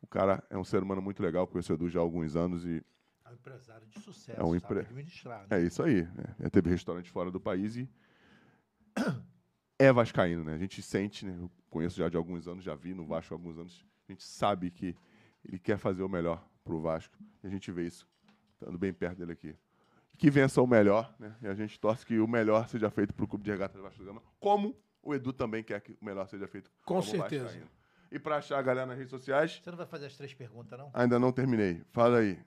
[SPEAKER 1] o cara é um ser humano muito legal, conheço o Edu já há alguns anos e
[SPEAKER 2] É um empresário de sucesso,
[SPEAKER 1] É um empre-
[SPEAKER 2] administrar. né?
[SPEAKER 1] é isso aí. Né? Já teve restaurante fora do país e é vascaíno, né? A gente sente, né? Eu conheço já de alguns anos, já vi no Vasco há alguns anos. A gente sabe que ele quer fazer o melhor pro Vasco. E a gente vê isso estando bem perto dele aqui. Que vença o melhor, né? E a gente torce que o melhor seja feito pro Clube de Regatas do Vasco da Gama, como o Edu também quer que o melhor seja feito
[SPEAKER 3] Com certeza.
[SPEAKER 1] vascaíno. E para achar a galera nas redes sociais,
[SPEAKER 2] Você não vai fazer as três perguntas, não?
[SPEAKER 1] ainda não terminei. Fala aí.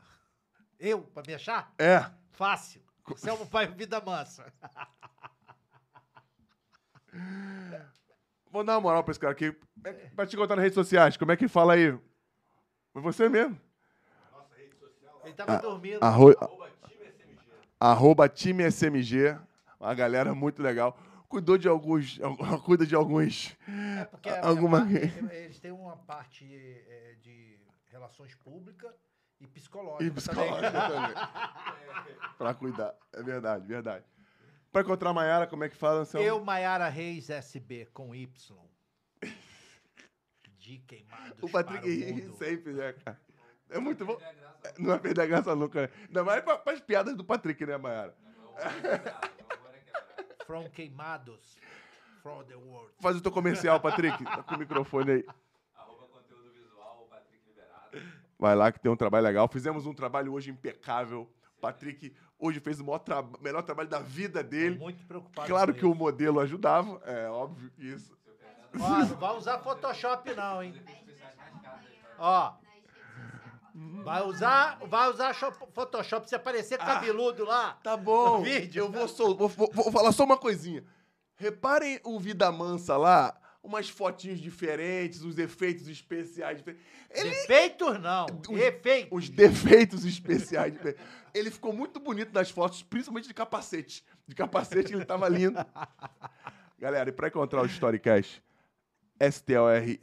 [SPEAKER 2] Eu, pra me achar?
[SPEAKER 1] É,
[SPEAKER 2] Fácil. Você é o pai vida mansa.
[SPEAKER 1] Vou dar uma moral pra esse cara aqui. É, Pra te contar nas redes sociais, como é que fala aí? Foi você mesmo.
[SPEAKER 2] Ele tava dormindo.
[SPEAKER 1] Arro... Arroba time SMG. Uma galera muito legal. Cuidou de alguns. Cuida de alguns.
[SPEAKER 2] É porque a- a
[SPEAKER 1] alguma-
[SPEAKER 2] parte- eles têm uma parte é, de relações públicas e psicológica.
[SPEAKER 1] E psicológica também. pra cuidar. É verdade, verdade. Pra encontrar a Mayara, como é que fala, Anselmo?
[SPEAKER 2] Eu, Maiara Reis SB, com Y. De queimados
[SPEAKER 1] O Patrick
[SPEAKER 2] para o
[SPEAKER 1] ri
[SPEAKER 2] mundo.
[SPEAKER 1] sempre, né, cara? É muito bom. Não vai perder a graça nunca, né? Ainda mais pra, pras piadas do Patrick, né, Mayara?
[SPEAKER 2] From queimados. From the world.
[SPEAKER 1] Faz o teu comercial, Patrick. Tá com o microfone aí.
[SPEAKER 4] Arroba conteúdo visual, Patrick Liberado.
[SPEAKER 1] Vai lá que tem um trabalho legal. Fizemos um trabalho hoje impecável. Patrick hoje fez o tra- melhor trabalho da vida
[SPEAKER 2] Tô
[SPEAKER 1] dele.
[SPEAKER 2] muito preocupado
[SPEAKER 1] Claro que o
[SPEAKER 2] isso.
[SPEAKER 1] modelo ajudava, é óbvio que isso.
[SPEAKER 2] Ó, não vai usar Photoshop não, hein? Ó. Vai usar, vai usar sho- Photoshop se aparecer cabeludo lá.
[SPEAKER 1] Tá bom.
[SPEAKER 2] Vídeo.
[SPEAKER 1] Eu vou, vou, vou- vou falar só uma coisinha. Reparem o Vida Mansa lá, umas fotinhos diferentes, os efeitos especiais. Ele,
[SPEAKER 2] Defeitos não,
[SPEAKER 1] Os-
[SPEAKER 2] efeitos.
[SPEAKER 1] os defeitos especiais. Ele ficou muito bonito nas fotos, principalmente de capacete. De capacete ele tava lindo. Galera, e pra encontrar o Storycast, S-T-O-R-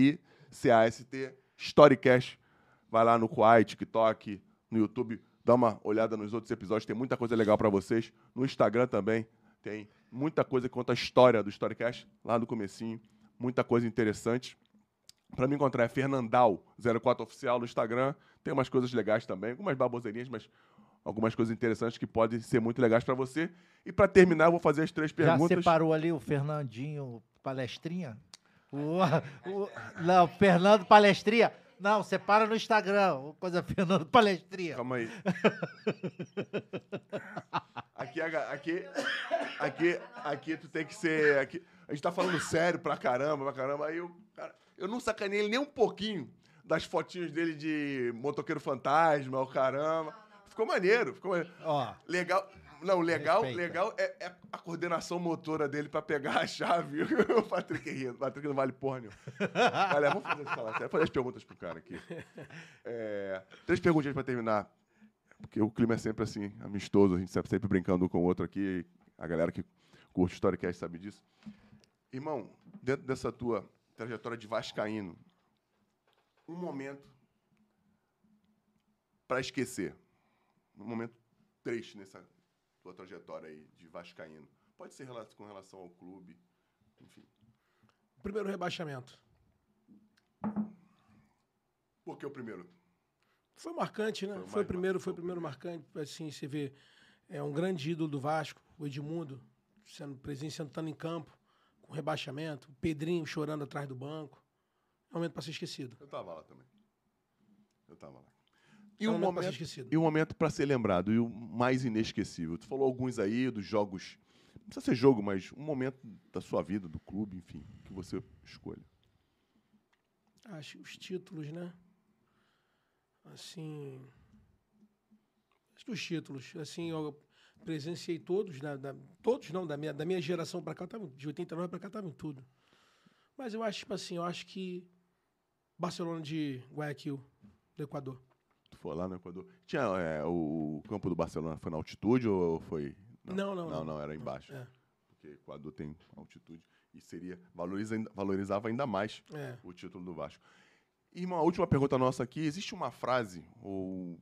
[SPEAKER 1] S-T-O-R-I-C-A-S-T, Storycast, vai lá no Quai, TikTok, no YouTube, dá uma olhada nos outros episódios, tem muita coisa legal pra vocês. No Instagram também tem muita coisa que conta a história do Storycast, lá no comecinho, muita coisa interessante. Pra me encontrar é Fernandal04 Oficial no Instagram. Tem umas coisas legais também, algumas baboseirinhas, mas algumas coisas interessantes que podem ser muito legais pra você. E pra terminar, eu vou fazer as três
[SPEAKER 2] Já
[SPEAKER 1] perguntas.
[SPEAKER 2] separou ali o Fernandinho Palestrinha? O, o- não, Fernando Palestrinha. Não, separa no Instagram. Coisa Fernando Palestrinha.
[SPEAKER 1] Calma aí. Aqui, a- aqui, aqui, aqui tu tem que ser. Aqui, a gente tá falando sério pra caramba, pra caramba. Aí eu, cara, eu não sacanei ele nem um pouquinho das fotinhos dele de motoqueiro fantasma, o caramba. Ficou maneiro, ficou maneiro.
[SPEAKER 2] Ó,
[SPEAKER 1] Legal. Não, legal,
[SPEAKER 2] Respeita.
[SPEAKER 1] legal é, é a coordenação motora dele pra pegar a chave. o Patrick rindo. O Patrick não vale porra nenhuma. Olha, vamos fazer, falar sério. fazer as perguntas pro cara aqui. É, três perguntinhas pra terminar. Porque o clima é sempre assim, amistoso. A gente sempre, sempre brincando um com o outro aqui. A galera que curte Storycast sabe disso. Irmão, dentro dessa tua trajetória de vascaíno, um momento pra esquecer. Um momento triste nessa tua trajetória aí de vascaíno. Pode ser com relação ao clube, enfim.
[SPEAKER 3] Primeiro rebaixamento.
[SPEAKER 1] Por que o primeiro?
[SPEAKER 3] Foi marcante, né?
[SPEAKER 1] Foi o
[SPEAKER 3] Foi, o primeiro,
[SPEAKER 1] marcante,
[SPEAKER 3] foi o primeiro marcante. Assim, você vê, é um grande ídolo do Vasco, o Edmundo, sendo presenciando, estando em campo, com rebaixamento, o Pedrinho chorando atrás do banco. É um momento para ser esquecido.
[SPEAKER 1] Eu tava lá também. Eu tava lá.
[SPEAKER 3] É
[SPEAKER 1] E
[SPEAKER 3] um momento
[SPEAKER 1] e um momento para ser lembrado, e o mais inesquecível. Tu falou alguns aí dos jogos. Não precisa ser jogo, mas um momento da sua vida, do clube, enfim, que você escolha.
[SPEAKER 3] Acho os títulos, né? Assim. Acho que os títulos. Assim, eu presenciei todos, da, da- todos não, da minha, da minha geração para cá, tava, de 89 para cá, estavam em tudo. Mas eu acho, tipo assim, eu acho que Barcelona de Guayaquil, do Equador.
[SPEAKER 1] Tu foi lá no Equador. Tinha é, o campo do Barcelona foi na altitude ou foi.
[SPEAKER 3] Não, não,
[SPEAKER 1] Não,
[SPEAKER 3] não.
[SPEAKER 1] não, era embaixo.
[SPEAKER 3] É.
[SPEAKER 1] Porque o Equador tem altitude. E seria. Valoriza, valorizava ainda mais
[SPEAKER 3] É.
[SPEAKER 1] o título do Vasco. Irmão, a última pergunta nossa aqui. Existe uma frase ou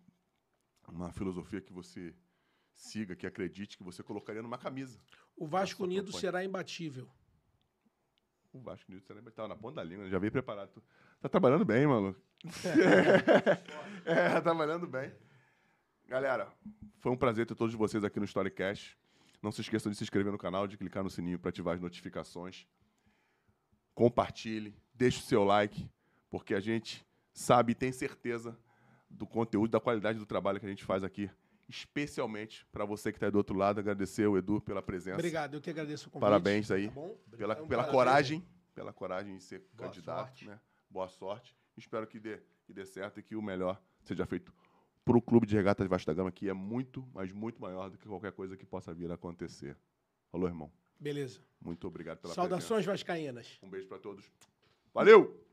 [SPEAKER 1] uma filosofia que você siga, que acredite, que você colocaria numa camisa?
[SPEAKER 3] O Vasco Unido
[SPEAKER 1] propõe.
[SPEAKER 3] será imbatível.
[SPEAKER 1] O Vasco News você estava na ponta da língua, né? já veio preparado. Tá trabalhando bem, mano. é, tá trabalhando bem. Galera, foi um prazer ter todos vocês aqui no Storycast. Não se esqueçam de se inscrever no canal, de clicar no sininho para ativar as notificações. Compartilhe, deixe o seu like, porque a gente sabe e tem certeza do conteúdo, da qualidade do trabalho que a gente faz aqui. Especialmente para você que está aí do outro lado, agradecer o Edu pela presença.
[SPEAKER 3] Obrigado, eu que agradeço o convite.
[SPEAKER 1] Parabéns aí
[SPEAKER 3] Tá
[SPEAKER 1] pela,
[SPEAKER 3] É
[SPEAKER 1] pela coragem, pela coragem de ser
[SPEAKER 2] Boa
[SPEAKER 1] candidato,
[SPEAKER 2] sorte.
[SPEAKER 1] né? Boa sorte. Espero que dê, que dê certo e que o melhor seja feito para o clube de regatas Vasco da Gama, que é muito, mas muito maior do que qualquer coisa que possa vir a acontecer. Falou, irmão.
[SPEAKER 3] Beleza.
[SPEAKER 1] Muito obrigado pela
[SPEAKER 3] Saudações vascaínas.
[SPEAKER 1] presença. Um beijo para todos. Valeu!